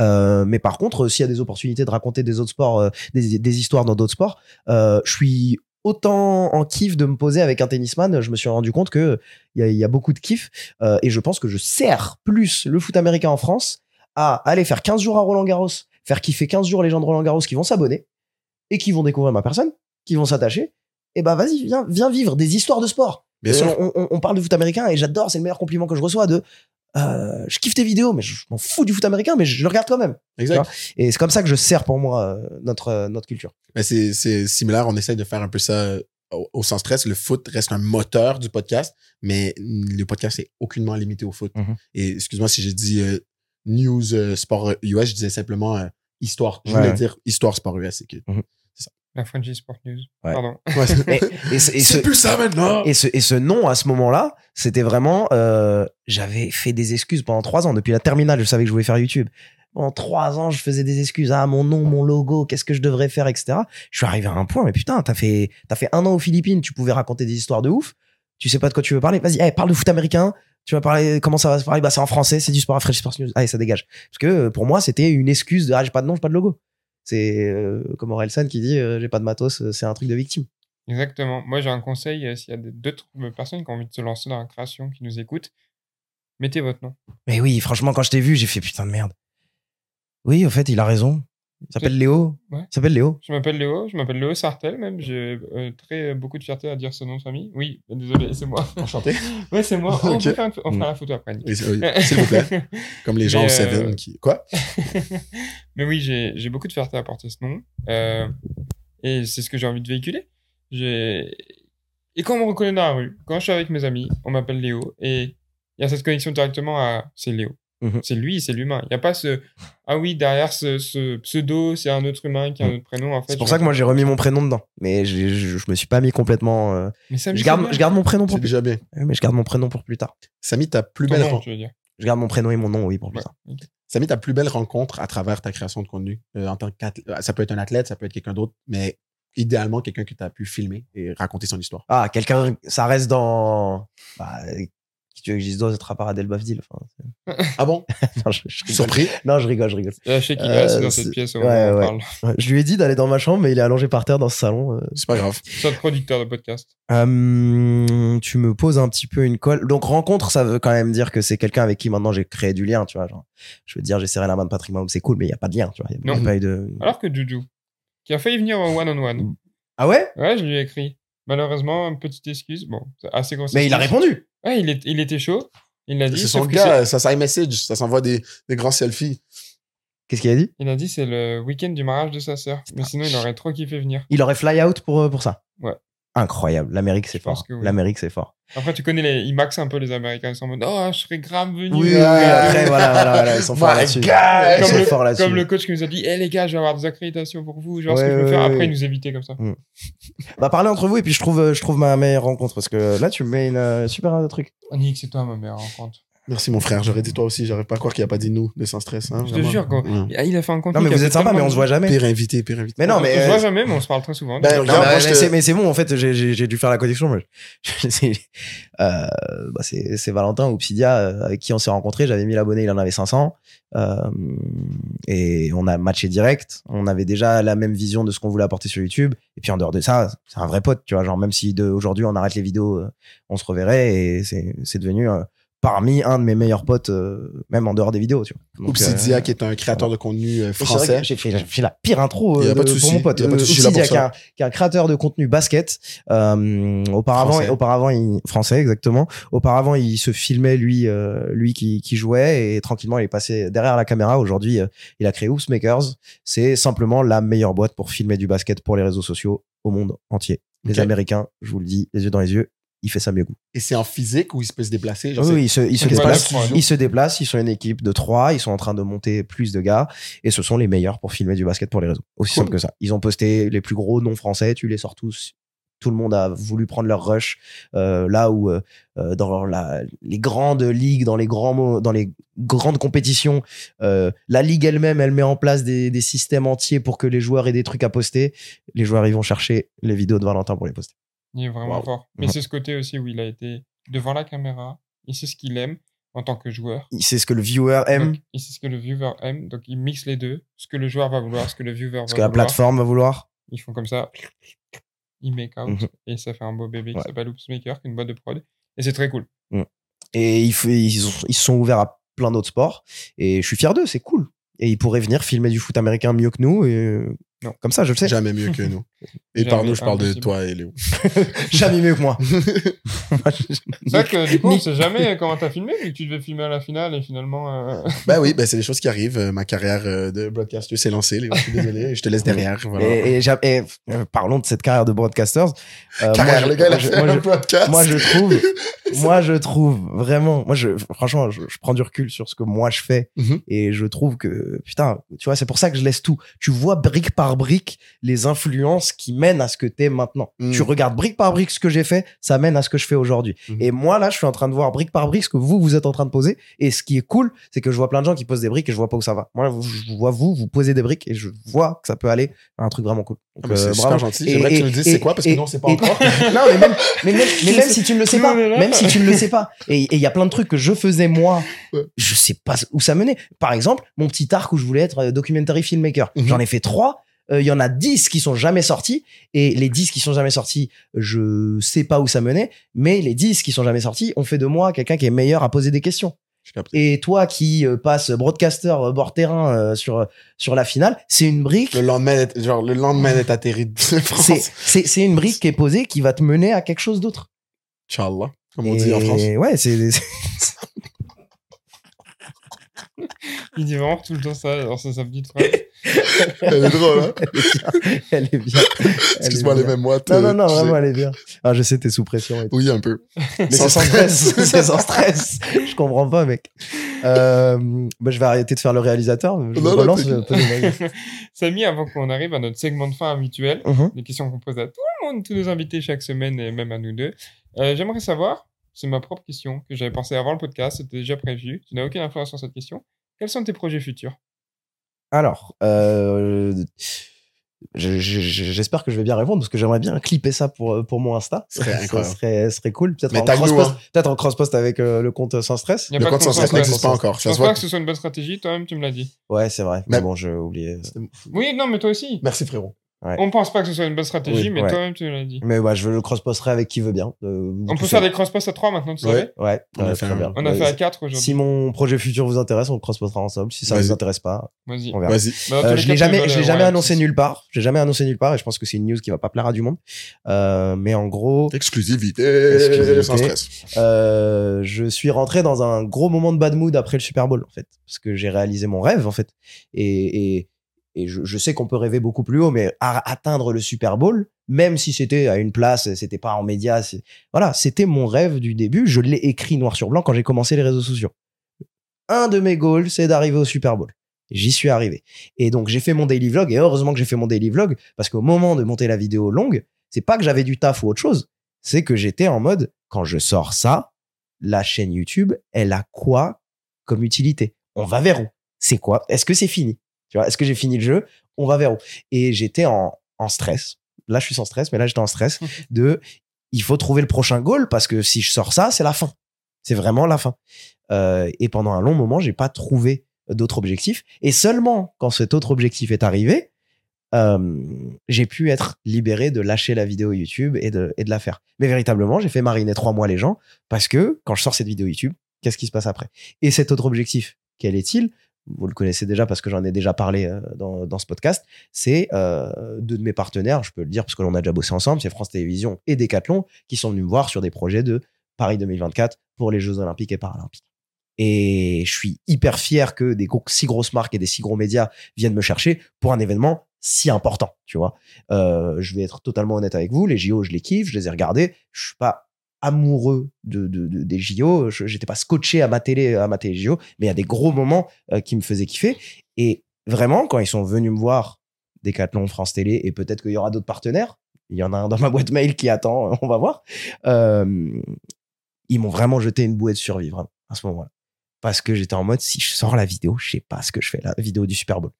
Euh, mais par contre, s'il y a des opportunités de raconter des autres sports, euh, des, des histoires dans d'autres sports, euh, je suis autant en kiff de me poser avec un tennisman. Je me suis rendu compte que il y a, il y a beaucoup de kiff euh, et je pense que je sers plus le foot américain en France à aller faire 15 jours à Roland Garros, faire kiffer 15 jours les gens de Roland Garros qui vont s'abonner et qui vont découvrir ma personne, qui vont s'attacher. Et bah vas-y, viens, viens vivre des histoires de sport. Bien sûr. On, on- on parle de foot américain et j'adore, c'est le meilleur compliment que je reçois de euh, je kiffe tes vidéos, mais je m'en fous du foot américain, mais je le regarde quand même. Exact. Et c'est comme ça que je sers pour moi euh, notre, euh, notre culture. Mais c'est, similaire. On essaye de faire un peu ça au, au sens stress. Le foot reste un moteur du podcast, mais le podcast est aucunement limité au foot. Mhm. Et excuse-moi si j'ai dit euh, news euh, sport US, je disais simplement histoire. Je voulais ouais. dire histoire sport US. C'est que... La Frenchie Sport News. Ouais. Pardon. <laughs> Ouais, Et, et ce- et ce- c'est plus ça maintenant! Et ce, et ce nom, à ce moment-là, c'était vraiment. euh, J'avais fait des excuses pendant trois ans. Depuis la terminale, je savais que je voulais faire YouTube. Pendant trois ans, je faisais des excuses. Ah, mon nom, mon logo, qu'est-ce que je devrais faire, etc. Je suis arrivé à un point, mais putain, t'as fait, t'as fait un an aux Philippines, tu pouvais raconter des histoires de ouf. Tu sais pas de quoi tu veux parler. Vas-y, parle de foot américain. Tu vas parler, comment ça va se parler? Bah, c'est en français, c'est du sport à French Sports News. Allez, ça dégage. Parce que euh, pour moi, c'était une excuse de, ah, j'ai pas de nom, j'ai pas de logo. C'est euh, comme Orelsan qui dit, euh, j'ai pas de matos, euh, c'est un truc de victime. Exactement. Moi, j'ai un conseil s'il y a d'autres personnes qui ont envie de se lancer dans la création, qui nous écoutent, mettez votre nom. Mais oui, franchement, quand je t'ai vu, j'ai fait putain de merde. Oui, au fait, il a raison. Il s'appelle Léo. Ouais. Il s'appelle Léo. Je m'appelle Léo, je m'appelle Léo Sartel même. J'ai euh, très beaucoup de fierté à dire ce nom de famille. Oui, euh, désolé, c'est moi. Enchanté. <laughs> ouais, c'est moi. <laughs> On, Ok. peut faire une- on fera la photo après. Oui, <laughs> S'il vous plaît. Comme les gens Mais, au euh, Seven qui. Quoi? Mais oui, j'ai j'ai beaucoup de fierté à porter ce nom. Euh, et c'est ce que j'ai envie de véhiculer. J'ai- Et quand on me reconnaît dans la rue, quand je suis avec mes amis, on m'appelle Léo. Et il y a cette connexion directement à c'est Léo. Mhm. C'est lui, c'est l'humain. Il n'y a pas ce. Ah oui, derrière ce, ce pseudo, c'est un autre humain qui a un autre prénom. En fait, C'est pour ça que moi j'ai remis mon prénom dedans. Mais je, je me suis pas mis complètement. euh, Mais Je garde, je garde mon prénom pour C'est plus déjà bien. Mais je garde mon prénom pour plus tard. Samy, ta plus Ton belle nom, rencontre. tu veux dire. Je garde mon prénom et mon nom, oui, pour plus Ouais. tard. Ok. Samy, ta plus belle rencontre à travers ta création de contenu euh, en tant qu'athlète. Ça peut être un athlète, ça peut être quelqu'un d'autre, mais idéalement quelqu'un que tu as pu filmer et raconter son histoire. Ah, quelqu'un, ça reste dans. Bah, qui tu veux que je dise d'autre, à part Adèle Bafdil enfin, Ah bon? <laughs> Non, je, je rigole. Surpris? Non, je rigole, je rigole. Je sais qu'il est Euh, assis dans cette pièce ouais, moment où on ouais. parle. Ouais, Je lui ai dit d'aller dans ma chambre, mais il est allongé par terre dans ce salon. euh. C'est pas grave. C'est notre producteur de podcast. Euh, tu me poses un petit peu une colle. Donc rencontre, ça veut quand même dire que c'est quelqu'un avec qui maintenant j'ai créé du lien, tu vois. Genre, je veux dire, j'ai serré la main de Patrick Mahomes, c'est cool, mais il y a pas de lien, tu vois. Il y a Non. pas eu de. Alors que Juju, qui a failli venir en one-on-one. Ah ouais? Ouais, je lui ai écrit. Malheureusement, une petite excuse. Bon, c'est assez grosse. Mais il a répondu. Ouais, il, est- il était chaud. Il l'a dit. C'est son gars, ça side message, ça s'envoie des, des grands selfies. Qu'est-ce qu'il a dit? Il a dit c'est le week-end du mariage de sa sœur. Mais sinon, il aurait trop kiffé venir. Il aurait fly out pour, euh, pour ça. Ouais. Incroyable. L'Amérique, c'est Je fort. oui. L'Amérique, c'est fort. Après, tu connais les. Ils maxent un peu les Américains. Ils sont en mode Oh, je serais grave venu. Oui, Euh, après, voilà, voilà, voilà, ils sont forts là-dessus. Ils sont le, forts là-dessus. comme le coach qui nous a dit Eh les gars, je vais avoir des accréditations pour vous. Genre ce Ouais, que je peux ouais, faire. ouais, Après, ouais. il nous évitait comme ça. <laughs> Bah, parlez entre vous et puis je trouve, euh, je trouve ma meilleure rencontre parce que là, tu me mets une euh, super euh, truc. Nick, c'est toi ma meilleure rencontre. Merci mon frère, j'aurais dit toi aussi, j'arrive pas à croire qu'il a pas dit nous de sans stress. Hein, Je te jure. Ouais. Ah, Il a fait un contenu. Non, mais vous êtes sympa, mais on se voit jamais. Pire invité, pire invité. Mais non, On mais. se euh, voit jamais, mais on se parle très souvent. Ben, Non, regarde, mais, te- c'est- bon, en fait, j'ai- dû faire la connexion. mais <laughs> euh, bah, c'est- Valentin ou Psidia euh, avec qui on s'est rencontrés. J'avais 1000 abonnés, il en avait 500. Euh, et on a matché direct. On avait déjà la même vision de ce qu'on voulait apporter sur YouTube. Et puis en dehors de ça, c'est un vrai pote, tu vois. Genre, même si de- aujourd'hui on arrête les vidéos, euh, on se reverrait. Et c'est c'est devenu euh, parmi un de mes meilleurs potes, euh, même en dehors des vidéos, tu vois. Obsidia, euh, qui est un créateur de contenu euh, français. J'ai fait, fait la pire intro euh, de de- pour mon pote. Euh, Obsidia, qui est, ça. un, qui est un créateur de contenu basket. Euh, auparavant, Français. auparavant, il, français exactement. Auparavant, il se filmait lui, euh, lui qui, qui jouait et tranquillement, il est passé derrière la caméra. Aujourd'hui, euh, il a créé Oops Makers. C'est simplement la meilleure boîte pour filmer du basket pour les réseaux sociaux au monde entier. Les. Américains, je vous le dis, les yeux dans les yeux, il fait ça mieux que vous. Et c'est en physique où il se peut se déplacer. Genre, Oui, ils se, ils se non Ils se déplacent. Ils sont une équipe de trois. Ils sont en train de monter plus de gars. Et ce sont les meilleurs pour filmer du basket pour les réseaux. Aussi Cool. simple que ça. Ils ont posté les plus gros noms français. Tu les sors tous. Tout le monde a voulu prendre leur rush. Euh, là où, euh, euh, dans la, les grandes ligues, dans les, grands, dans les grandes compétitions, euh, la ligue elle-même, elle met en place des, des systèmes entiers pour que les joueurs aient des trucs à poster. Les joueurs, ils vont chercher les vidéos de Valentin pour les poster. Il est vraiment fort. Mais Mhm. c'est ce côté aussi où il a été devant la caméra. Il sait ce qu'il aime en tant que joueur. C'est ce que le viewer aime, Donc, il sait ce que le viewer aime. Donc, il mixe les deux. Ce que le joueur va vouloir, ce que le viewer va ce que la vouloir. plateforme va vouloir. Ils font comme ça. Ils make out. Mhm. Et ça fait un beau bébé qui s'appelle Oopsmaker, qui est une boîte de prod. Et c'est très cool. Et ils, ils, sont ouverts à plein d'autres sports. Et je suis fier d'eux, c'est cool. Et ils pourraient venir filmer du foot américain mieux que nous. Et Non. Comme ça, je le sais. Jamais mieux que nous. Et Jamais par nous, je parle de toi et Léo. <laughs> Jamais mieux que <laughs> moi. C'est vrai que du coup, on sait jamais comment t'as filmé, vu que tu devais filmer à la finale et finalement. euh, <laughs> ben oui, ben c'est des choses qui arrivent. Euh, Ma carrière euh, de broadcaster s'est lancée, Léo. Je suis désolé. Je te laisse derrière. Voilà. Et, et j'a- et, euh, parlons de cette carrière de broadcasters. Euh, carrière, moi, le gars, il a je- fait moi, un je- podcast. moi, je trouve, moi, je trouve vraiment, moi, je, franchement, je, je prends du recul sur ce que moi je fais Mhm. et je trouve que, putain, tu vois, c'est pour ça que je laisse tout. Tu vois brique par brique les influences qui mènent à ce que t'es maintenant. Mhm. Tu regardes brique par brique ce que j'ai fait, ça mène à ce que je fais aujourd'hui. Mhm. Et moi, là, je suis en train de voir brique par brique ce que vous, vous êtes en train de poser. Et ce qui est cool, c'est que je vois plein de gens qui posent des briques et je vois pas où ça va. Moi, je vois vous, vous posez des briques et je vois que ça peut aller à un truc vraiment cool. Ah, c'est euh, super gentil. J'aimerais que tu nous dises c'est quoi, parce que et- non, c'est pas et- encore. <laughs> non, mais même, mais même, <laughs> mais même si tu ne le sais pas, même si tu ne le sais pas, et il y a plein de trucs que je faisais moi, Ouais. je sais pas où ça menait. Par exemple, mon petit arc où je voulais être euh, documentary filmmaker. Mhm. J'en ai fait trois. Euh, Il y en a dix qui sont jamais sortis. Et les dix qui sont jamais sortis, je sais pas où ça menait. Mais les dix qui sont jamais sortis ont fait de moi quelqu'un qui est meilleur à poser des questions. Et toi qui euh, passe broadcaster euh, bord terrain euh, sur, sur la finale, c'est une brique. Le lendemain, d'être- genre, le lendemain d'être atterri de C'est France. c'est- c'est une brique qui est posée qui va te mener à quelque chose d'autre. Inch'Allah, comme on dit en France. Ouais, c'est. <laughs> Il dit vraiment tout le temps ça dans sa, sa petite phrase. Elle est drôle, hein Elle est bien. Elle est Excuse-moi, les bien. mêmes mois. Non, non, non, vraiment, elle est bien. Ah, je sais, t'es sous pression et tout. Oui, un peu. Mais c'est sans stress. <laughs> c'est sans stress. Je comprends pas, mec. Euh, bah, je vais arrêter de faire le réalisateur. Je Non, non, relance. <laughs> Samy, avant qu'on arrive à notre segment de fin habituel, des questions qu'on pose à tout le monde, tous nos invités chaque semaine et même à nous deux, euh, j'aimerais savoir, c'est ma propre question que j'avais pensé avant le podcast, c'était déjà prévu, tu n'as aucune influence sur cette question. Quels sont tes projets futurs? Alors, euh, je- je- je- j'espère que je vais bien répondre parce que j'aimerais bien clipper ça pour, pour mon Insta. <laughs> Ce serait Ça serait, serait cool. Peut-être en cross-post hein. peut-être en cross-post avec euh, le compte sans stress. Le compte sans stress n'existe pas encore. Je pense pas que ce soit une bonne stratégie, toi-même tu me l'as dit. Ouais, c'est vrai. Mais Mais- bon, j'ai oublié. Oui, non, mais toi aussi. Merci, frérot. Ouais. On pense pas que ce soit une bonne stratégie, Oui, mais ouais. toi-même tu l'as dit. Mais ouais, je le cross-posterai avec qui veut bien. Euh, On peut faire des cross-posts à 3 maintenant, tu Ouais. savais? Ouais, On a fait très un- bien. On a fait à 4 aujourd'hui. Si mon projet futur vous intéresse, on le cross-postera ensemble. Si ça Vas-y. vous intéresse pas, Vas-y. on verra. Vas-y. Bah, Euh, je l'ai jamais, je l'ai jamais ouais, annoncé nulle part. J'ai jamais annoncé nulle part et je pense que c'est une news qui va pas plaire à du monde. Euh, mais en gros, Exclusivité. Exclusivité. Sans stress. euh, je suis rentré dans un gros moment de bad mood après le Super Bowl en fait, parce que j'ai réalisé mon rêve en fait. Et, et, et je, sais qu'on peut rêver beaucoup plus haut, mais atteindre le Super Bowl, même si c'était à une place, c'était pas en média, c'est- voilà, c'était mon rêve du début. Je l'ai écrit noir sur blanc quand j'ai commencé les réseaux sociaux. Un de mes goals, c'est d'arriver au Super Bowl. J'y suis arrivé. Et donc j'ai fait mon daily vlog. Et heureusement que j'ai fait mon daily vlog parce qu'au moment de monter la vidéo longue, c'est pas que j'avais du taf ou autre chose, c'est que j'étais en mode quand je sors ça, la chaîne YouTube, elle a quoi comme utilité? On va vers où? C'est quoi? Est-ce que c'est fini? Tu vois Est-ce que j'ai fini le jeu? On va vers où? Et j'étais en, en stress. Là, je suis sans stress, mais là, j'étais en stress <laughs> de il faut trouver le prochain goal parce que si je sors ça, c'est la fin. C'est vraiment la fin. Euh, et pendant un long moment, j'ai pas trouvé d'autres objectifs. Et seulement quand cet autre objectif est arrivé, euh, j'ai pu être libéré de lâcher la vidéo YouTube et de, et de la faire. Mais véritablement, j'ai fait mariner trois mois les gens parce que quand je sors cette vidéo YouTube, qu'est-ce qui se passe après? Et cet autre objectif, quel est-il? Vous le connaissez déjà parce que j'en ai déjà parlé euh, dans, dans ce podcast. C'est euh, deux de mes partenaires, je peux le dire parce que l'on a déjà bossé ensemble, c'est France Télévisions et Decathlon qui sont venus me voir sur des projets de Paris 2024 pour les Jeux Olympiques et Paralympiques. Et je suis hyper fier que des si grosses marques et des si gros médias viennent me chercher pour un événement si important, tu vois. Euh, je vais être totalement honnête avec vous, les JO, je les kiffe, je les ai regardés. Je suis pas amoureux de, de- de- des JO, je j'étais pas scotché à ma télé, à ma télé JO, mais il y a des gros moments euh, qui me faisaient kiffer. Et vraiment, quand ils sont venus me voir, Decathlon, France Télé, et peut-être qu'il y aura d'autres partenaires, il y en a un dans ma boîte mail qui attend, <laughs> on va voir. Euh, ils m'ont vraiment jeté une bouée de survie, vraiment, à ce moment-là. Parce que j'étais en mode, si je sors la vidéo, je sais pas ce que je fais, la vidéo du Super Bowl.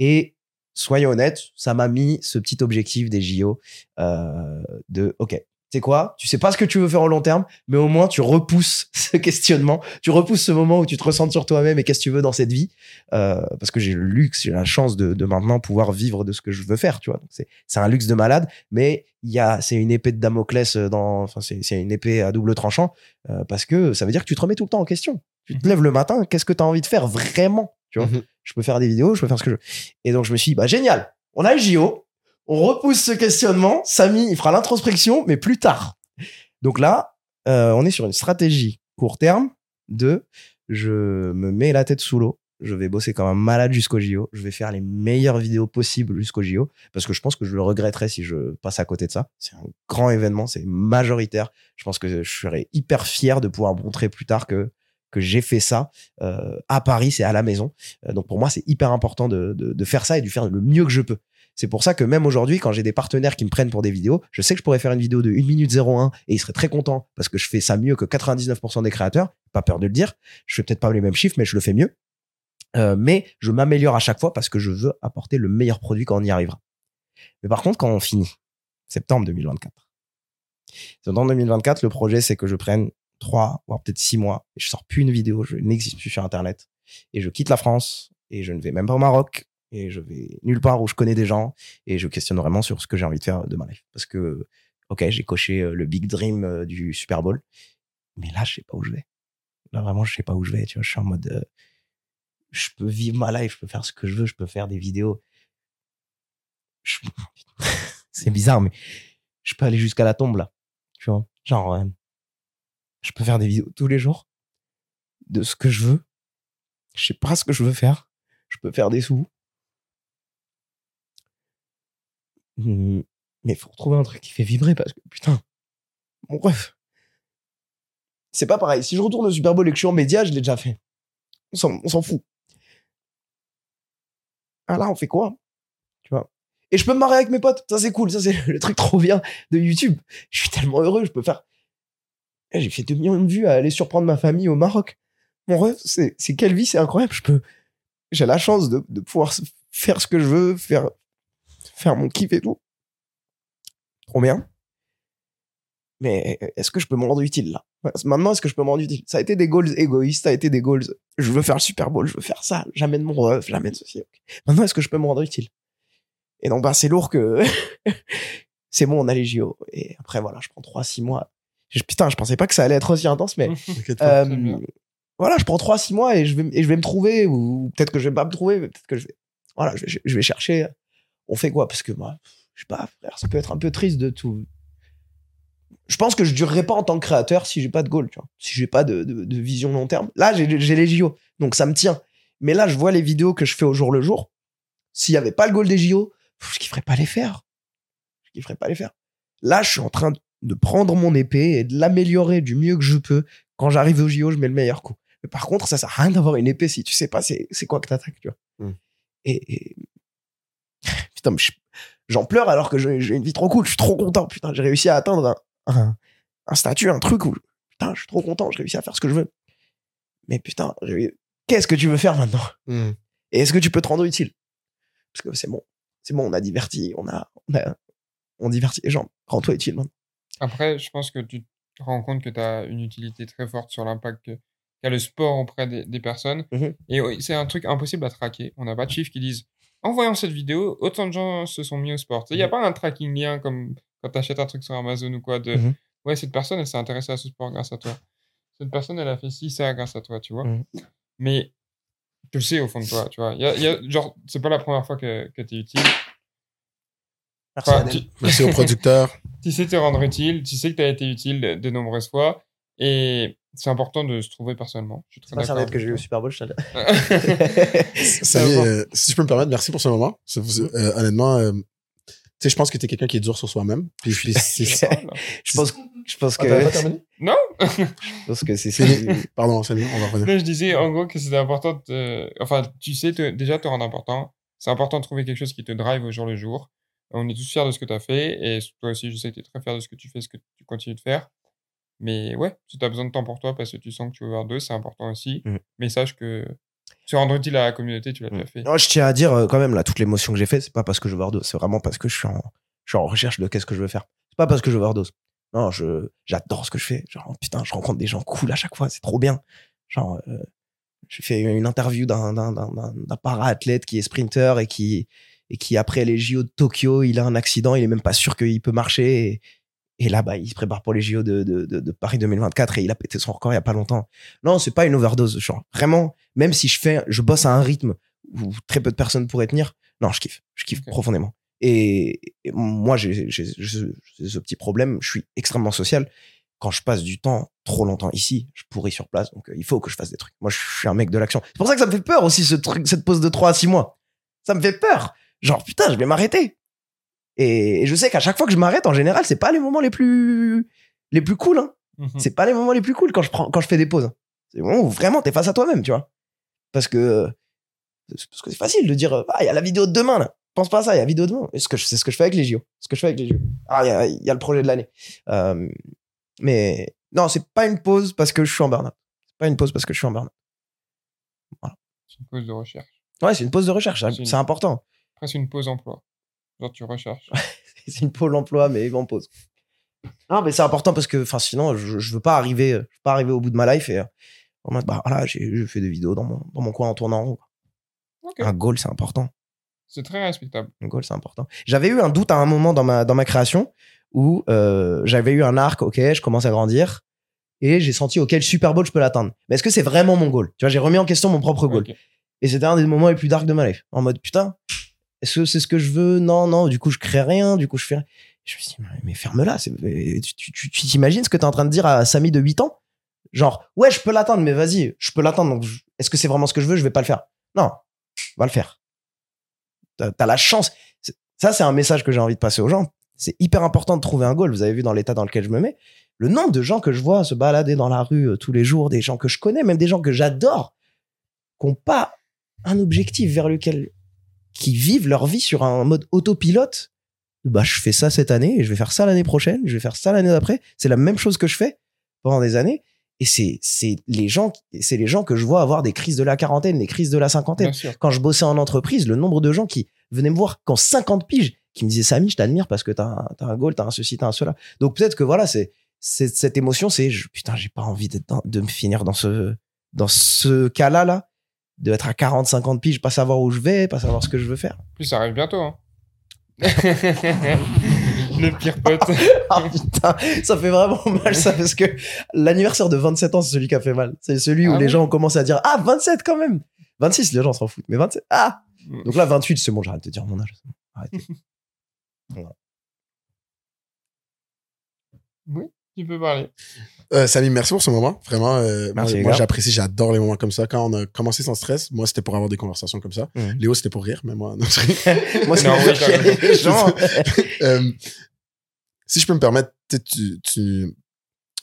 Et soyons honnêtes, ça m'a mis ce petit objectif des JO euh, de, OK, tu sais quoi, tu sais pas ce que tu veux faire au long terme, mais au moins tu repousses <laughs> ce questionnement, tu repousses ce moment où tu te ressens sur toi-même et qu'est-ce que tu veux dans cette vie. Euh, parce que j'ai le luxe, j'ai la chance de, de maintenant pouvoir vivre de ce que je veux faire, tu vois. C'est, c'est un luxe de malade, mais il y a, c'est une épée de Damoclès dans, enfin c'est, c'est une épée à double tranchant euh, parce que ça veut dire que tu te remets tout le temps en question. Tu te lèves le matin, qu'est-ce que tu as envie de faire vraiment, tu vois? Mhm. Je peux faire des vidéos, je peux faire ce que je veux. Et donc je me suis dit, bah génial, on a le JO, on repousse ce questionnement, Samy, il fera l'introspection, mais plus tard. Donc là, euh, on est sur une stratégie court terme de je me mets la tête sous l'eau, je vais bosser comme un malade jusqu'au JO, je vais faire les meilleures vidéos possibles jusqu'au JO, parce que je pense que je le regretterais si je passe à côté de ça. C'est un grand événement, c'est majoritaire. Je pense que je serais hyper fier de pouvoir montrer plus tard que que j'ai fait ça euh, à Paris, c'est à la maison. Euh, donc pour moi, c'est hyper important de, de, de faire ça et de faire le mieux que je peux. C'est pour ça que même aujourd'hui, quand j'ai des partenaires qui me prennent pour des vidéos, je sais que je pourrais faire une vidéo de 1 minute 01 et ils seraient très contents parce que je fais ça mieux que 99% des créateurs. Pas peur de le dire. Je fais peut-être pas les mêmes chiffres, mais je le fais mieux. Euh, mais je m'améliore à chaque fois parce que je veux apporter le meilleur produit quand on y arrivera. Mais par contre, quand on finit, septembre 2024, septembre 2024, le projet, c'est que je prenne trois, voire peut-être six mois, et je sors plus une vidéo, je n'existe plus sur Internet, et je quitte la France, et je ne vais même pas au Maroc, et je vais nulle part où je connais des gens, et je questionne vraiment sur ce que j'ai envie de faire de ma life. Parce que, ok, j'ai coché euh, le big dream euh, du Super Bowl, mais là, je sais pas où je vais. Là, vraiment, je sais pas où je vais, tu vois, je suis en mode, euh, je peux vivre ma life, je peux faire ce que je veux, je peux faire des vidéos. <laughs> C'est bizarre, mais je peux aller jusqu'à la tombe, là. Tu vois, genre, je peux faire des vidéos tous les jours de ce que je veux. Je sais pas ce que je veux faire. Je peux faire des sous. Hmm, Mais faut retrouver un truc qui fait vibrer parce que putain, mon ref. C'est pas pareil. Si je retourne au Super Bowl et que je suis en média, je l'ai déjà fait. On s'en, fout. Ah là, on fait quoi? Tu vois? Et je peux me marrer avec mes potes. Ça, c'est cool. Ça, c'est <laughs> le truc trop bien de YouTube. Je suis tellement heureux. Je peux faire. Eh, J'ai fait 2 millions de vues à aller surprendre ma famille au Maroc. Mon rêve, c'est, quelle vie, c'est incroyable. Je peux. J'ai la chance de, pouvoir faire ce que je veux, faire, faire mon kiff et tout. Trop bien. Mais est-ce que je peux me rendre utile là? Maintenant, est-ce que je peux me rendre utile? Ça a été des goals égoïstes, ça a été des goals. Je veux faire le Super Bowl, je veux faire ça, j'amène mon ref, j'amène ceci. Maintenant, est-ce que je peux me rendre utile? Et donc, bah, c'est lourd que. <laughs> c'est bon, on a les JO. Et après, voilà, je prends 3-6 mois. Je- putain, je pensais pas que ça allait être aussi intense, mais. <laughs> Euh, voilà, je prends 3-6 mois et je, vais, et je vais me trouver, ou peut-être que je vais pas me trouver, mais peut-être que je vais. Voilà, je vais chercher. On fait quoi? Parce que moi, je sais pas, frère, ça peut être un peu triste de tout. Je pense que je durerai pas en tant que créateur si j'ai pas de goal, tu vois. Si j'ai pas de, de, de vision long terme. Là, j'ai les JO, donc ça me tient. Mais là, je vois les vidéos que je fais au jour le jour. S'il y avait pas le goal des JO, je kifferais pas les faire. Je kifferais pas les faire. Là, je suis en train de prendre mon épée et de l'améliorer du mieux que je peux. Quand j'arrive au JO, je mets le meilleur coup. Mais par contre, ça sert à rien d'avoir une épée si tu sais pas c'est c'est quoi que t'attaques, tu vois. Mm. Et, et- putain, mais j'en pleure alors que j'ai une vie trop cool. Je suis trop content. Putain, j'ai réussi à atteindre un, un, un statut, un truc où putain, je suis trop content. J'ai réussi à faire ce que je veux. Mais putain, qu'est-ce que tu veux faire maintenant? Hmm. Et est-ce que tu peux te rendre utile? Parce que c'est bon, c'est bon, on a diverti, on a, on a, on divertit les gens. Rends-toi utile maintenant. Après, je pense que tu te rends compte que tu as une utilité très forte sur l'impact qu'a le sport auprès des, des personnes. Mhm. Et oui, c'est un truc impossible à traquer. On n'a pas de chiffres qui disent en voyant cette vidéo, autant de gens se sont mis au sport. Il n'y a Mhm. pas un tracking lien comme quand tu achètes un truc sur Amazon ou quoi de Mhm. ouais, cette personne, elle s'est intéressée à ce sport grâce à toi. Cette personne, elle a fait ci, ça grâce à toi, tu vois. Mhm. Mais tu le sais au fond de toi, tu vois. Y a, y a- genre, c'est pas la première fois que, que tu es utile. Merci, Enfin, tu, Merci au producteur. <laughs> tu sais te rendre utile, tu sais que tu as été utile de, de nombreuses fois. Et c'est important de se trouver personnellement. Je suis très C'est. Sarnette que j'ai eu au Super Bowl, je dis. Samy, bon. euh, si je peux me permettre, merci pour ce moment. Ça vous- euh, honnêtement, euh, tu sais, je pense que t'es quelqu'un qui est dur sur soi-même. Puis, puis c'est <laughs> ça. Je pense, je pense Ah, pas que, terminé? <laughs> Non je pense que c'est. Pardon, Samy, on va revenir. Là, je disais en gros que c'était important de Enfin, tu sais te- déjà te rendre important. C'est important de trouver quelque chose qui te drive au jour le jour. On est tous fiers de ce que tu as fait. Et toi aussi, je sais que tu es très fier de ce que tu fais, ce que tu continues de faire. Mais ouais, si tu as besoin de temps pour toi parce que tu sens que tu veux voir deux, c'est important aussi. Mhm. Mais sache que utile à la communauté, tu l'as déjà fait. Non, je tiens à dire euh, quand même là toute l'émotion que j'ai fait, c'est pas parce que je veux overdose, c'est vraiment parce que je suis en, je suis en recherche de qu'est-ce que je veux faire. C'est pas parce que je veux overdose. Non, je j'adore ce que je fais. Genre putain, je rencontre des gens cool à chaque fois, c'est trop bien. Genre euh, j'ai fait une interview d'un d'un d'un d'un- d'un para-athlète qui est sprinter et qui et qui après les JO de Tokyo, il a un accident, il est même pas sûr qu'il peut marcher et, et là bah il se prépare pour les JO de, de, de, de Paris 2024 et il a pété son record il y a pas longtemps. Non, c'est pas une overdose, genre vraiment même si je fais je bosse à un rythme où très peu de personnes pourraient tenir. Non, je kiffe. Je kiffe profondément. Et, et moi, j'ai ce petit problème. Je suis extrêmement social. Quand je passe du temps trop longtemps ici, je pourris sur place. Donc, euh, il faut que je fasse des trucs. Moi, je suis un mec de l'action. C'est pour ça que ça me fait peur aussi, ce truc, cette pause de 3 à 6 mois. Ça me fait peur. Genre, putain, je vais m'arrêter. Et, et je sais qu'à chaque fois que je m'arrête, en général, c'est pas les moments les plus, les plus cool, hein. Mhm. c'est pas les moments les plus cool quand je prends quand je fais des pauses c'est le moment où vraiment t'es face à toi-même tu vois. Parce que parce que c'est facile de dire ah il y a la vidéo de demain là. Pense pas à ça il y a la vidéo de demain c'est ce que je, c'est ce que je fais avec les JO ce que je fais avec les JO ah il y a, il y a le projet de l'année. Euh, mais non c'est pas une pause parce que je suis en burn-out. C'est pas une pause parce que je suis en burn-out. C'est une pause de recherche. ouais c'est une pause de recherche C'est c'est une- c'est important. une pause emploi. Genre, tu recherches. <laughs> c'est une pôle emploi mais en pause non mais c'est important parce que enfin sinon je, je veux pas arriver je veux pas arriver au bout de ma life et en mode bah voilà j'ai fait des vidéos dans mon dans mon coin en tournant en rond un goal c'est important. C'est très respectable. un goal c'est important. J'avais eu un doute à un moment dans ma dans ma création où euh, j'avais eu un arc ok je commence à grandir et j'ai senti ok le Super Bowl je peux l'atteindre. Mais est-ce que c'est vraiment mon goal? Tu vois j'ai remis en question mon propre goal. Et c'était un des moments les plus dark de ma life. En mode, putain, est-ce que c'est ce que je veux? Non, non, du coup, je crée rien, du coup, je fais rien. Je me suis dit, mais- ferme-la. Tu tu- tu- tu t'imagines ce que t'es en train de dire à Samy de 8 ans? Genre, ouais, je peux l'atteindre, mais vas-y, je peux l'atteindre. Donc, est-ce que c'est vraiment ce que je veux? Je vais pas le faire. Non, va le faire. T'as t'as la chance. Ça, c'est un message que j'ai envie de passer aux gens. C'est hyper important de trouver un goal. Vous avez vu dans l'état dans lequel je me mets. Le nombre de gens que je vois se balader dans la rue euh, tous les jours, des gens que je connais, même des gens que j'adore, qui n'ont pas un objectif vers lequel, qui vivent leur vie sur un mode autopilote. Bah, je fais ça cette année et je vais faire ça l'année prochaine, je vais faire ça l'année d'après. C'est la même chose que je fais pendant des années. Et c'est, c'est les gens, c'est les gens que je vois avoir des crises de la quarantaine, des crises de la cinquantaine. Quand je bossais en entreprise, le nombre de gens qui venaient me voir quand 50 piges, qui me disaient Samy, je t'admire parce que t'as un, t'as un goal, t'as un ceci, t'as un cela. Donc peut-être que voilà, c'est, c'est cette émotion, c'est je- putain, j'ai pas envie d'être dans- de me finir dans ce, dans ce cas-là, là, de être à 40, 50 piges, pas savoir où je vais, pas savoir ce que je veux faire. Plus, ça arrive bientôt. Hein. <laughs> le pire pote. <laughs> Ah putain, ça fait vraiment mal ça parce que l'anniversaire de 27 ans, c'est celui qui a fait mal. C'est celui où Ah les ouais gens ont commencé à dire Ah, 27 quand même 26, les gens s'en foutent, mais 27, ah Donc là, 28, c'est bon, j'arrête de dire mon âge. Arrêtez. <laughs> Tu peux parler. Euh, Samy, merci pour ce moment. Vraiment, euh, Merci, moi, j'apprécie, j'adore les moments comme ça. Quand on a commencé sans stress, moi, c'était pour avoir des conversations comme ça. Léo, c'était pour rire, mais moi, non, <laughs> <laughs> Moi, c'est Non, pour gens. <laughs> Euh, si je peux me permettre, tu, sais, tu,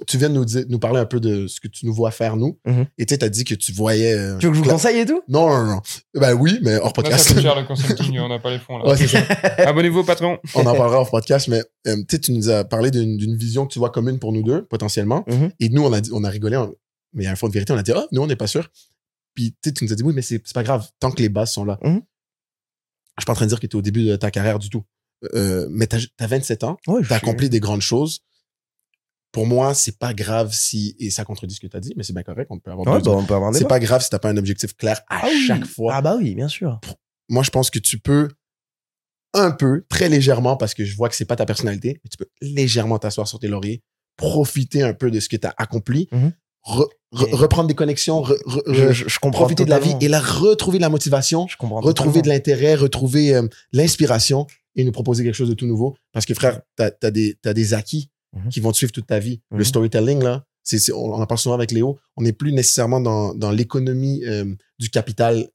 tu, viens de nous, dire, nous parler un peu de ce que tu nous vois faire, nous. Mhm. Et tu sais, t'as dit que tu voyais. euh, Tu veux que je vous conseille et tout? Non, non, non. Ben oui, mais hors Là, ça podcast. coûte cher <laughs> le consulting, on n'a pas les fonds là. ouais, c'est ça. <laughs> Abonnez-vous au patron. On en parlera hors podcast, mais euh, tu sais, tu nous as parlé d'une vision que tu vois commune pour nous deux, potentiellement. Mhm. Et nous, on a, dit- on a rigolé, on- mais à un fond de vérité, on a dit, ah, nous, on n'est pas sûr. Puis tu sais, tu nous as dit, oui, mais c'est pas grave, tant que les bases sont là. Mhm. Je suis pas en train de dire que tu es au début de ta carrière du tout. Euh, mais tu as, 27 ans, Ouais, tu as suis- accompli des grandes choses. Pour moi, c'est pas grave si, et ça contredit ce que tu as dit, mais c'est bien correct, on peut avoir Ouais, bah, on peut avoir un C'est pas grave si t'as pas un objectif clair à Ah oui. chaque fois Ah bah oui, bien sûr. moi, je pense que tu peux un peu, très légèrement, parce que je vois que c'est pas ta personnalité, mais tu peux légèrement t'asseoir sur tes lauriers, profiter un peu de ce que tu as accompli, Mhm. re- re- Mais- reprendre des connexions, re- Je, re- je- je comprends profiter de la vie et là, retrouver de la motivation, Je comprends retrouver de l'intérêt, retrouver euh, l'inspiration et nous proposer quelque chose de tout nouveau. Parce que frère, t'as as des acquis Mhm. qui vont te suivre toute ta vie. Le Mhm. storytelling, là, c'est- on en parle souvent avec Léo, on n'est plus nécessairement dans, dans l'économie euh, du capital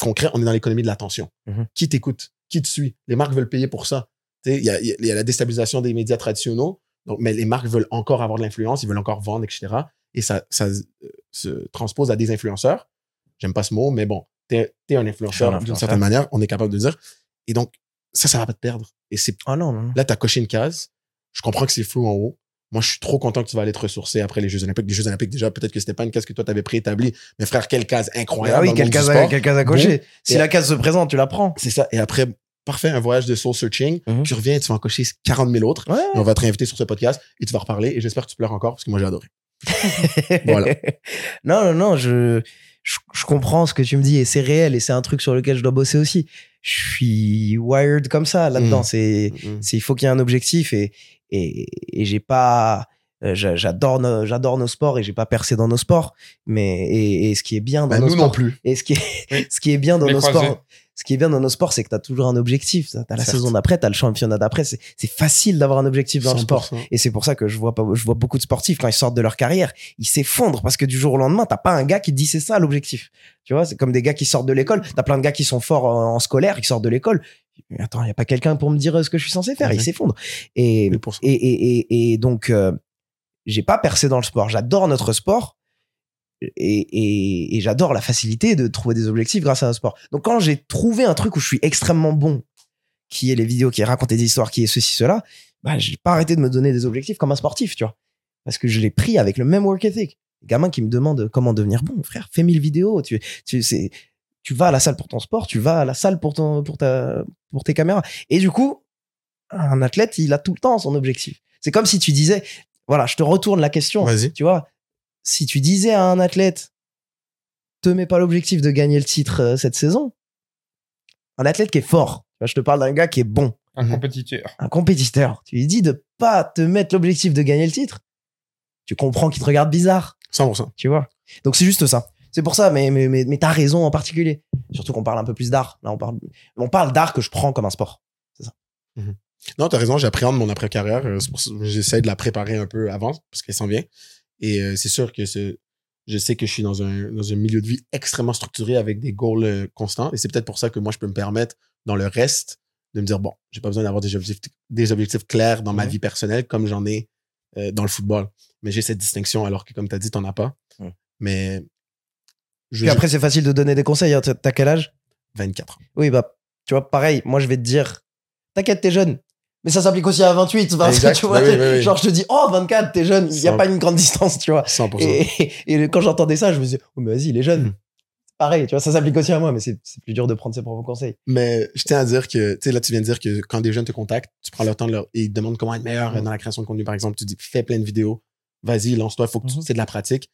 concret, on est dans l'économie de l'attention. Mhm. Qui t'écoute? Qui te suit? Les marques veulent payer pour ça. Tu Il y a, y a- il y a la déstabilisation des médias traditionnels, donc, mais les marques veulent encore avoir de l'influence, ils veulent encore vendre, etc. Et ça, ça euh, se transpose à des influenceurs. J'aime pas ce mot, mais bon, t'es es un influenceur un d'une certaine manière, on est capable de dire. Et donc, ça, ça va pas te perdre. Et c'est Ah non. là, tu as coché une case. Je comprends que c'est flou en haut. Moi, je suis trop content que tu vas aller te ressourcer après les Jeux Olympiques. Les Jeux Olympiques, déjà, peut-être que c'était pas une case que toi, t'avais préétablie. Mais frère, quelle case incroyable. Ah oui, dans le quelle du case, à, sport. quelle case à cocher. si Et- la case se présente, tu la prends. C'est ça. Et après, parfait, un voyage de soul searching. Mhm. Tu reviens et tu vas en cocher 40 000 autres. Ouais. Et on va te réinviter sur ce podcast et tu vas reparler. Et j'espère que tu pleures encore parce que moi, j'ai adoré. <laughs> Voilà. non, non, non, je, je, je comprends ce que tu me dis et c'est réel et c'est un truc sur lequel je dois bosser aussi. Je suis wired comme ça là-dedans. Mm. C'est, c'est, il faut qu'il y ait un objectif et, et, et j'ai pas, euh, j'a- j'adore nos, j'adore nos sports et j'ai pas percé dans nos sports. Mais, et, et ce qui est bien dans Bah, nos nous sports, non plus. et ce qui est, Oui. <laughs> ce qui est bien dans Les nos croisés. sports, ce qui est bien dans nos sports, c'est que tu as toujours un objectif. Tu as la Certes. saison d'après, tu as le championnat d'après. C'est, c'est facile d'avoir un objectif dans le sport. 100%. Et c'est pour ça que je vois pas, je vois beaucoup de sportifs quand ils sortent de leur carrière, ils s'effondrent parce que du jour au lendemain, t'as pas un gars qui dit c'est ça l'objectif. Tu vois, c'est comme des gars qui sortent de l'école. T'as plein de gars qui sont forts en, en scolaire, qui sortent de l'école. Attends, il y a pas quelqu'un pour me dire euh, ce que je suis censé faire. Ils s'effondrent. Et, et, et, et, donc, euh, j'ai pas percé dans le sport. J'adore notre sport. Et, j'adore la facilité de trouver des objectifs grâce à un sport. Donc quand j'ai trouvé un truc où je suis extrêmement bon, qui est les vidéos, qui racontent des histoires, qui est ceci, cela, bah, j'ai pas arrêté de me donner des objectifs comme un sportif, tu vois. Parce que je l'ai pris avec le même work ethic. Les gamins qui me demandent comment devenir bon, frère, fais 1000 vidéos. Tu, tu, c'est, tu vas à la salle pour ton sport, tu vas à la salle pour, ton, pour, ta, pour tes caméras. Et du coup, un athlète, il a tout le temps son objectif. C'est comme si tu disais, voilà, je te retourne la question. Vas-y. Tu vois, si tu disais à un athlète, te mets pas l'objectif de gagner le titre euh, cette saison, un athlète qui est fort, je te parle d'un gars qui est bon, Un compétiteur. un compétiteur, tu lui dis de pas te mettre l'objectif de gagner le titre, tu comprends qu'il te regarde bizarre, 100%. tu vois. Donc c'est juste ça. C'est pour ça, mais, mais, mais, mais t'as raison en particulier. Surtout qu'on parle un peu plus d'art. Là, on parle, on parle d'art que je prends comme un sport. Non, t'as raison, j'appréhende mon après-carrière. euh, c'est ça J'essaie de la préparer un peu avant parce qu'elle s'en vient. Et euh, c'est sûr que c'est- je sais que je suis dans un, dans un milieu de vie extrêmement structuré avec des goals euh, constants. Et c'est peut-être pour ça que moi, je peux me permettre, dans le reste, de me dire, bon, j'ai pas besoin d'avoir des objectifs, des objectifs clairs dans ma Mhm. vie personnelle comme j'en ai euh, dans le football. Mais j'ai cette distinction alors que, comme tu as dit, t'en as pas. Mhm. Mais je Puis après, c'est facile de donner des conseils. hein. T'as quel âge? 24. Oui, bah, tu vois, pareil, moi, je vais te dire, t'inquiète, t'es jeune. Mais ça s'applique aussi à 28. parce que, tu vois, Bah oui, oui. genre, je te dis, oh, 24, t'es jeune. Il n'y a pas une grande distance, tu vois. 100%. Et, et quand j'entendais ça, je me disais, oh, mais vas-y, il est jeune. Mhm. Pareil, tu vois, ça s'applique aussi à moi, mais c'est plus dur de prendre ses propres conseils. Mais je tiens à dire que, tu sais, là, tu viens de dire que quand des jeunes te contactent, tu prends le temps de leur, et ils te demandent comment être meilleur Mhm. dans la création de contenu, par exemple. Tu dis, fais plein de vidéos. Vas-y, lance-toi. Il faut que tu, Mhm. c'est de la pratique.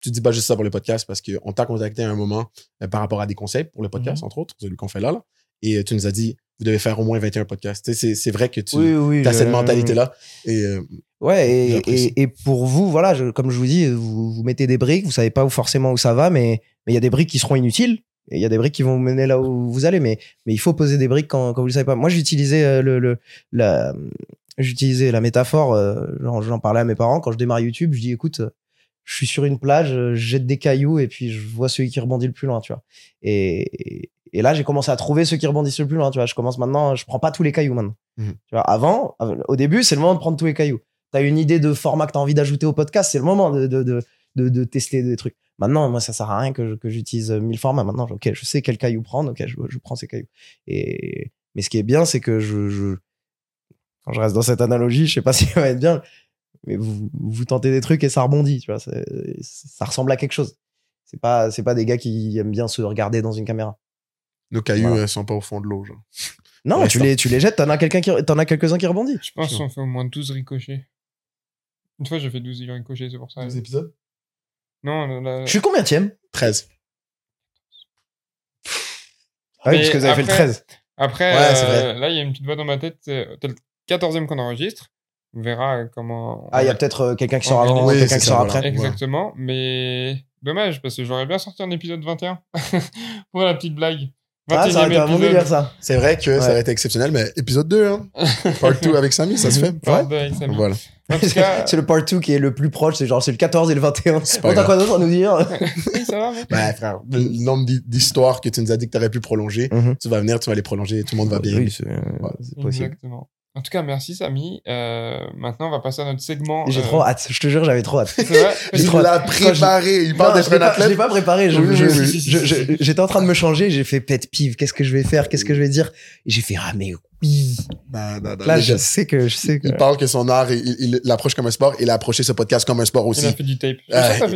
Tu dis pas juste ça pour le podcast parce qu'on t'a contacté à un moment euh, par rapport à des conseils pour le podcast, Mhm. entre autres, celui qu'on fait là, là. Et euh, tu nous as dit, vous devez faire au moins 21 podcasts. C'est- vrai que tu oui. as je- cette mentalité-là. Et euh, Ouais, et, J'apprécie. et, et pour vous, voilà, je- comme je vous dis, vous, vous mettez des briques, vous savez pas où forcément où ça va, mais mais il y a des briques qui seront inutiles, il y a des briques qui vont vous mener là où vous allez, mais, mais il faut poser des briques quand, quand vous le savez pas. Moi, j'utilisais le, le, la, j'utilisais la métaphore, euh, j'en parlais à mes parents, quand je démarre YouTube, je dis, écoute, je suis sur une plage, euh, je jette des cailloux, et puis je vois celui qui rebondit le plus loin, tu vois. Et, et là, j'ai commencé à trouver ceux qui rebondissent le plus loin, tu vois. Je commence maintenant, je prends pas tous les cailloux maintenant. Mhm. Tu vois, avant, au début, c'est le moment de prendre tous les cailloux tu as une idée de format que tu as envie d'ajouter au podcast, c'est le moment de, de, de, de, de tester des trucs. Maintenant, moi, ça sert à rien que, je- que j'utilise euh, mille formats. Maintenant, ok, je sais quel caillou prendre, ok, je, je prends ces cailloux. Et, mais ce qui est bien, c'est que je, je, quand je reste dans cette analogie, je sais pas <laughs> si ça va être bien, mais vous, vous tentez des trucs et ça rebondit, tu vois, ça ressemble à quelque chose. C'est pas, c'est pas des gars qui aiment bien se regarder dans une caméra. nos cailloux Voilà. euh, sont pas au fond de l'eau, genre. Non, tu les, tu les jettes, t'en as quelqu'un qui, t'en as quelques-uns qui rebondissent. Je pense qu'on fait au moins 12 ricochets. Une fois, j'ai fait 12 ricochets, c'est pour ça. épisodes? Non, la- Je suis combien tième 13. Ah oui, parce que vous avez fait le après- 13. Après, Ouais, euh, là, il y a une petite voix dans ma tête. C'est t'es le 14e qu'on enregistre. On verra euh, comment. Ah, il y a on- peut-être euh, quelqu'un qui sort avant, Oui, quelqu'un qui voilà. après. Exactement. Mais dommage, parce que j'aurais bien sorti un épisode 21 <laughs> pour la petite blague. Ah, ça aurait été un bon délire, ça. C'est vrai que ça aurait été exceptionnel, mais épisode 2, hein. Part 2 avec Samy, ça se fait. Part deux avec Samy. Voilà. Cas, <laughs> c'est le part 2 qui est le plus proche, c'est genre c'est le 14 et le 21. C'est pas Bon, t'as quoi d'autre à nous dire? <laughs> Oui, ça va, mec. Ben, frère, le nombre d'hi- d'histoires que tu nous as dit que tu aurais pu prolonger, Mhm. tu vas venir, tu vas les prolonger et tout le monde va bien. Oui, c'est c'est possible. Exactement. En tout cas, merci Samy. Euh, maintenant, on va passer à notre segment. J'ai euh, trop hâte, je te jure, j'avais trop hâte. <laughs> C'est vrai J'ai Il l'a préparé. Il parle d'être un pas- je l'ai athlète. pas préparé. je- Oui, je- oui, oui, si, si, je- si, je- si. J'étais en train de me changer, j'ai fait pet pive, qu'est-ce que je vais faire, qu'est-ce que je vais dire? Et j'ai fait ah mais oui. Non, non, non, Là, je sais que je sais que Il parle que son art, il il l'approche comme un sport. Il a approché ce podcast comme un sport Il aussi. a fait du tape.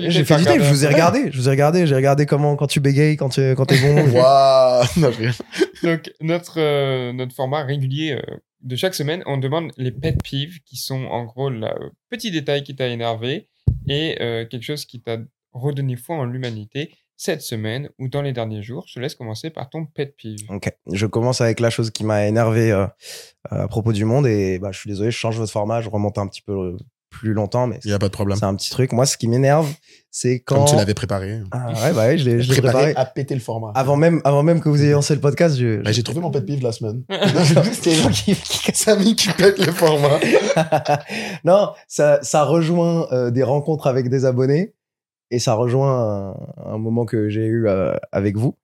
J'ai fait du tape, je vous ai regardé. je vous ai regardé, j'ai regardé comment quand tu bégayes, quand tu quand t'es bon. Waouh! <laughs> Donc, notre, euh, notre format régulier euh, de chaque semaine, on demande les pet peeves, qui sont en gros le petit détail qui t'a énervé et euh, quelque chose qui t'a redonné foi en l'humanité cette semaine ou dans les derniers jours. Je te laisse commencer par ton pet peeve. Ok, je commence avec la chose qui m'a énervé euh, à propos du monde et bah, je suis désolé, je change votre format, je remonte un petit peu euh, plus longtemps, mais Il n'y a pas de problème. c'est un petit truc. Moi, ce qui m'énerve, c'est quand. Comme tu l'avais préparé. Ah ouais, bah ouais, je l'ai je l'ai préparé, préparé. à péter le format. Avant même, avant même que vous ayez lancé le podcast, je. Ben, j'ai trouvé mon pet pive de la semaine. <laughs> C'était les gens qui, qui Samy qui pète le format. <laughs> non, ça, ça rejoint euh, des rencontres avec des abonnés et ça rejoint un, un moment que j'ai eu euh, avec vous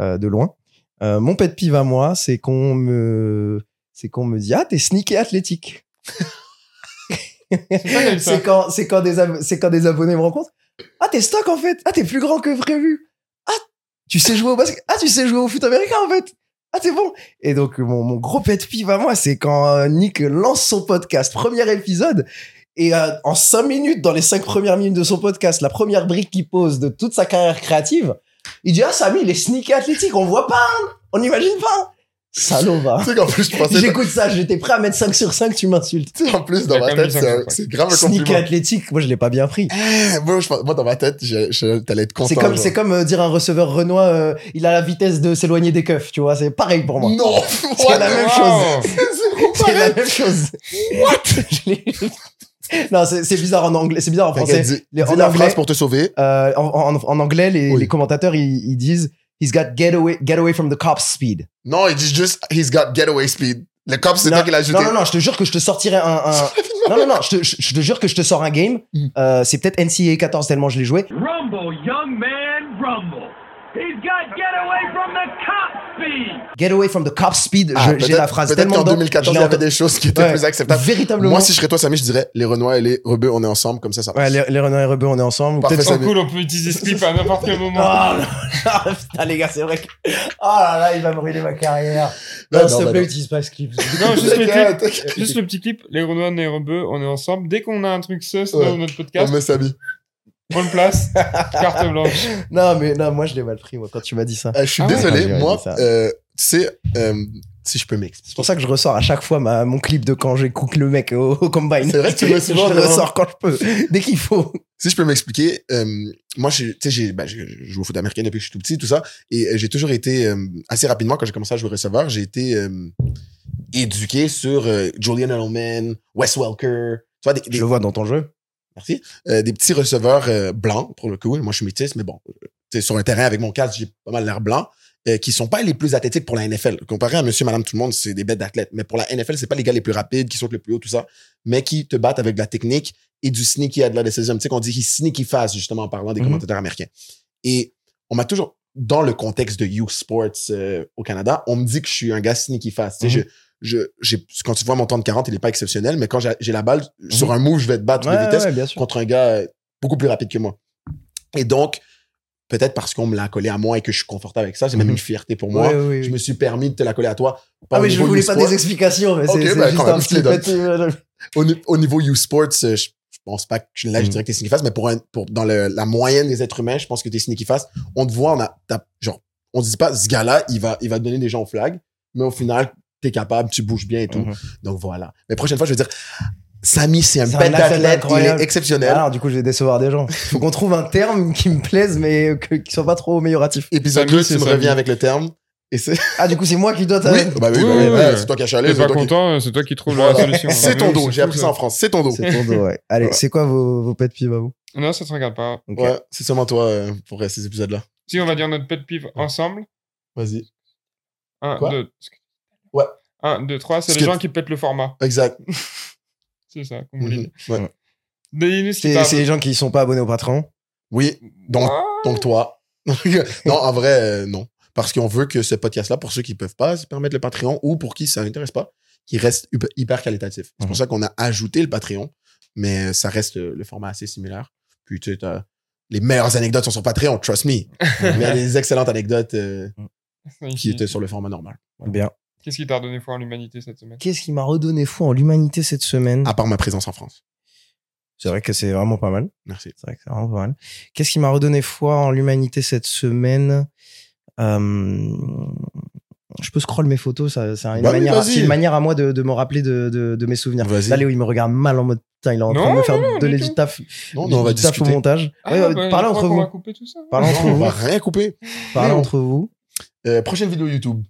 euh, de loin. Euh, mon pet pive à moi, c'est qu'on me, c'est qu'on me dit ah t'es sneaké athlétique. C'est quand, c'est quand des, ab- c'est quand des abonnés me rencontrent. Ah t'es stock en fait. Ah t'es plus grand que prévu. Ah tu sais jouer au basket. Ah tu sais jouer au foot américain en fait. Ah c'est bon. Et donc mon, mon gros pet pive à moi, c'est quand euh, Nick lance son podcast, premier épisode. Et euh, en cinq minutes, dans les cinq premières minutes de son podcast, la première brique qu'il pose de toute sa carrière créative, il dit Ah, Samy, il est sneaké athlétique, on voit pas, hein. on n'imagine pas. Salaud, va. Tu sais qu'en plus, je pensais. <laughs> J'écoute ça, j'étais prêt à mettre 5 sur 5, tu m'insultes. Tu sais, en plus, dans ma tête, c'est grave un compliment. athlétique, moi je l'ai pas bien pris. Eh, moi, je moi, dans ma tête, je, je, t'allais être content. C'est comme, c'est comme euh, dire un receveur Renoir, euh, il a la vitesse de s'éloigner des keufs, tu vois, c'est pareil pour moi. Non! <laughs> C'est la même Wow. <laughs> C'est la même chose. What? non, c'est c'est bizarre en anglais, c'est bizarre en français. Dis, Les- dis en la anglais- phrase pour te sauver. Euh, en, en, en anglais, les, Oui. les commentateurs, ils, ils disent He's got get away, get away from the cops speed. Non, il dit juste, he's got getaway speed. Le cop, c'est toi qui l'as ajouté. non, non, non, je te jure que je te sortirai un. un- <laughs> non, non, non, je te, je, je te jure que je te sors un game. Mm. Euh, c'est peut-être NCAA 14 tellement je l'ai joué. Rumble, young man, rumble. He's got get away from the cop speed. Get away from the cop speed. Ah, J'ai peut-être- la phrase Peut-être tellement qu'en dedans, 2014, je il y avait des choses qui étaient Ouais, plus acceptables. Véritablement. Moi, si je serais toi, Samy, je dirais les Renois et les Rebeux, on est ensemble, comme ça, ça Ouais, passe. les, les renards et rebeux, on est ensemble. Parfait, peut-être- Oh, Samy. cool, on peut utiliser ce clip à n'importe quel moment. <laughs> Non. putain, les gars, c'est vrai que. Oh là là, il va brûler ma carrière. Non, s'il te plaît, utilise pas ce clip. Non, juste le clip. Juste le petit clip, les Renois et les Rebeux, on est ensemble. Dès qu'on a un truc sus Ouais. dans notre On podcast, met Samy. On le place. <laughs> Carte blanche. Non, mais non, moi, je l'ai mal pris, moi, quand tu m'as dit ça. Euh, je suis Ah désolé, moi, euh, tu sais, euh, si je peux C'est m'expliquer. pour ça que je ressors à chaque fois ma, mon clip de quand j'écoute le mec au, au combine. C'est vrai que tu <laughs> souvent, Je le ressors quand je peux, dès qu'il faut. Si je peux m'expliquer, euh, moi, je- tu sais, j'ai, ben, je joue au foot américain depuis que je suis tout petit, tout ça, et euh, j'ai toujours été euh, assez rapidement quand j'ai commencé à jouer receveur, j'ai été euh, éduqué sur euh, Julian Edelman, Wes Welker, tu vois, des, Je le vois dans ton jeu. Merci, euh, des petits receveurs euh, blancs pour le coup. Moi, je suis métisse, mais bon, euh, sur un terrain avec mon casque, j'ai pas mal l'air blanc. euh, qui sont pas les plus athlétiques pour la NFL. Comparé à monsieur, madame, tout le monde, c'est des bêtes d'athlètes. Mais pour la NFL, c'est pas les gars les plus rapides, qui sautent le plus haut, tout ça, mais qui te battent avec de la technique et du sneaky athleticism. Tu sais qu'on dit sneaky fast, justement, en parlant des Mhm. commentateurs américains. Et on m'a toujours, dans le contexte de youth sports au Canada, on me dit que je suis un gars sneaky sais, je, je, quand tu vois mon temps de 40, il est pas exceptionnel, mais quand j'ai, la balle, sur un move, je vais te battre de vitesse ouais, contre un gars euh, beaucoup plus rapide que moi. Et donc, peut-être parce qu'on me l'a collé à moi et que je suis confortable avec ça, c'est même Mhm. une fierté pour moi. Je me suis permis de te la coller à toi. Ah, mais je voulais pas des explications, mais Ok, c'est ben, juste un je petit petit, euh, <laughs> Au, au niveau youth sports, euh, je, je pense pas que je, là, je Mhm. dirais que t'es sneaky fast, mais pour, un, pour dans le- la moyenne des êtres humains, je pense que t'es sneaky fast. On te voit, on a, genre, on se dit pas, ce gars-là, il va, il va donner des gens au flag, mais au final, t'es capable, tu bouges bien et tout. Mhm. Donc voilà. Mais prochaine fois, je vais dire, Samy, c'est un un bête athlète d'athlète, il est exceptionnel. Alors, du coup, je vais décevoir des gens. <laughs> Faut qu'on trouve un terme qui me plaise, mais que, qui soit pas trop amélioratif. Épisode Samy, 2, c'est tu me reviens avec le terme. Et c'est, <laughs> Ah, si c'est moi qui dois oui, t'arrêter. bah oui, Oui, bah oui, oui, oui. c'est toi qui as chialé, T'es c'est pas toi qui- content, c'est toi qui trouves Voilà. la solution. C'est Ah, ton oui, dos, j'ai appris ça en France, c'est ton dos. C'est ton dos, ouais. <laughs> Allez, Ouais. c'est quoi vos, vos pet peeves à vous Non, ça te regarde pas. Ouais, c'est seulement toi euh, pour ces épisodes-là. Si on va dire notre pet peeve ensemble. Vas-y. 1, Quoi? 2. Ouais. 1, 2, 3, c'est Ce les gens qui pètent le format. Exact. <laughs> C'est ça, Mhm. Ouais. Donnez-nous ce qui C'est les gens qui sont pas abonnés au Patreon. Oui, donc, Ah, donc toi. <laughs> non, en vrai, euh, non. Parce qu'on veut que ce podcast-là, pour ceux qui peuvent pas se permettre le Patreon ou pour qui ça n'intéresse pas, qu'il reste hyper- qualitatif. C'est Mhm. pour ça qu'on a ajouté le Patreon, mais ça reste euh, le format assez similaire. Puis tu sais, les meilleures anecdotes sont sur Patreon, trust me. <laughs> Il y a des excellentes anecdotes euh, qui étaient sur le format normal. Bien. Qu'est-ce qui t'a redonné foi en l'humanité cette semaine? Qu'est-ce qui m'a redonné foi en l'humanité cette semaine? À part ma présence en France. C'est vrai que c'est vraiment pas mal. Merci. C'est vrai que c'est vraiment pas mal. Qu'est-ce qui m'a redonné foi en l'humanité cette semaine? Euh, Je peux scroll mes photos, ça, c'est une, Bah manière, c'est une manière à moi de, de me rappeler de, de, de mes souvenirs. Vas-y. Là, Léo, il me regarde mal en mode putain, il est en train Non, de me faire non, non, donner du taf, Non, on va taf au discuter. montage. Ah, Ouais, bah, parlez entre vous. va couper tout ça. Parlez entre Non, on vous. va rien couper. Parlez entre vous. Euh, prochaine vidéo YouTube.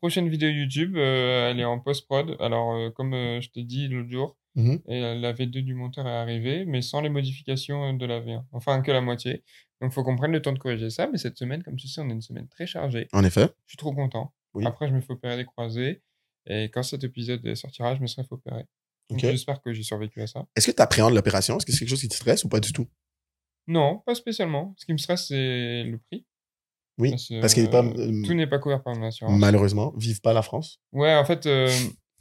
Prochaine vidéo YouTube, euh, elle est en post-prod. Alors, euh, comme euh, je t'ai dit l'autre jour, Mhm. et, la V2 du monteur est arrivée, mais sans les modifications de la V1. Enfin, que la moitié. Donc, faut qu'on prenne le temps de corriger ça. Mais cette semaine, comme tu sais, on a une semaine très chargée. En effet. Je suis trop content. Oui. Après, je me fais opérer des croisés. Et quand cet épisode sortira, je me serai fait opérer. J'espère que j'ai survécu à ça. Est-ce que tu appréhendes l'opération? Est-ce que c'est quelque chose qui te stresse ou pas du tout? Non, pas spécialement. Ce qui me stresse, c'est le prix. Oui. que, parce qu'il est pas, euh, euh, tout n'est pas couvert par mon assurance. malheureusement, vive pas la France. Ouais, en fait, euh,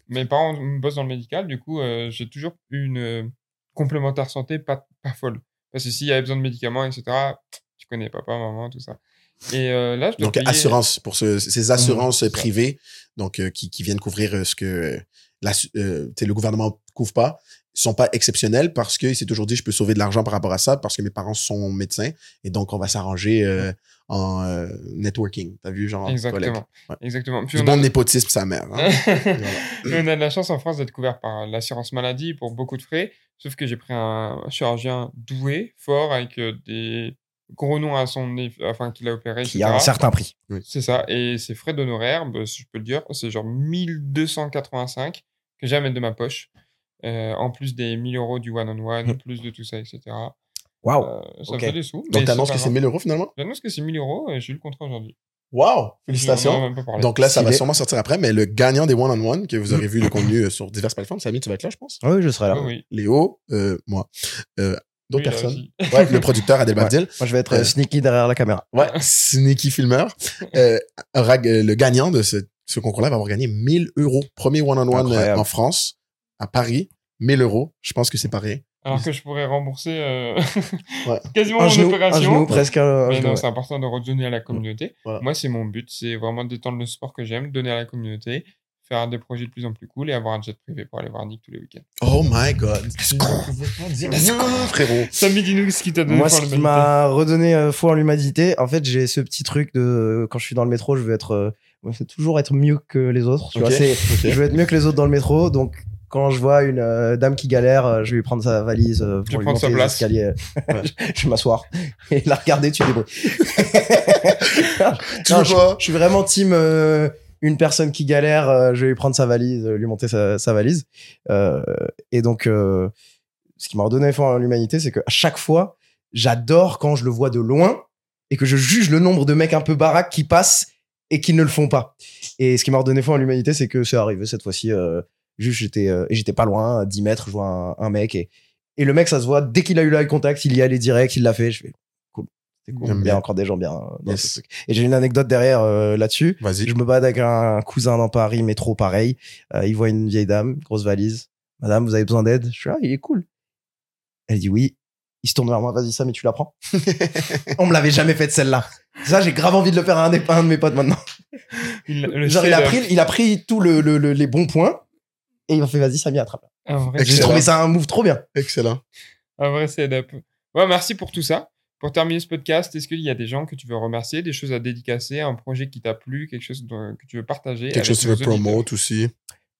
mes parents bossent dans le médical, du coup, j'ai toujours eu une complémentaire santé pas, pas folle. Parce que s'il y avait besoin de médicaments, etc., tu connais papa, maman, tout ça. Et euh, là, je dois Donc, payer... assurance, pour ce- ces assurances c'est ça. privées, donc, euh, qui, qui viennent couvrir ce que la, euh, le gouvernement couvre pas, sont pas exceptionnelles parce qu'il s'est toujours dit, je peux sauver de l'argent par rapport à ça parce que mes parents sont médecins et donc on va s'arranger euh, en euh, networking. T'as vu, genre. Exactement. Ouais. Exactement. Puis Du on bon a... népotisme, sa mère. hein. <laughs> On a de la chance en France d'être couvert par l'assurance maladie pour beaucoup de frais. Sauf que j'ai pris un chirurgien doué, fort, avec euh, des gros noms à son nez, enfin, qu'il a opéré, Qui etc. a un certain prix. C'est ça. Et ses frais d'honoraires, bah, si je peux le dire, c'est genre 1285 que j'ai à mettre de ma poche. Euh, en plus des 1000 euros du one-on-one, Hmm. plus de tout ça, etc. Waouh. Euh, ça fait des sous. Donc, t'annonces pas que c'est grave. 1000 euros finalement? J'annonce que c'est 1000 euros et j'ai eu le contrat aujourd'hui. On a Félicitations. Donc là, ça va sûrement sortir après, mais le gagnant des one-on-one, que vous aurez vu le contenu euh, sur diverses plateformes, Samy, tu vas être là, je pense. Oui, je serai là. Oui, oui. Léo, euh, moi. Euh, d'autres personnes. Ouais, le producteur Adel Babdil. Moi, je vais être euh, sneaky derrière la caméra. Ouais, Sneaky. <laughs> Euh, euh, le gagnant de ce, ce concours-là va avoir gagné 1000 euros. Premier one-on-one Incroyable. euh, en France, à Paris. 1000 euros. Je pense que c'est rien. Alors que je pourrais rembourser euh, <laughs> Ouais. <laughs> quasiment Un mon genou, un opération. genou, presque un Mais genou, non, ouais. c'est important de redonner à la communauté. Voilà. Moi, c'est mon but, c'est vraiment d'étendre le sport que j'aime, donner à la communauté, faire des projets de plus en plus cool et avoir un jet privé pour aller voir Nick tous les week-ends. Oh my god. Let's go. frérot. Sammy, dis-nous ce qui t'a donné Moi, ce qui m'a redonné euh, foi en l'humanité, en fait, j'ai ce petit truc de euh, quand je suis dans le métro, je veux être, euh, moi, c'est toujours être mieux que les autres. Tu vois, je veux être mieux que les autres dans le métro. Donc, quand je vois une euh, dame qui galère, euh, je vais lui prendre sa valise euh, pour lui prends sa monter les place. escaliers. <laughs> <laughs> je, je vais m'asseoir et la regarder, tu débrouilles. <laughs> Tu veux je, quoi je suis vraiment team euh, une personne qui galère, euh, je vais lui prendre sa valise, euh, lui monter sa, sa valise. Euh, et donc, euh, ce qui m'a redonné foi en l'humanité, c'est qu'à chaque fois, j'adore quand je le vois de loin et que je juge le nombre de mecs un peu baraques qui passent et qui ne le font pas. Et ce qui m'a redonné foi en l'humanité, c'est que c'est arrivé cette fois-ci. Euh, juste, j'étais euh, et j'étais pas loin, à 10 mètres, je vois un, un mec et, et le mec, ça se voit, dès qu'il a eu l'eye contact, il y allait direct, il l'a fait. Je fais cool. C'est cool. J'aime Il y bien. a encore des gens bien dans Yes. ce truc. Et j'ai une anecdote derrière euh, là-dessus. Vas-y. Je me bats avec un cousin dans Paris, métro, pareil. Euh, il voit une vieille dame, grosse valise. Madame, vous avez besoin d'aide? Je suis ah, il est cool. Elle dit oui. Il se tourne vers moi, vas-y, ça, mais tu la prends? <laughs> On me l'avait jamais fait de celle-là. Ça, j'ai grave envie de le faire à un, des, à un de mes potes maintenant. Il, Genre, il a pris, il a pris tous le, le- le- les bons points et il m'a fait, vas-y, Samy, attrape. J'ai trouvé ça un move trop bien. Excellent. Un vrai setup. Ouais, merci pour tout ça. Pour terminer ce podcast, est-ce qu'il y a des gens que tu veux remercier, des choses à dédicacer, un projet qui t'a plu, quelque chose que tu veux partager Quelque chose que tu veux promote aussi.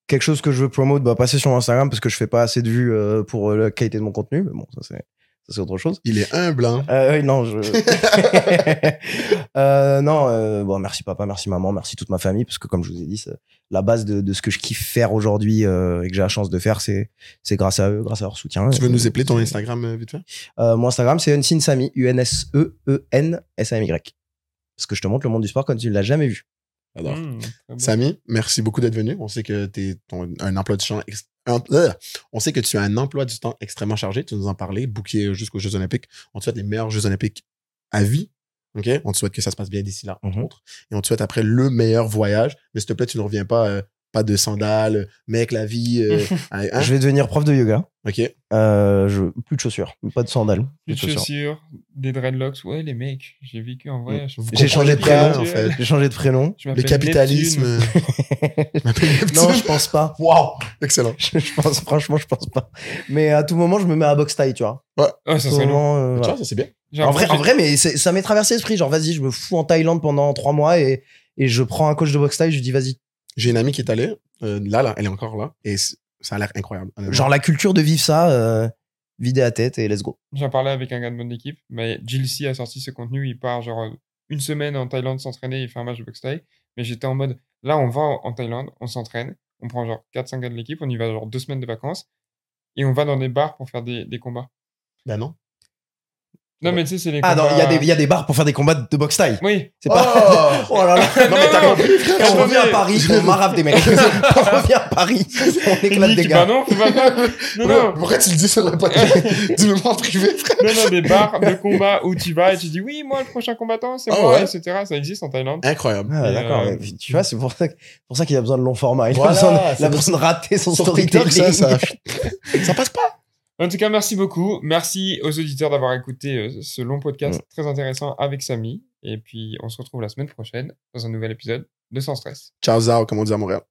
Quelque chose que je veux promote, bah, passer sur Instagram parce que je fais pas assez de vues euh, pour euh, la qualité de mon contenu. Mais bon, ça, c'est, ça, c'est autre chose. Il est humble, hein. Euh, oui, non, je. <laughs> euh, non, euh, bon, merci papa, merci maman, merci toute ma famille, parce que comme je vous ai dit, c'est la base de, de ce que je kiffe faire aujourd'hui euh, et que j'ai la chance de faire, c'est c'est grâce à eux, grâce à leur soutien. Tu veux nous épeler ton Instagram vite fait? Euh, Mon Instagram, c'est Unseen Samy, U-N-S-E-E-N-S-A-M-Y. Parce que je te montre le monde du sport comme tu ne l'as jamais vu. Mmh. Samy, merci beaucoup d'être venu. On sait que tu un emploi du temps ex- un- euh, on sait que tu as un emploi du temps extrêmement chargé. Tu nous en parlais, booké jusqu'aux Jeux Olympiques. On te souhaite les meilleurs Jeux Olympiques à vie. OK? On te souhaite que ça se passe bien d'ici là, entre Mhm. autres. Et on te souhaite après le meilleur voyage. Mais s'il te plaît, tu ne reviens pas, euh, pas de sandales, mec, la vie. euh, <laughs> hein? Je vais devenir prof de yoga. OK? Euh, je... Plus de chaussures, pas de sandales. Des Plus de chaussures. chaussures, des dreadlocks. Ouais, les mecs, j'ai vécu en voyage. Vous J'ai changé de prénom, en fait. J'ai changé de prénom. Le capitalisme. <laughs> Je m'appelle <laughs> Neptune. Non, je pense pas. Wow! Excellent. je je pense, franchement, je pense pas. Mais à tout moment, je me mets à boxe taille, tu vois. Ouais, ça À tout serait lourd. moment, euh, Tu voilà. vois, ça c'est bien. J'ai En vrai, en vrai, mais c'est- ça m'est traversé l'esprit. Genre, vas-y, je me fous en Thaïlande pendant trois mois et, et je prends un coach de boxe taille, je lui dis, vas-y. J'ai une amie qui est allée, euh, là, là, elle est encore là, et ça a l'air incroyable. Genre, la culture de vivre ça, euh, vider la tête et let's go. J'en parlais avec un gars de mon équipe, mais Jill C a sorti ce contenu. Il part genre euh, une semaine en Thaïlande s'entraîner, il fait un match de boxe thaï. Mais j'étais en mode, là, on va en en Thaïlande, on s'entraîne, on prend genre 4-5 gars de l'équipe, on y va genre deux semaines de vacances, et on va dans des bars pour faire des, des combats. Ben non. Non, mais tu sais, c'est les Ah, combats. non, il y, a des- il y a des bars pour faire des combats de boxe taille. Oui, C'est pas. Oh là là. <laughs> Non, mais t'as Non, compris, frère. Quand on revient à Paris, on marave des mecs. <laughs> on revient à Paris, on éclate Nick, des bah gars. non, faut pas faire. Non, non, Pourquoi tu le dis sur le podcast Dis-le-moi en privé, frère. non, non, des bars de combat où tu vas et tu dis oui, moi, le prochain combattant, c'est Ah moi, ouais. etc. Ça existe en Thaïlande. Incroyable. Ah, Et, d'accord. euh, mais Tu vois, c'est pour ça, que- pour ça qu'il a besoin de long format. Il Voilà, a besoin de, c'est il a pour besoin de rater son Sur storytelling. TikTok, ça, ça, ça <laughs> passe pas. En tout cas, merci beaucoup. Merci aux auditeurs d'avoir écouté euh, ce long podcast très intéressant avec Samy. Et puis, on se retrouve la semaine prochaine dans un nouvel épisode de Sans Stress. Ciao, Zao, comme on dit à Montréal.